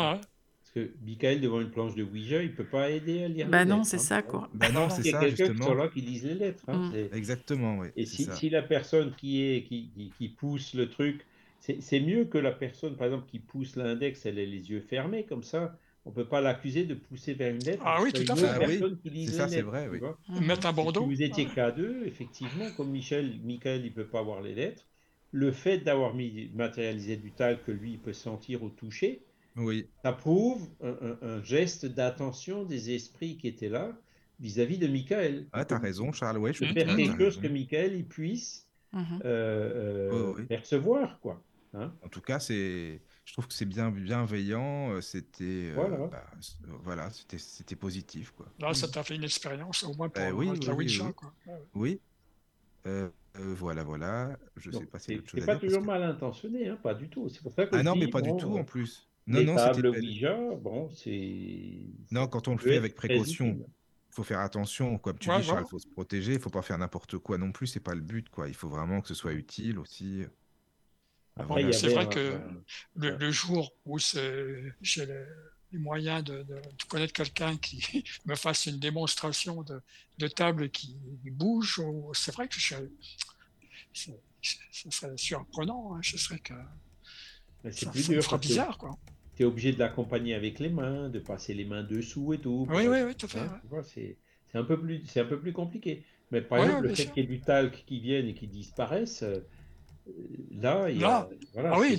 Que Michael, devant une planche de Ouija, il ne peut pas aider à lire bah les non, lettres. c'est hein. ça, quoi. Bah non, c'est ça, quelqu'un justement. là qui lise les lettres. Hein. Mm. Exactement, oui. Et si, ça. si la personne qui, est, qui, qui, qui pousse le truc, c'est mieux que la personne, par exemple, qui pousse l'index, elle ait les yeux fermés, comme ça, on ne peut pas l'accuser de pousser vers une lettre. Ah oui, tout à fait. Ah oui, c'est ça, c'est vrai, oui. Mettre un bandeau. Si vous étiez K2, effectivement, comme Michel, Michael, il ne peut pas voir les lettres. Le fait d'avoir mis matérialisé du talc que lui, il peut sentir au toucher, oui. ça prouve un, un, un geste d'attention des esprits qui étaient là vis-à-vis de Michael. Ah, tu as raison, Charles, ouais, je De faire quelque chose que Michael il puisse Mhm. euh, euh, Oh, oui. percevoir, quoi. Hein En tout cas, c'est, je trouve que c'est bien bienveillant. euh, C'était, euh, Voilà. bah, voilà, c'était, c'était positif, quoi. Là, ça t'a fait une expérience, au moins pour oui, avec la oui, oui, Ouija. oui. Quoi. Euh, euh, voilà, voilà. Je Donc, sais pas si c'est pas toujours que- mal intentionné, hein, pas du tout. C'est pour ça que Ah non, mais pas du tout en plus. Non, les non, tables c'était. Ouija, bon, c'est. Non, quand on le fait avec précaution, il faut faire attention. Comme tu Ouais, dis, Charles, il faut se protéger. Il faut pas faire n'importe quoi non plus. C'est pas le but, quoi. Il faut vraiment que ce soit utile aussi. Après, C'est vrai un- que le, le jour où c'est- j'ai les, les moyens de, de- de connaître quelqu'un qui [laughs] me fasse une démonstration de, de table qui bouge, ou- c'est vrai que je- c'est- ce serait surprenant. hein. Ce serait que c'est ça, plus ça me dur fera parce que bizarre. Quoi. Tu es obligé de l'accompagner avec les mains, de passer les mains dessous et tout. Oui, oui, oui, tout à fait. hein, ouais. c'est un peu plus, c'est un peu plus compliqué. Mais par Ouais, exemple, ouais, le fait qu'il y ait du talc qui vienne et qui disparaisse, euh, là, il y a, Là. voilà, Ah oui,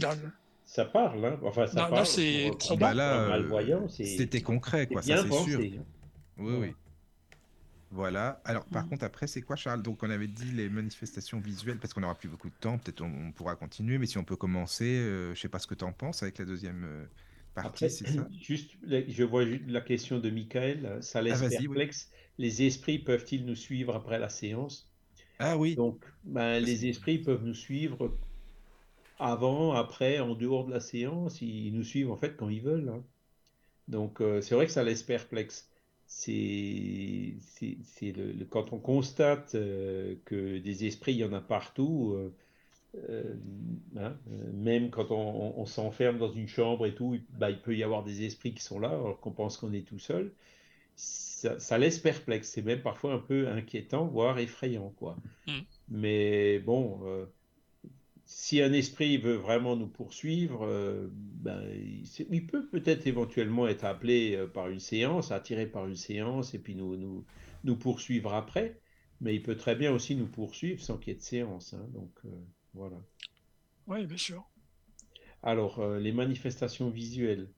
ça parle. Hein. Enfin, ça Là- parle. c'est Bah là, euh, malvoyant, c'est c'était concret, quoi. bien Ça, c'est sûr. Oui, oui. Voilà. Alors, par Mhm. contre, après, c'est quoi, Charles? Donc, on avait dit les manifestations visuelles, parce qu'on n'aura plus beaucoup de temps. Peut-être on, on pourra continuer, mais si on peut commencer, euh, je sais pas ce que tu en penses avec la deuxième euh, partie, Après, c'est ça? [clears throat] juste, je vois la question de Michael, ça laisse Ah, oui. perplexe. Les esprits peuvent-ils nous suivre après la séance? Ah oui. Donc, ben, les esprits peuvent nous suivre avant, après, en dehors de la séance. Ils nous suivent en fait quand ils veulent. hein. Donc, euh, c'est vrai que ça laisse perplexe. C'est, c'est, c'est le, le- quand on constate euh, que des esprits, il y en a partout, euh, euh, hein, euh, même quand on, on- on s'enferme dans une chambre et tout, il, bah, il peut y avoir des esprits qui sont là alors qu'on pense qu'on est tout seul. Ça, ça laisse perplexe. C'est même parfois un peu inquiétant, voire effrayant, quoi. Mm. Mais bon, euh, si un esprit veut vraiment nous poursuivre, euh, ben, il, peut peut-être éventuellement être appelé par une séance, attiré par une séance, et puis nous, nous, nous poursuivre après. Mais il peut très bien aussi nous poursuivre sans qu'il y ait de séance. hein. Donc, voilà. Oui, bien sûr. Alors, euh, les manifestations visuelles.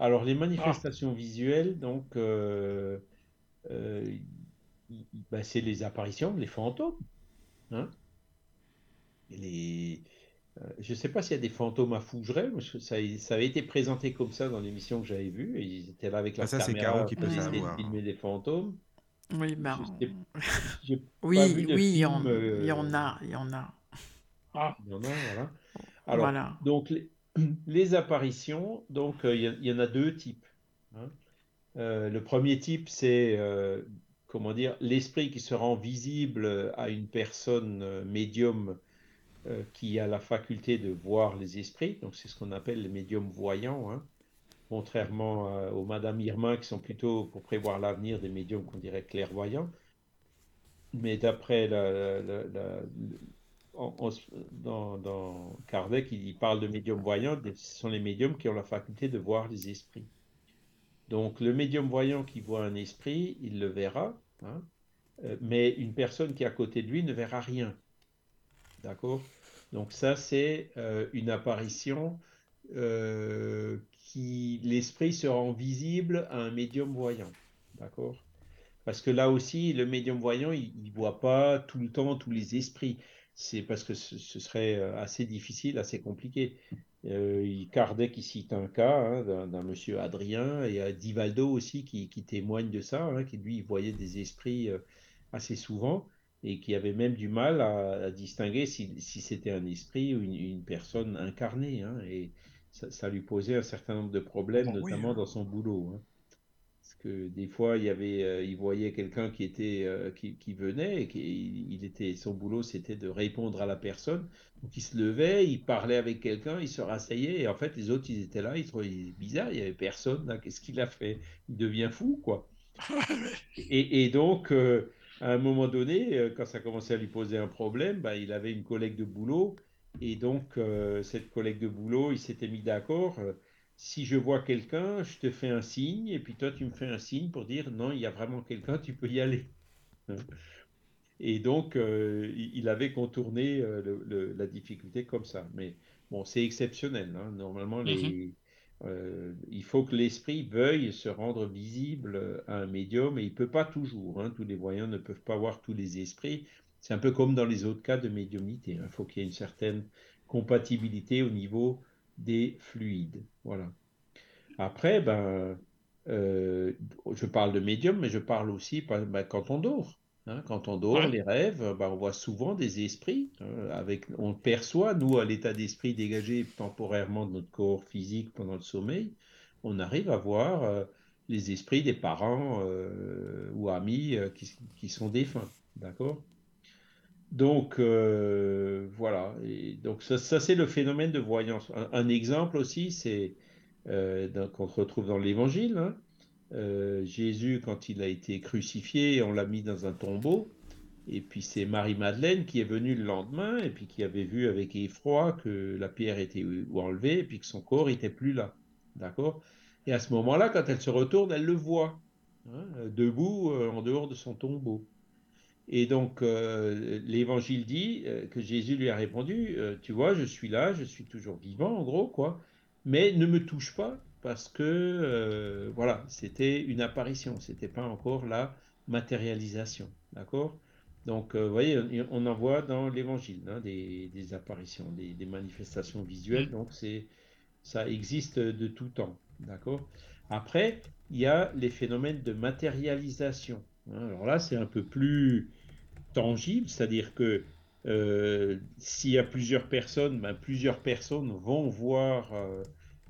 Alors, les manifestations visuelles, donc, euh, euh, ben, c'est les apparitions, les fantômes. hein. Les, je ne sais pas s'il y a des fantômes à Fougeray, ça, ça avait été présenté comme ça dans l'émission que j'avais vue. et Ils étaient là avec Ah, leur ça, c'est caméra Caro qui peut de savoir. filmer des fantômes. Oui, ben, Je sais- j'ai pas oui, oui, il y, film, en, euh, il y en a, il y en a. Ah, voilà. Alors, Voilà. donc, les, [clears throat] les apparitions, donc, euh, il y, il y en a deux types. hein. Euh, le premier type, c'est, euh, comment dire, l'esprit qui se rend visible à une personne euh, médium euh, qui a la faculté de voir les esprits. Donc, c'est ce qu'on appelle les médiums voyants. hein. Contrairement euh, aux Madame Irma, qui sont plutôt pour prévoir l'avenir des médiums qu'on dirait clairvoyants. mais d'après la, dans, dans, Kardec, il parle de médiums voyants, ce sont les médiums qui ont la faculté de voir les esprits. Donc le médium voyant qui voit un esprit, il le verra, hein, euh, mais une personne qui est à côté de lui ne verra rien. D'accord? Donc ça, c'est euh, une apparition euh, qui... L'esprit se rend visible à un médium voyant. D'accord? Parce que là aussi, le médium voyant, il ne voit pas tout le temps tous les esprits. C'est parce que ce, serait assez difficile, assez compliqué. Euh, Kardec, il cite un cas hein, d'un monsieur Adrien et a Divaldo aussi qui, témoigne de ça, hein, qui lui voyait des esprits assez souvent et qui avait même du mal à, distinguer si, c'était un esprit ou une, personne incarnée. Hein, et ça, lui posait un certain nombre de problèmes, notamment dans son boulot. Hein. Que des fois, il, y avait, euh, il voyait quelqu'un qui, était, euh, qui, venait et qui, il était, son boulot, c'était de répondre à la personne. Donc il se levait, il parlait avec quelqu'un, il se rasseyait et en fait, les autres, ils étaient là, ils trouvaient bizarre, il n'y avait personne. Qu'est-ce qu'il a fait? Il devient fou, quoi. [laughs] et, donc, euh, à un moment donné, quand ça commençait à lui poser un problème, bah, il avait une collègue de boulot. Et donc, cette collègue de boulot, il s'était mis d'accord. Euh, si je vois quelqu'un, je te fais un signe. Et puis toi, tu me fais un signe pour dire non, il y a vraiment quelqu'un, tu peux y aller. Et donc, il avait contourné la difficulté comme ça. Mais bon, c'est exceptionnel. Hein. Normalement, les, mm-hmm. Euh, il faut que l'esprit veuille se rendre visible à un médium et il ne peut pas toujours. Hein. tous les voyants ne peuvent pas voir tous les esprits. C'est un peu comme dans les autres cas de médiumnité. Hein. Il faut qu'il y ait une certaine compatibilité au niveau des fluides. Voilà. Après, ben, euh, je parle de médium, mais je parle aussi ben, quand on dort. Hein, quand on dort, les rêves, ben, on voit souvent des esprits. Hein, avec, on perçoit, nous, à l'état d'esprit dégagé temporairement de notre corps physique pendant le sommeil, on arrive à voir euh, les esprits des parents euh, ou amis euh, qui, sont défunts. D'accord? Donc, voilà. Et donc, ça, c'est le phénomène de voyance. Un, exemple aussi, c'est qu'on retrouve dans l'évangile. Hein, euh, Jésus, quand il a été crucifié, on l'a mis dans un tombeau. Et puis c'est Marie-Madeleine qui est venue le lendemain et puis qui avait vu avec effroi que la pierre était enlevée et puis que son corps n'était plus là. D'accord? Et à ce moment-là, quand elle se retourne, elle le voit, hein, debout euh, en dehors de son tombeau. Et donc euh, l'évangile dit que Jésus lui a répondu, tu vois, je suis là, je suis toujours vivant en gros, quoi, mais ne me touche pas parce que euh, voilà, c'était une apparition, c'était pas encore la matérialisation, d'accord? Donc, euh, vous voyez, on, en voit dans l'Évangile hein, des, apparitions, des, manifestations visuelles, donc c'est ça existe de tout temps, d'accord? Après, il y a les phénomènes de matérialisation. Hein. alors là, c'est un peu plus tangible, c'est-à-dire que euh, s'il y a plusieurs personnes, ben, plusieurs personnes vont voir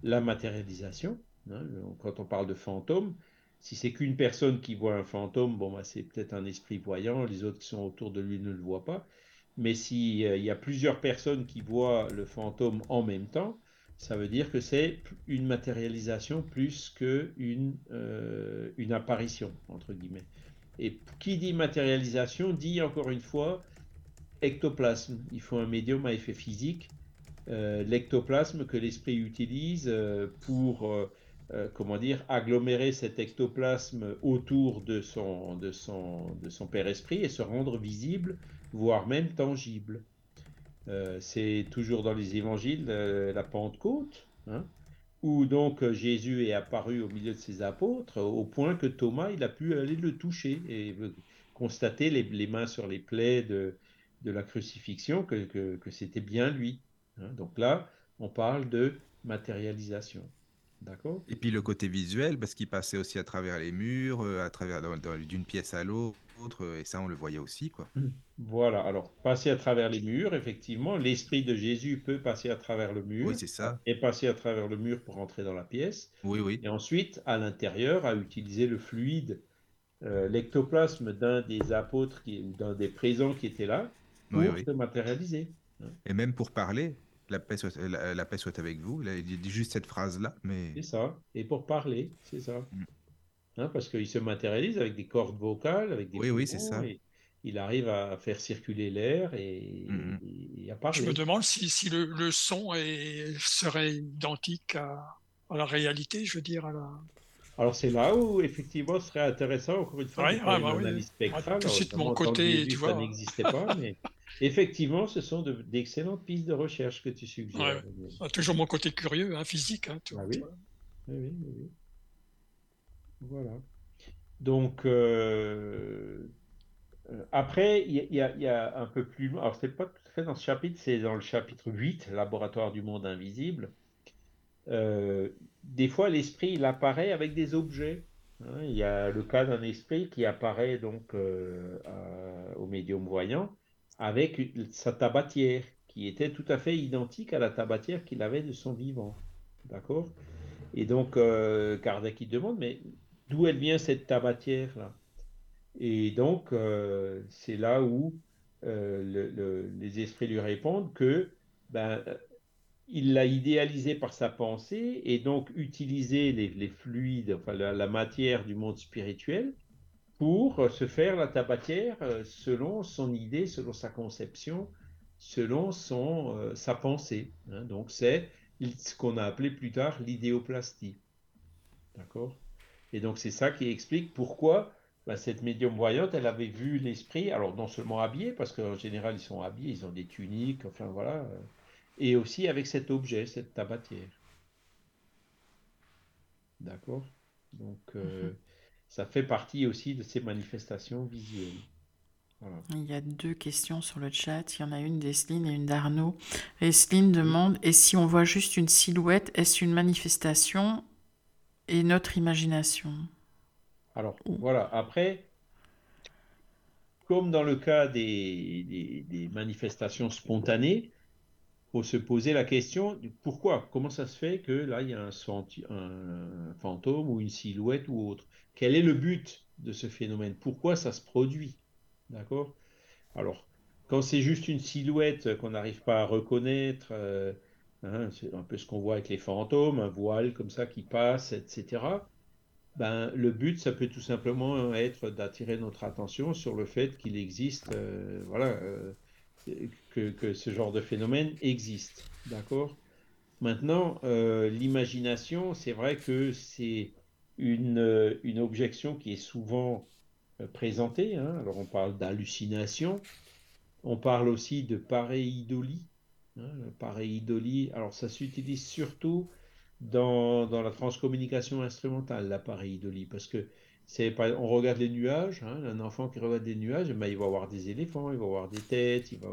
la matérialisation. Hein, quand on parle de fantôme, si c'est qu'une personne qui voit un fantôme, bon, bah, c'est peut-être un esprit voyant, les autres qui sont autour de lui ne le voient pas. Mais s'il euh, y a plusieurs personnes qui voient le fantôme en même temps, ça veut dire que c'est une matérialisation plus qu'une euh, une apparition, entre guillemets. Et qui dit matérialisation dit encore une fois ectoplasme. Il faut un médium à effet physique euh, l'ectoplasme que l'esprit utilise euh, pour, euh, comment dire, agglomérer cet ectoplasme autour de son, père esprit et se rendre visible, voire même tangible. c'est toujours dans les évangiles la Pentecôte, hein, où donc Jésus est apparu au milieu de ses apôtres, au point que Thomas il a pu aller le toucher et constater les, mains sur les plaies de, la crucifixion, que, que c'était bien lui. Hein, donc là, on parle de matérialisation. D'accord Et puis le côté visuel, parce qu'il passait aussi à travers les murs, euh, à travers d'une pièce à l'autre, euh, et ça on le voyait aussi, quoi. Mmh. Voilà. Alors passer à travers les murs, effectivement, l'esprit de Jésus peut passer à travers le mur. Oui, c'est ça. Et passer à travers le mur pour entrer dans la pièce. Oui, oui. Et ensuite, à l'intérieur, à utiliser le fluide, euh, l'ectoplasme d'un des apôtres qui, ou d'un des présents qui était là, pour se matérialiser. Et même pour parler, la paix, soit, la, paix soit avec vous. Il dit juste cette phrase-là, mais... C'est ça. Et pour parler, c'est ça. Mm. Hein, parce qu'il se matérialise avec des cordes vocales, avec des... Oui, oui, c'est ça. Et, il arrive à faire circuler l'air et, Mhm. et à Je parler. me demande si, si le, le son est, serait identique à, à la réalité, je veux dire. À la... Alors c'est là où effectivement ce serait intéressant, encore une fois, Ouais, de ouais, bah oui. analyse spectrale. Ah, tout de Alors, suite, mon côté, tu ça vois. n'existait pas, mais effectivement, ce sont de- d'excellentes pistes de recherche que tu suggères. Ah, toujours mon côté curieux, hein, physique. Hein, Ah vois, oui. Oui, oui. Voilà. Donc, euh, euh, après, il y, a- y y un peu plus loin, alors c'est pas tout à fait dans ce chapitre, c'est dans le chapitre 8, Laboratoire du monde invisible. Euh, des fois, l'esprit, il apparaît avec des objets. hein. Il y a le cas d'un esprit qui apparaît donc euh, à- au médium voyant avec sa tabatière, qui était tout à fait identique à la tabatière qu'il avait de son vivant. D'accord? Et donc, euh, Kardec il demande, mais d'où elle vient cette tabatière-là? Et donc, euh, c'est là où euh, le- le- les esprits lui répondent que ben, il l'a idéalisé par sa pensée et donc utilisé les, fluides, enfin la matière du monde spirituel pour euh, se faire la tabatière euh, selon son idée, selon sa conception, selon son, euh, sa pensée. hein. Donc, c'est ce qu'on a appelé plus tard l'idéoplastie. D'accord? Et donc, c'est ça qui explique pourquoi bah, cette médium voyante, elle avait vu l'esprit, alors non seulement habillé, parce qu'en général, ils sont habillés, ils ont des tuniques, enfin voilà, et aussi avec cet objet, cette tabatière. D'accord? Donc, euh, ça fait partie aussi de ces manifestations visuelles. Voilà. Il y a deux questions sur le chat. Il y en a une d'Esline et une d'Arnaud. Esline demande Et si on voit juste une silhouette, est-ce une manifestation et notre imagination? Alors, voilà, après, comme dans le cas des, des- des manifestations spontanées, faut se poser la question pourquoi, comment ça se fait que là, il y a un fantôme ou une silhouette ou autre? Quel est le but de ce phénomène? Pourquoi ça se produit? D'accord? Alors, quand c'est juste une silhouette qu'on n'arrive pas à reconnaître, euh, hein, c'est un peu ce qu'on voit avec les fantômes, un voile comme ça qui passe, etc. Ben, le but, ça peut tout simplement être d'attirer notre attention sur le fait qu'il existe, euh, voilà, euh, que, ce genre de phénomène existe. D'accord? Maintenant, euh, l'imagination, c'est vrai que c'est une, euh, une objection qui est souvent euh, présentée. hein. Alors, on parle d'hallucination, on parle aussi de pareidolie. hein. Pareidolie, alors ça s'utilise surtout dans, dans la transcommunication instrumentale, la pareidolie, parce que c'est on regarde les nuages, hein, un enfant qui regarde les nuages, ben, il va voir des éléphants, il va voir des têtes, il va,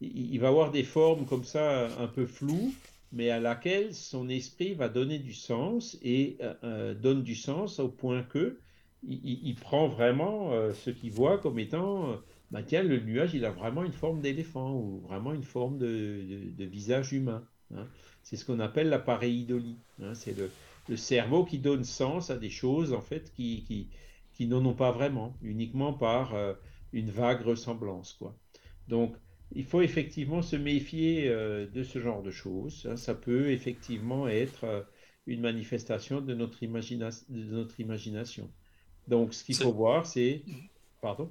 il, va voir des formes comme ça un peu floues, mais à laquelle son esprit va donner du sens et euh, euh, donne du sens au point que il, prend vraiment euh, ce qu'il voit comme étant, bah tiens, le nuage, il a vraiment une forme d'éléphant ou vraiment une forme de, de- de visage humain. hein. C'est ce qu'on appelle la pareidolie. hein. C'est le, le cerveau qui donne sens à des choses en fait qui, qui, qui n'en ont pas vraiment, uniquement par euh, une vague ressemblance, quoi. Donc, il faut effectivement se méfier euh, de ce genre de choses. hein. Ça peut effectivement être euh, une manifestation de notre, imagina- de notre imagination. Donc, ce qu'il faut voir, c'est... Pardon?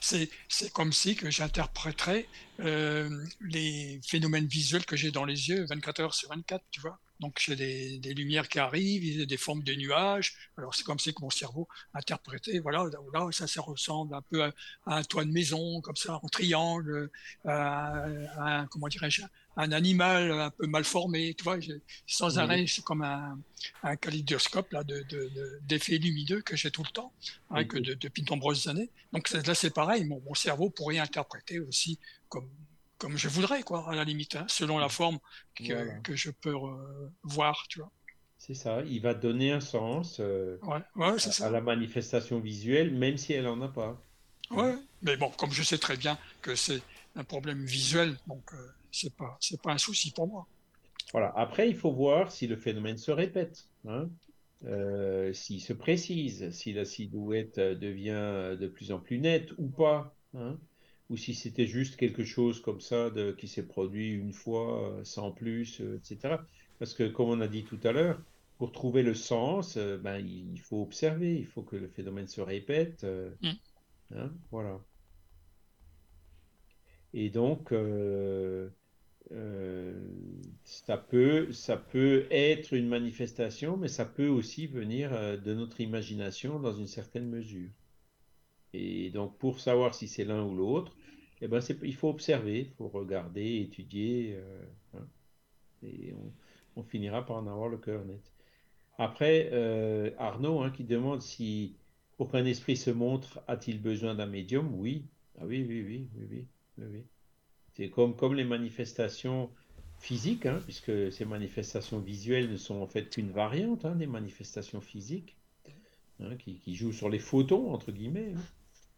C'est, c'est comme si que j'interpréterais les phénomènes visuels que j'ai dans les yeux 24 heures sur 24, tu vois. Donc j'ai des, des lumières qui arrivent, il y a des formes de nuages. Alors c'est comme si que mon cerveau interprétait, voilà, là ça, ça ressemble un peu à, à un toit de maison, comme ça, en triangle, à, à un, comment dirais-je, un animal un peu mal formé, tu vois. Sans arrêt, c'est comme un, un kaléidoscope là, de, de- de- d'effets lumineux que j'ai tout le temps, hein, Oui. que de- depuis de nombreuses années. Donc là, c'est pareil, mon, mon cerveau pourrait interpréter aussi comme, comme je voudrais, quoi, à la limite, hein, selon la forme que, Voilà. que je peux euh, voir, tu vois. C'est ça, il va donner un sens euh, Ouais, ouais, c'est à, ça. à la manifestation visuelle, même si elle n'en a pas. Ouais, mais bon, comme je sais très bien que c'est un problème visuel, donc euh, c'est pas, c'est pas un souci pour moi. Voilà. Après, il faut voir si le phénomène se répète, hein. Euh, s'il se précise, si la silhouette euh, devient de plus en plus nette ou pas, hein. Ou si c'était juste quelque chose comme ça de, qui s'est produit une fois, euh, sans plus, euh, etc. Parce que, comme on a dit tout à l'heure, pour trouver le sens, euh, ben, il faut observer, il faut que le phénomène se répète. Mm. hein, voilà. Et donc, ça peut, ça peut être une manifestation, mais ça peut aussi venir de notre imagination dans une certaine mesure. Et donc, pour savoir si c'est l'un ou l'autre, eh ben, il faut observer, il faut regarder, étudier, hein, et on, finira par en avoir le cœur net. Après, euh, Arnaud hein, qui demande si qu'un esprit se montre, a-t-il besoin d'un médium? Oui. Ah oui, oui, oui, oui, oui, oui. C'est comme, comme les manifestations physiques, hein, puisque ces manifestations visuelles ne sont en fait qu'une variante des manifestations physiques, qui, qui, jouent sur les photons, entre guillemets.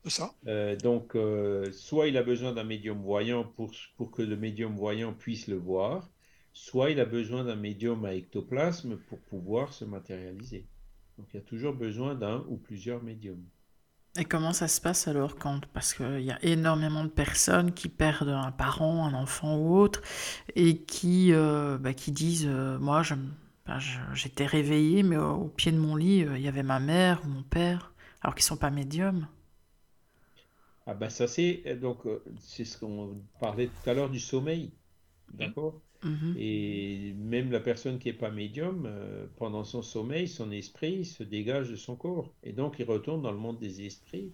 Ça. Euh, donc, euh, soit il a besoin d'un médium voyant pour, pour que le médium voyant puisse le voir, soit il a besoin d'un médium à ectoplasme pour pouvoir se matérialiser. Donc, il y a toujours besoin d'un ou plusieurs médiums. Et comment ça se passe alors quand Parce qu'il y a énormément de personnes qui perdent un parent, un enfant ou autre, et qui, euh, bah, qui disent Moi, bah, j'étais réveillée, mais au, pied de mon lit, il y avait ma mère ou mon père, alors qu'ils ne sont pas médiums. Ah ben ça c'est euh, donc euh, c'est ce qu'on parlait tout à l'heure du sommeil, d'accord? Mhm. Et même la personne qui n'est pas médium, euh, pendant son sommeil, son esprit se dégage de son corps. Et donc il retourne dans le monde des esprits.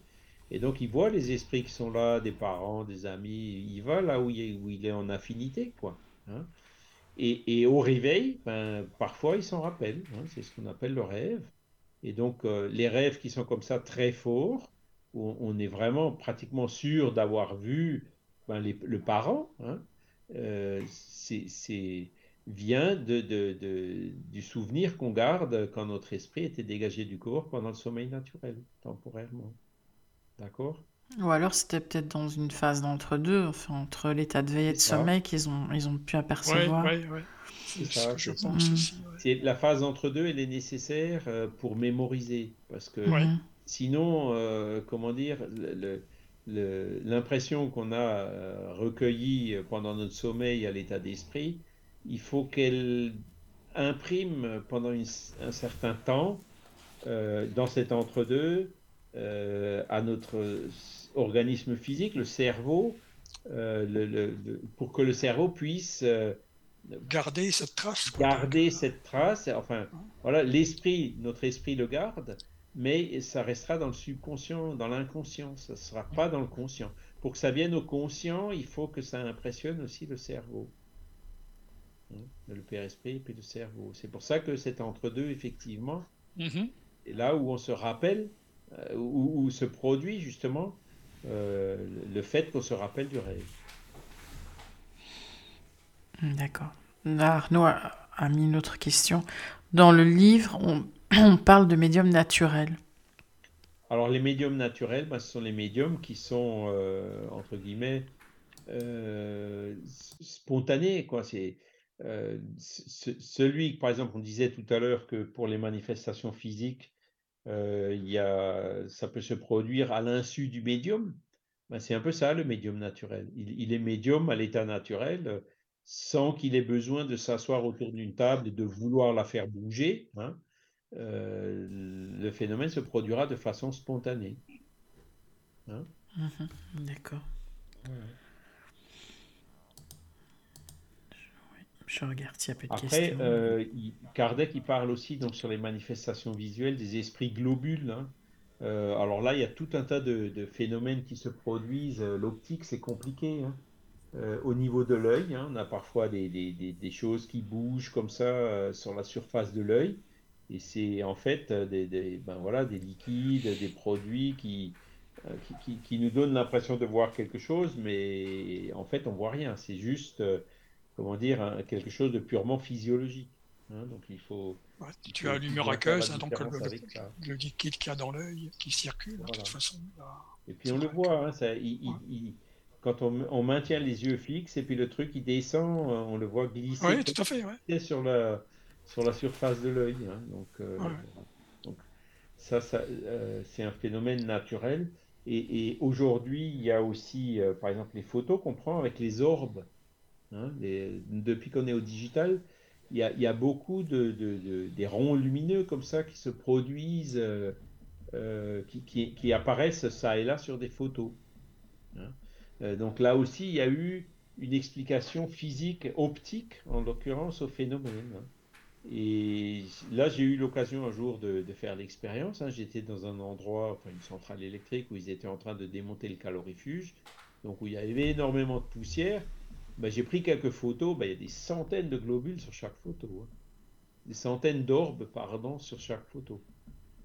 Et donc il voit les esprits qui sont là, des parents, des amis. Il va là où il est, où il est en affinité, quoi. hein. Et, et au réveil, ben, parfois il s'en rappelle. hein. C'est ce qu'on appelle le rêve. Et donc les rêves qui sont comme ça très forts, on est vraiment pratiquement sûr d'avoir vu ben, le parent, hein, euh, c'est vient de, du souvenir qu'on garde quand notre esprit était dégagé du corps pendant le sommeil naturel, temporairement. D'accord? Ou alors c'était peut-être dans une phase d'entre-deux, enfin, entre l'état de veille et de sommeil qu'ils ont, ils ont pu apercevoir. Oui, oui, oui. C'est ça, je pense aussi. La phase entre-deux, elle est nécessaire euh, pour mémoriser, parce que Sinon, euh, comment dire, l'impression qu'on a euh, recueillie pendant notre sommeil à l'état d'esprit, il faut qu'elle imprime pendant un certain temps euh, dans cet entre-deux à notre organisme physique, le cerveau, pour que le cerveau puisse garder cette trace. Garder cette trace. Enfin, voilà, l'esprit, notre esprit le garde, mais ça restera dans le subconscient, dans l'inconscient, ça ne sera pas dans le conscient. Pour que ça vienne au conscient, il faut que ça impressionne aussi le cerveau. Hein, le père-esprit et puis le cerveau. C'est pour ça que c'est entre deux, effectivement. Mm-hmm. Et là où on se rappelle, euh, où, se produit justement euh, le fait qu'on se rappelle du rêve. D'accord. Arnaud a mis une autre question. Dans le livre, [clears throat] on, parle de médiums naturels. Alors les médiums naturels, ben, ce sont les médiums qui sont, euh, entre guillemets, euh, spontanés. Quoi. Euh, celui, par exemple, on disait tout à l'heure que pour les manifestations physiques, y a, ça peut se produire à l'insu du médium. Ben, c'est un peu ça le médium naturel. Il, est médium à l'état naturel sans qu'il ait besoin de s'asseoir autour d'une table et de vouloir la faire bouger. Hein. Euh, le phénomène se produira de façon spontanée. Hein? Mhm, D'accord. Je regarde s'il y a peu de Après, questions. Euh, Kardec il parle aussi donc, sur les manifestations visuelles des esprits globules. Hein. Euh, alors là, il y a tout un tas de, phénomènes qui se produisent. L'optique, c'est compliqué. Hein. Au niveau de l'œil, on a parfois des, des, des, choses qui bougent comme ça sur la surface de l'œil. Et c'est en fait euh, des, des, ben voilà, des liquides, des produits qui, euh, qui, qui, nous donnent l'impression de voir quelque chose, mais en fait on voit rien. C'est juste, euh, comment dire, quelque chose de purement physiologique. Hein. donc il faut. tu as lumière aqueuse, hein, donc le, le, liquide qu'il y a dans l'œil qui circule de toute façon. et puis on le voit, hein, ça, il, quand on, on, maintient les yeux fixes et puis le truc il descend, on le voit glisser oui, tout à fait, ouais. sur la sur la surface de l'œil. Hein. Donc, euh, donc, ça, ça euh, c'est un phénomène naturel. Et, aujourd'hui, il y a aussi, euh, par exemple, les photos qu'on prend avec les orbes. Hein, depuis qu'on est au digital, il y a, il y a beaucoup de, de, des ronds lumineux comme ça qui se produisent, qui, qui, qui, apparaissent ça et là sur des photos. Hein. Euh, donc là aussi, il y a eu une explication physique, optique, en l'occurrence, au phénomène. hein. Et là, j'ai eu l'occasion un jour de, faire l'expérience. hein. J'étais dans un endroit, une centrale électrique, où ils étaient en train de démonter le calorifuge, donc où il y avait énormément de poussière. Ben, j'ai pris quelques photos, ben, il y a des centaines de globules sur chaque photo. hein. Des centaines d'orbes, pardon, sur chaque photo.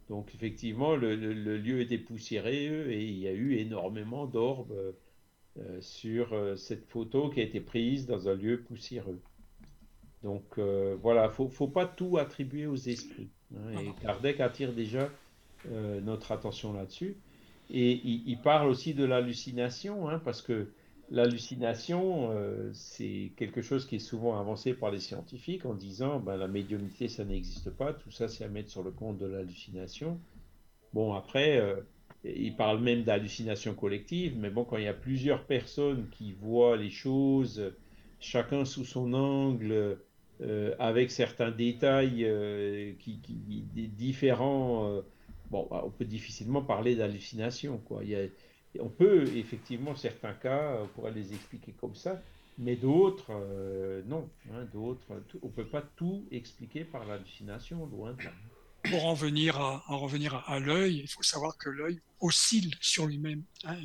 Donc effectivement, le, lieu était poussiéreux et il y a eu énormément d'orbes euh, sur euh, cette photo qui a été prise dans un lieu poussiéreux. Donc euh, voilà, faut, faut pas tout attribuer aux esprits. hein, et Kardec attire déjà euh, notre attention là-dessus. Et il, il parle aussi de l'hallucination, hein, parce que l'hallucination, euh, c'est quelque chose qui est souvent avancé par les scientifiques en disant ben, la médiumnité, ça n'existe pas, tout ça, c'est à mettre sur le compte de l'hallucination. Bon, après, euh, il parle même d'hallucination collective, mais bon, quand il y a plusieurs personnes qui voient les choses, chacun sous son angle, euh, avec certains détails euh, qui, qui- différents, euh, bon, bah, on peut difficilement parler d'hallucination, on peut, effectivement, certains cas, on pourrait les expliquer comme ça, mais d'autres, non. hein, d'autres, on peut pas tout expliquer par l'hallucination, loin de là. Pour en venir à, en revenir à, l'œil, il faut savoir que l'œil oscille sur lui-même, hein,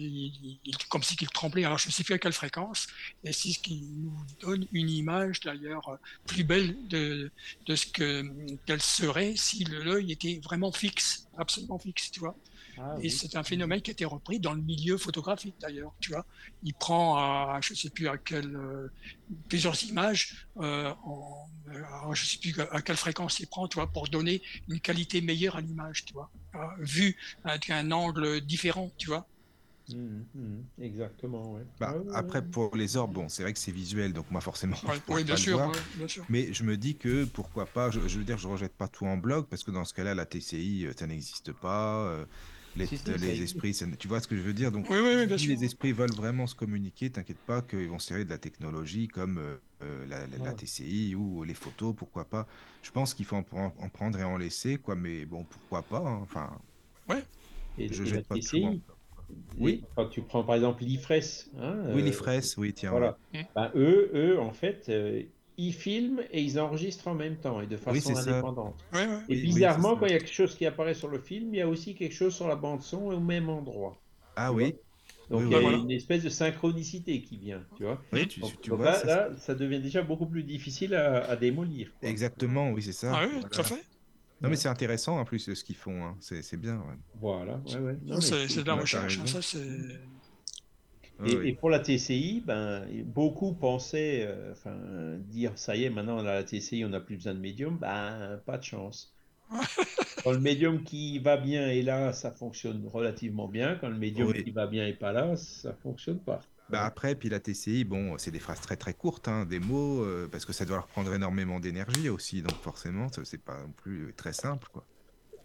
comme si il tremblait. Alors je ne sais plus à quelle fréquence, et c'est ce qui nous donne une image d'ailleurs plus belle de, de ce que qu'elle serait si l'œil était vraiment fixe, absolument fixe, tu vois. Ah, Et oui. c'est un phénomène qui a été repris dans le milieu photographique d'ailleurs, tu vois. Il prend à, je sais plus à quelle, euh, plusieurs images, euh, en, euh, je sais plus à, quelle fréquence il prend, tu vois, pour donner une qualité meilleure à l'image, tu vois, euh, vu avec un angle différent, tu vois. Mhm, mhm, exactement, ouais. Bah, Ouais, ouais, après, ouais. pour les orbes, bon, c'est vrai que c'est visuel, donc moi forcément, [laughs] oui, bien pas le sûr, voir. ouais, bien sûr. Mais je me dis que pourquoi pas, je, je veux dire, je rejette pas tout en bloc, parce que dans ce cas-là, la TCI, euh, ça n'existe pas. euh, les, Si, si, ça les existe. esprits, tu vois ce que je veux dire? Donc, Oui, oui, oui, bien si sûr. les esprits veulent vraiment se communiquer, t'inquiète pas qu'ils vont se servir de la technologie comme euh, euh, la. TCI ou les photos, pourquoi pas. Je pense qu'il faut en, pren- en prendre et en laisser, quoi, mais bon, pourquoi pas, hein, Enfin, Et, je et la jette pas tout TCI. Oui. quand tu prends par exemple l'IFRES, hein, Oui, euh, l'IFRES, oui, tiens. Voilà. ouais. Ben, eux, eux, en fait, euh, ils filment et ils enregistrent en même temps et de façon indépendante. Ouais, ouais. Et Oui, bizarrement, quand il y a quelque chose qui apparaît sur le film, il y a aussi quelque chose sur la bande son au même endroit. Ah oui, Donc Oui, il y a. Voilà. une espèce de synchronicité qui vient, tu vois. oui, tu, Donc, tu donc vois, là, ça, là, ça devient déjà beaucoup plus difficile à, à démolir. quoi. Exactement, oui, c'est ça. Ah oui, Voilà. tout à fait. Non, mais c'est intéressant en plus ce qu'ils font. hein. C'est c'est bien. ouais. Voilà, ouais, ouais. C'est de la recherche, hein, ça c'est. Et, pour la TCI, ben, beaucoup pensaient, euh, enfin, dire ça y est, maintenant on a la TCI, on n'a plus besoin de médium. Ben, pas de chance. [laughs] Quand le médium qui va bien est là, ça fonctionne relativement bien. Quand le médium Oui. qui va bien est pas là, ça fonctionne pas. Bah après, puis la TCI, bon, c'est des phrases très très courtes, hein, des mots, euh, parce que ça doit leur prendre énormément d'énergie aussi, donc forcément, c'est pas non plus très simple, quoi.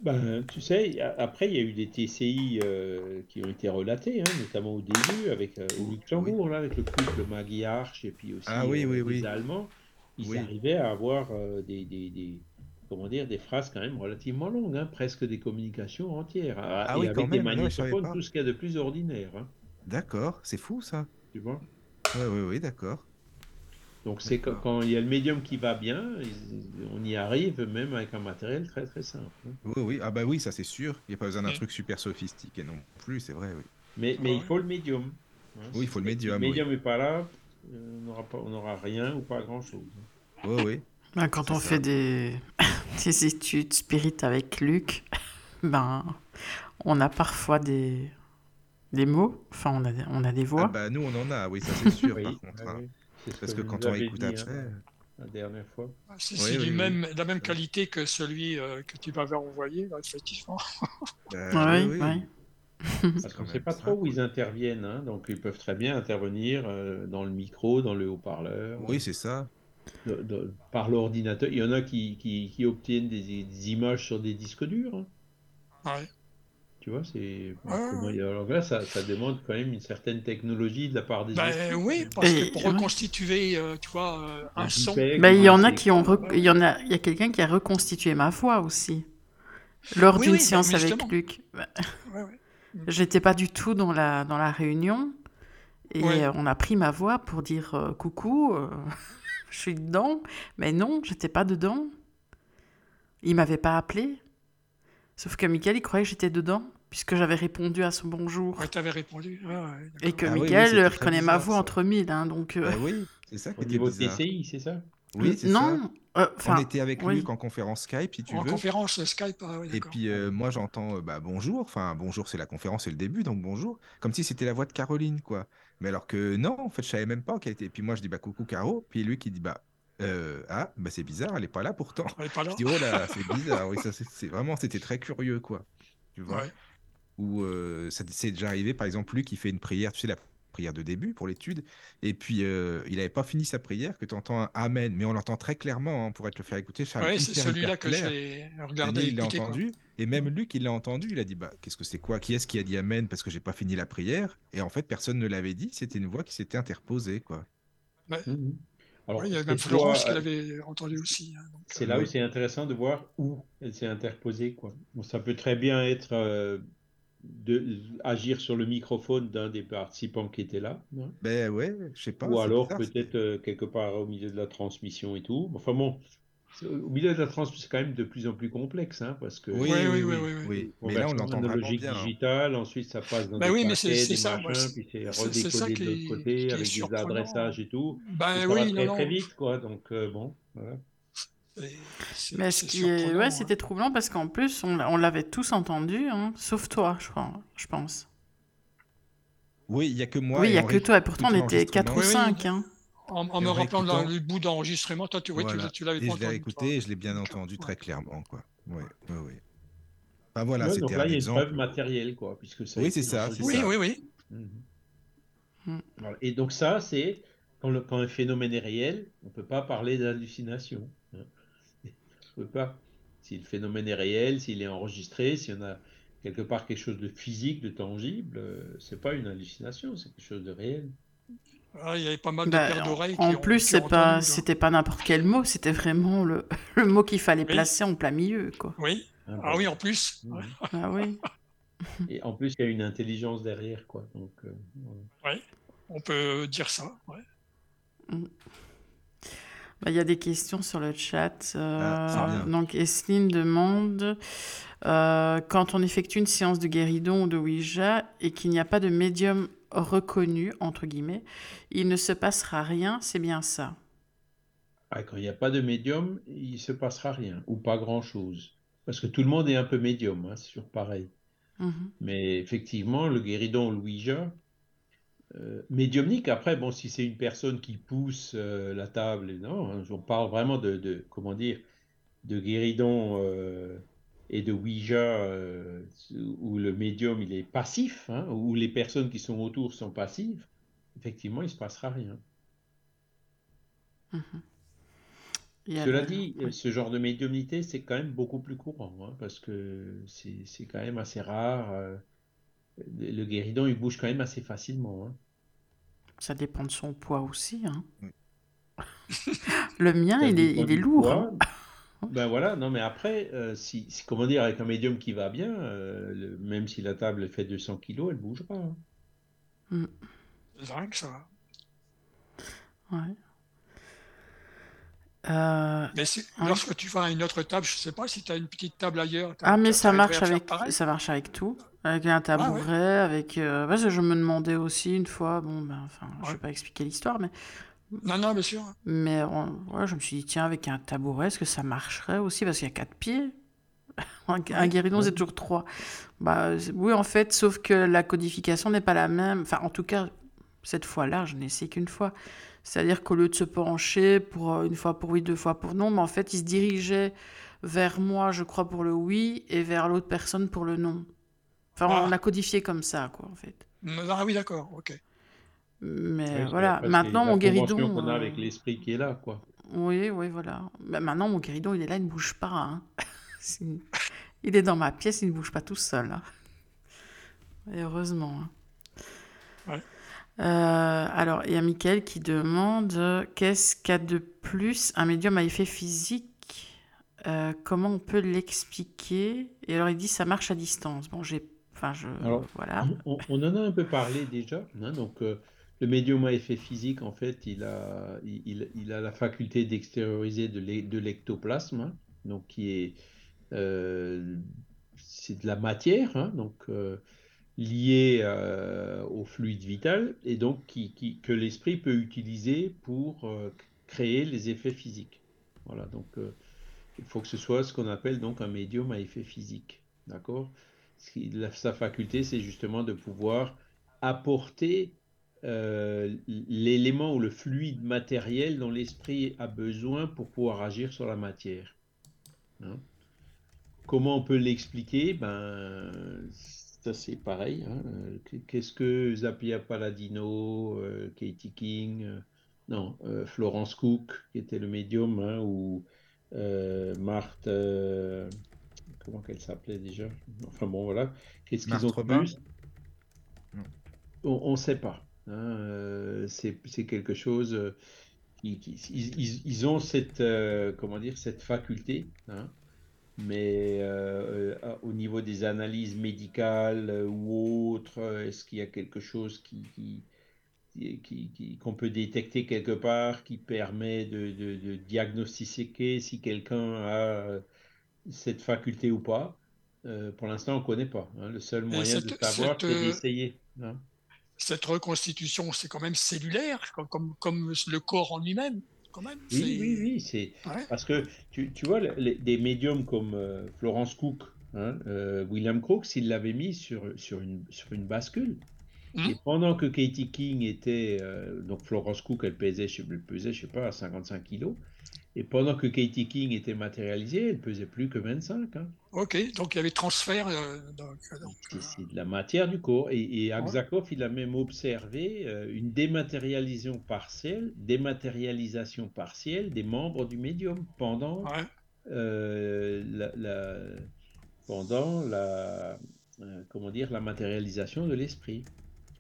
Ben, tu sais, a- après, il y a eu des TCI euh, qui ont été relatées, hein, notamment au début, avec euh, au Luxembourg, là, avec le couple Maggie Arch et puis aussi Ah oui, euh, oui, les oui. Allemands. Ils Oui. arrivaient à avoir euh, des, des, des- comment dire, des phrases quand même relativement longues, hein, presque des communications entières, ah, Ah et oui, avec des même, ah non, je savais magnétophones, pas. tout ce qu'il y a de plus ordinaire, hein, D'accord, c'est fou ça. tu vois? Ouais, ouais, oui, d'accord. Donc c'est quand, quand il y a le médium qui va bien, on y arrive même avec un matériel très très simple. hein. Oui, oui, ah bah oui, ça c'est sûr. Il n'y a pas besoin d'un truc super sophistiqué non plus, c'est vrai, oui. Mais, mais Ah il faut le médium. hein. Oui, il faut le Si médium, Le oui. médium n'est pas là, euh, on n'aura pas, on n'aura rien ou pas grand-chose. Oui, oui. Ben, quand on ça. fait des... [laughs] des études spirit avec Luc, [laughs] ben, on a parfois des, des mots, enfin, on a, des- on a des Ah voix. bah nous, on en a, oui, ça c'est sûr, Oui, par contre. ah hein. Parce que quand on écoute dit, hein, après... la dernière fois. C'est Oui, c'est oui, du oui. même, de la même qualité que celui euh, que tu m'avais envoyé, là, effectivement. [laughs] euh, oui, oui, Parce quand qu'on ne sait pas trop où ils interviennent, hein, donc ils peuvent très bien intervenir euh, dans le micro, dans le haut-parleur, Oui, c'est ça. de- de- par l'ordinateur. Il y en a qui, qui, qui obtiennent des, des images sur des disques durs. hein. Ouais. Tu vois, c'est. Ouais, ouais. Alors là, ça, ça demande quand même une certaine technologie de la part des Ben esprits. oui, parce Et- que pour ouais. reconstituer, euh, tu vois, euh, un Un son. Ben, il y en a qui ont... rec- Il y en a, il y a quelqu'un qui a reconstitué ma voix aussi. Lors Oui, d'une oui, ben, séance avec. Luc. Ben, Ouais, ouais. [laughs] J'étais pas du tout dans la, dans la réunion. Et Ouais. euh, on a pris ma voix pour dire euh, coucou, euh, [laughs] je suis dedans. Mais non, j'étais pas dedans. Il m'avait pas appelé. Sauf que Michael, il croyait que j'étais dedans, puisque j'avais répondu à son bonjour. Ouais, t'avais répondu. Ah, ouais, Et que Ah oui, oui, euh, très reconnaît ma voix ça. entre mille. hein, donc, euh, Bah oui, c'est ça qui Au était niveau. TCI, c'est ça? Oui, c'est ça. non, euh, enfin, On était avec oui. Luc en conférence Skype, si tu En veux. conférence Skype, ah, Et puis euh, moi j'entends euh, bah, bonjour, enfin bonjour c'est la conférence, c'est le début, donc bonjour, comme si c'était la voix de Caroline quoi. Mais alors que non, en fait je savais même pas qu'elle était. Et puis moi je dis bah coucou Caro, puis lui qui dit bah euh, ah bah c'est bizarre, elle est pas là pourtant. Elle est pas là. Je dis oh là c'est bizarre, oui ça c'est c'est vraiment c'était très curieux quoi. Tu vois? Ouais. Ou euh, ça c'est déjà arrivé par exemple lui qui fait une prière, tu sais la prière de début pour l'étude, et puis euh, il avait pas fini sa prière que tu entends un amen, mais on l'entend très clairement hein, pour te le faire écouter. Charles, Ouais, c'est celui-là que j'ai regardé et il l'a quoi. entendu, et même Luc, il l'a entendu, il a dit, bah, qu'est-ce que c'est quoi? Qui est-ce qui a dit Amen parce que j'ai pas fini la prière? Et en fait, personne ne l'avait dit, c'était une voix qui s'était interposée, quoi. Mhm. Alors, Ouais, il y avait même Florence qui euh, l'avait entendu aussi. hein, C'est euh, là où Oui. c'est intéressant de voir où elle s'est interposée, quoi. Bon, ça peut très bien être euh, de agir sur le microphone d'un des participants qui était là. Ben ouais, je sais pas, Ou alors peut-être euh, quelque part au milieu de la transmission et tout. Enfin bon, au milieu de la transmission, c'est quand même de plus en plus complexe, hein, parce que Oui, oui, oui, oui, oui, oui, oui. Mais là, on vraiment analogique bien. hein. digitale, ensuite ça passe dans Bah des oui, mais c'est- paquets, des ça, machins, puis c'est redécodé de l'autre côté avec des adressages et tout. Ben Et ça va oui, très non, très vite, quoi. Donc euh, bon, voilà. Mais ce qui est, ouais, hein. c'était troublant parce qu'en plus, on, l'a- on l'avait tous entendu, hein, sauf toi, je crois, je pense. Oui, il y a que moi. oui, il n'y a que toi, et pourtant on était 4 ou Oui, oui. 5. Hein. En, en me rappelant dans réécoutant- le bout d'enregistrement, toi, tu, oui, tu- Voilà. tu l'avais Et pas je l'ai entendu. écouté toi. et je l'ai bien entendu ouais. très clairement, quoi. Oui, oui, oui. Enfin voilà, Ouais, donc c'était là, un il y a une preuve matérielle, quoi, puisque ça Oui, c'est ça, Oui, oui, oui. Mm. Et donc ça, c'est quand, le- quand un phénomène est réel, on ne peut pas parler d'hallucination. Hein. On pas. Si le phénomène est réel, s'il est enregistré, s'il y en a quelque part quelque chose de physique, de tangible, euh, c'est pas une hallucination, c'est quelque chose de réel. Ah, il y avait pas mal de Bah, paires d'oreilles. en qui plus, c'est pas, là. c'était pas n'importe quel mot, c'était vraiment le, [laughs] le mot qu'il fallait Oui. placer en plein milieu, quoi. Oui. hein, Ah oui, en plus. Ouais. Ah oui. [laughs] Et en plus, il y a une intelligence derrière, quoi. Donc, euh. On peut dire ça. ouais. Bah, Il y a des questions sur le chat. euh, Ah, donc, Esline demande euh, quand on effectue une séance de guéridon ou de Ouija et qu'il n'y a pas de médium reconnu, entre guillemets, il ne se passera rien, c'est bien ça. Ah, quand il n'y a pas de médium, il se passera rien, ou pas grand-chose. Parce que tout le monde est un peu médium, hein, c'est toujours pareil. Mhm. Mais effectivement, le guéridon, le Ouija, euh, médiumnique, après, bon, si c'est une personne qui pousse euh, la table, non, hein, on parle vraiment de, de- comment dire, de guéridon euh, et de Ouija, où le médium, il est passif, hein, où les personnes qui sont autour sont passives, effectivement, il ne se passera rien. A Cela dit, ce genre de médiumnité, c'est quand même beaucoup plus courant, hein, parce que c'est quand même assez rare. le le guéridon, il bouge quand même assez facilement. hein. Ça dépend de son poids aussi. hein. Oui. [laughs] le mien, il est, il est lourd. hein. [laughs] Ben voilà, non mais après, euh, si, si- comment dire, avec un médium qui va bien, euh, le- même si la table fait 200 kilos, elle bougera. hein. C'est vrai que ça. Ouais. Euh, Mais Ouais. lorsque tu vas à une autre table, je sais pas si tu as une petite table ailleurs. Ah, mais ça marche avec, ça marche avec tout. Avec un tabouret, avec. euh, parce que je me demandais aussi une fois, bon, ben, enfin, je vais Ouais. pas expliquer l'histoire, mais, Non, non, bien sûr. mais euh, ouais, je me suis dit, tiens, avec un tabouret, est-ce que ça marcherait aussi? Parce qu'il y a quatre pieds. [laughs] Un, un guéridon, ouais. c'est toujours trois. Bah, oui, en fait, sauf que la codification n'est pas la même. Enfin, en tout cas, cette fois-là, je n'ai essayé qu'une fois. C'est-à-dire qu'au lieu de se pencher pour euh, une fois pour oui, deux fois pour non, mais en fait, il se dirigeait vers moi, je crois, pour le oui, et vers l'autre personne pour le non. Enfin, Ah. on a codifié comme ça, quoi, en fait. Ah oui, d'accord, ok. Mais voilà, maintenant, mon guéridon... qu'on a euh, avec l'esprit qui est là, quoi. Oui, oui, voilà. Bah, maintenant, mon guéridon, il est là, il ne bouge pas. hein. [laughs] Il est dans ma pièce, il ne bouge pas tout seul. hein. Et heureusement. hein. Ouais. Euh, alors, il y a Mickaël qui demande qu'est-ce qu'a de plus un médium à effet physique? Euh, Comment on peut l'expliquer? Et alors, il dit ça marche à distance. Bon, j'ai. Enfin, je. Alors, voilà. On, on en a un peu parlé déjà, hein, donc euh, le médium à effet physique, en fait, il a, il, il a la faculté d'extérioriser de l'ectoplasme, hein, donc qui est, euh, c'est de la matière, hein, donc euh, liée au fluide vital, et donc qui, qui, que l'esprit peut utiliser pour créer les effets physiques. Voilà, donc il faut que ce soit ce qu'on appelle donc un médium à effet physique, d'accord? Sa faculté, c'est justement de pouvoir apporter euh, l'élément ou le fluide matériel dont l'esprit a besoin pour pouvoir agir sur la matière. Hein. Comment on peut l'expliquer? Ben, ça c'est pareil. Hein. Qu'est-ce que Zappia Paladino, euh, Katie King, euh, non, Florence Cook, qui était le médium, hein, ou Marthe, comment qu'elle s'appelait déjà Enfin bon, voilà. Qu'est-ce qu'ils ont plus On ne sait pas. Hein, euh, c'est quelque chose. Euh, ils, ont cette, euh, comment dire, cette faculté, hein, mais au niveau des analyses médicales ou autres, est-ce qu'il y a quelque chose qui, qui qu'on peut détecter quelque part qui permet de, de, diagnostiquer si quelqu'un a cette faculté ou pas. pour l'instant, on ne connaît pas. Hein. Le seul moyen de savoir, c'est d'essayer cette reconstitution, c'est quand même cellulaire, comme, comme, le corps en lui-même. Quand même, oui, oui, oui, c'est parce que tu, tu vois des médiums comme euh, Florence Cook, hein, euh, William Crookes, il l'avait mis sur, sur, une, sur une bascule. Hum. Et pendant que Katie King était, euh, donc Florence Cook, elle pesait, je, elle pesait, je sais pas, 55 kilos. Et pendant que Katie King était matérialisée, elle pesait plus que 25. Hein. Ok, donc il y avait transfert. Euh, euh, c'est de la matière du corps. Et, et Aksakov, il a même observé euh, une dématérialisation partielle, dématérialisation partielle des membres du médium pendant la, pendant la comment dire la matérialisation de l'esprit.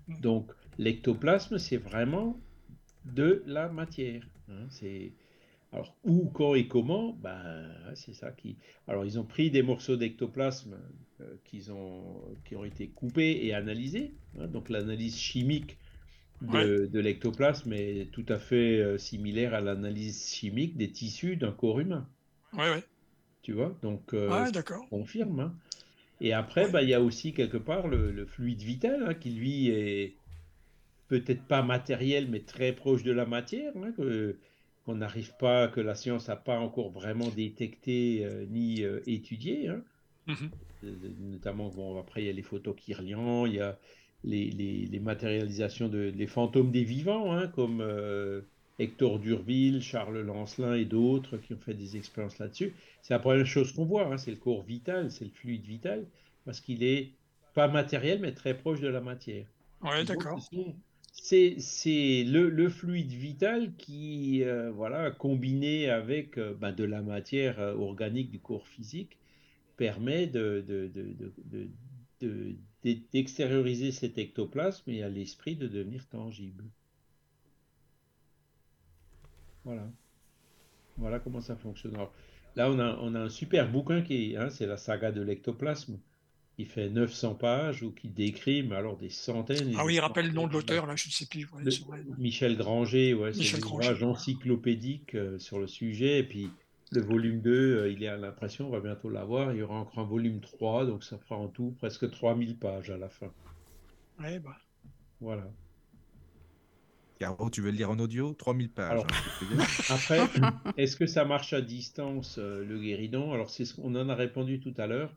Mm. Donc l'ectoplasme, c'est vraiment de la matière. Hein. c'est alors, où, quand et comment, ben, c'est ça qui. Alors, ils ont pris des morceaux d'ectoplasme euh, qui ont été coupés et analysés. Hein. donc, l'analyse chimique de, l'ectoplasme est tout à fait euh, similaire à l'analyse chimique des tissus d'un corps humain. Oui, oui. Tu vois Donc, euh, confirme. Hein. Et après, ben, il y a aussi quelque part le, fluide vital hein, qui, lui, est peut-être pas matériel, mais très proche de la matière. Que, qu'on n'arrive pas, que la science n'a pas encore vraiment détecté euh, ni euh, étudié. Hein. Mm-hmm. Euh, notamment, bon, après, il y a les photos Kirlian, il y a les, les, matérialisations de les fantômes des vivants, hein, comme Hector Durville, Charles Lancelin et d'autres qui ont fait des expériences là-dessus. C'est la première chose qu'on voit, hein, c'est le corps vital, c'est le fluide vital, parce qu'il est pas matériel, mais très proche de la matière. Oui, d'accord c'est le, fluide vital qui, euh, voilà, combiné avec euh, ben, de la matière euh, organique du corps physique, permet d'extérioriser de, de, cet ectoplasme et à l'esprit de devenir tangible. Voilà. Voilà comment ça fonctionne. là, on a, on a un super bouquin qui hein, c'est la saga de l'ectoplasme qui fait 900 pages ou qui décrit, mais alors des centaines. Ah oui, il rappelle le nom de l'auteur, là, je ne sais plus. Michel Granger, ouais, c'est un ouvrage encyclopédique euh, sur le sujet. Et puis le volume 2, euh, il y a l'impression, on va bientôt l'avoir, il y aura encore un volume 3, donc ça fera en tout presque 3000 pages à la fin. Ouais, bah. Voilà. Caro, tu veux le lire en audio? 3000 pages. Hein, [laughs] après, [laughs] est-ce que ça marche à distance, euh, le guéridon? Alors, c'est ce qu'on en a répondu tout à l'heure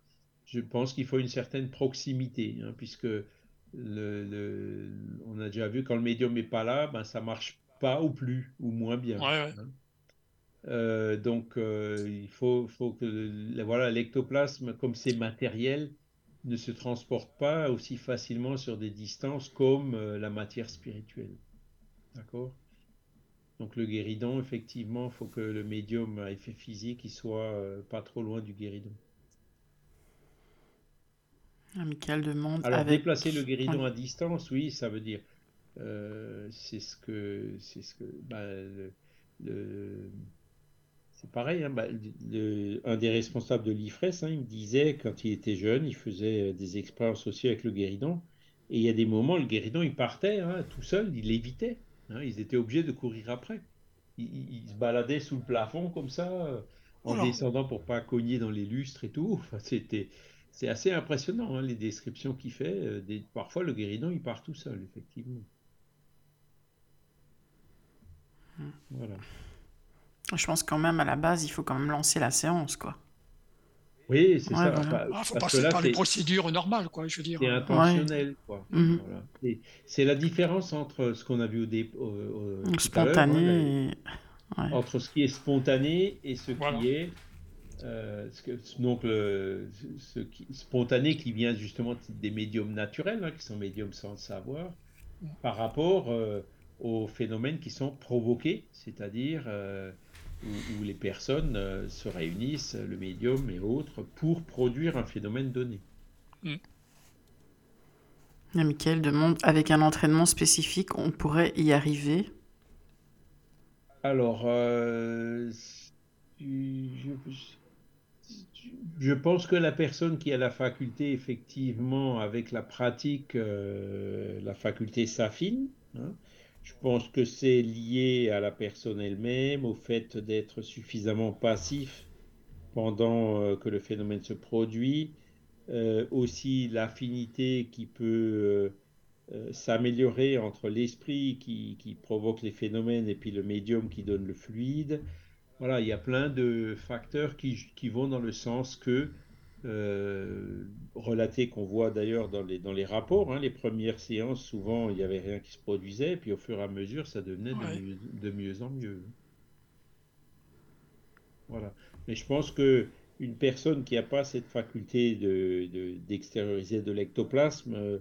je pense qu'il faut une certaine proximité, hein, puisque le, on a déjà vu quand le médium n'est pas là, ben, ça marche pas ou plus, ou moins bien. Hein. Euh, donc, euh, il faut, faut que voilà, l'ectoplasme, comme c'est matériel, ne se transporte pas aussi facilement sur des distances comme euh, la matière spirituelle. D'accord? Donc, le guéridon, effectivement, il faut que le médium à effet physique il soit pas trop loin du guéridon. Michael demande. Alors, déplacer le guéridon à distance, oui, ça veut dire. Euh, c'est ce que. C'est ce que. Bah, le, c'est pareil, hein, bah, un des responsables de l'IFRES, hein, il me disait quand il était jeune, il faisait des expériences aussi avec le guéridon, Et il y a des moments, le guéridon, il partait hein, tout seul, il l'évitait. Hein, ils étaient obligés de courir après. Ils, se baladaient sous le plafond comme ça, euh, en descendant pour pas cogner dans les lustres et tout. Enfin, c'était, c'est assez impressionnant hein, les descriptions qu'il fait. Euh, des, parfois, le guéridon, il part tout seul, effectivement. Hmm. Voilà. Je pense quand même à la base, il faut quand même lancer la séance, quoi. Oui, c'est ça. Il ah, faut passer par les procédures normales, quoi, je veux dire. C'est intentionnel, quoi. Mhm. C'est la différence entre ce qu'on a vu au départ. Spontané. Entre ce qui est spontané et ce qui est. Euh, donc, le, ce qui, spontané qui vient justement des médiums naturels, hein, qui sont médiums sans le savoir, par rapport euh, aux phénomènes qui sont provoqués, c'est-à-dire. Euh, où, les personnes se réunissent, le médium et autres, pour produire un phénomène donné. Mm. Michael demande, avec un entraînement spécifique, on pourrait y arriver? Alors, je, pense que la personne qui a la faculté, effectivement, avec la pratique, euh, la faculté s'affine. Hein, je pense que c'est lié à la personne elle-même, au fait d'être suffisamment passif pendant euh, que le phénomène se produit, euh, aussi l'affinité qui peut s'améliorer entre l'esprit qui, provoque les phénomènes et puis le médium qui donne le fluide. Voilà, il y a plein de facteurs qui, qui vont dans le sens que euh, relaté qu'on voit d'ailleurs dans les, dans les rapports. Hein. les premières séances, souvent, il n'y avait rien qui se produisait, puis au fur et à mesure, ça devenait de, mieux, en mieux. Voilà. Mais je pense que une personne qui n'a pas cette faculté d'extérioriser de, l'ectoplasme, euh,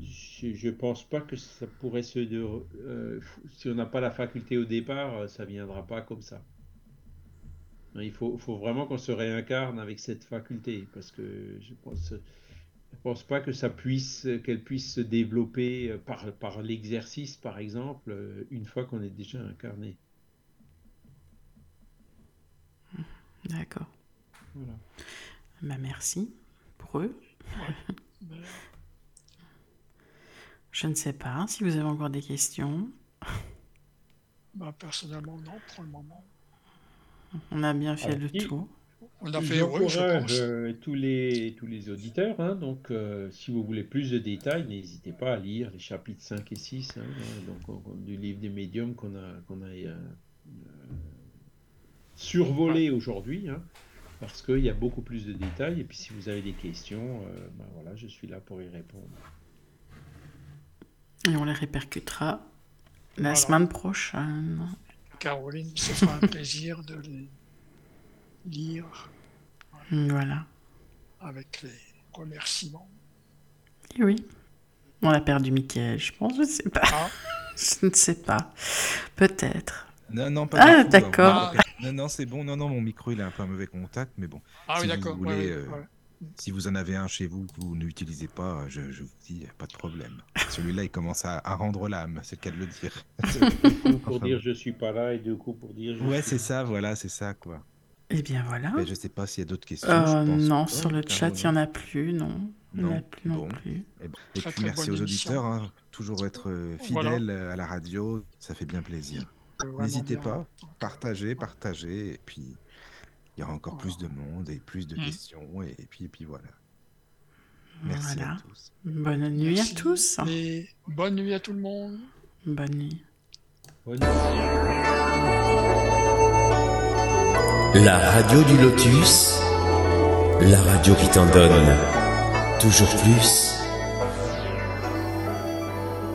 je ne pense pas que ça pourrait se... Euh, si on n'a pas la faculté au départ, ça ne viendra pas comme ça. Il faut, vraiment qu'on se réincarne avec cette faculté, parce que je pense, je pense pas que ça puisse, qu'elle puisse se développer euh, par, par l'exercice, par exemple, euh, une fois qu'on est déjà incarné. D'accord. Bah, merci pour eux. je ne sais pas si vous avez encore des questions. Bah, personnellement, non, pour le moment. On a bien fait le tour. On a fait euh, tous les tous les auditeurs. Hein. donc, euh, si vous voulez plus de détails, n'hésitez pas à lire les chapitres 5 et 6 hein, donc, du livre des médiums qu'on a qu'on a euh, survolé aujourd'hui, hein, parce qu'il y a beaucoup plus de détails. Et puis, si vous avez des questions, ben voilà, je suis là pour y répondre. Et on les répercutera la semaine prochaine. Caroline, ce sera un plaisir de les lire. Voilà. Avec les remerciements. oui. On a perdu Michael, je pense, je ne sais pas. Ah. [laughs] je ne sais pas. Peut-être. Non, non, pas Ah, d'accord. Non, non, c'est bon. Non, non, mon micro, il a un peu un mauvais contact, mais bon. Ah oui, d'accord. Euh, si vous en avez un chez vous que vous n'utilisez pas, je, vous dis, pas de problème. Celui-là, il commence à, rendre l'âme, c'est le cas de le dire. [laughs] pour dire je suis pas là et du coup pour dire. ouais, c'est ça, voilà, c'est ça, quoi. Eh bien voilà. Mais je sais pas s'il y a d'autres questions. Euh, non, sur le chat, il n'y en a plus, non. Il n'y en a plus non plus. Eh ben, et, puis merci aux auditeurs, hein. toujours être euh, fidèles à la radio, ça fait bien plaisir. N'hésitez pas, partagez, partagez, et puis il y aura encore plus de monde et plus de mmh. questions. Et, puis, et puis voilà. Merci à tous. Bonne nuit à tous. Et bonne nuit à tout le monde. Bonne nuit. Bonne nuit. La radio du lotus, la radio qui t'en donne toujours plus.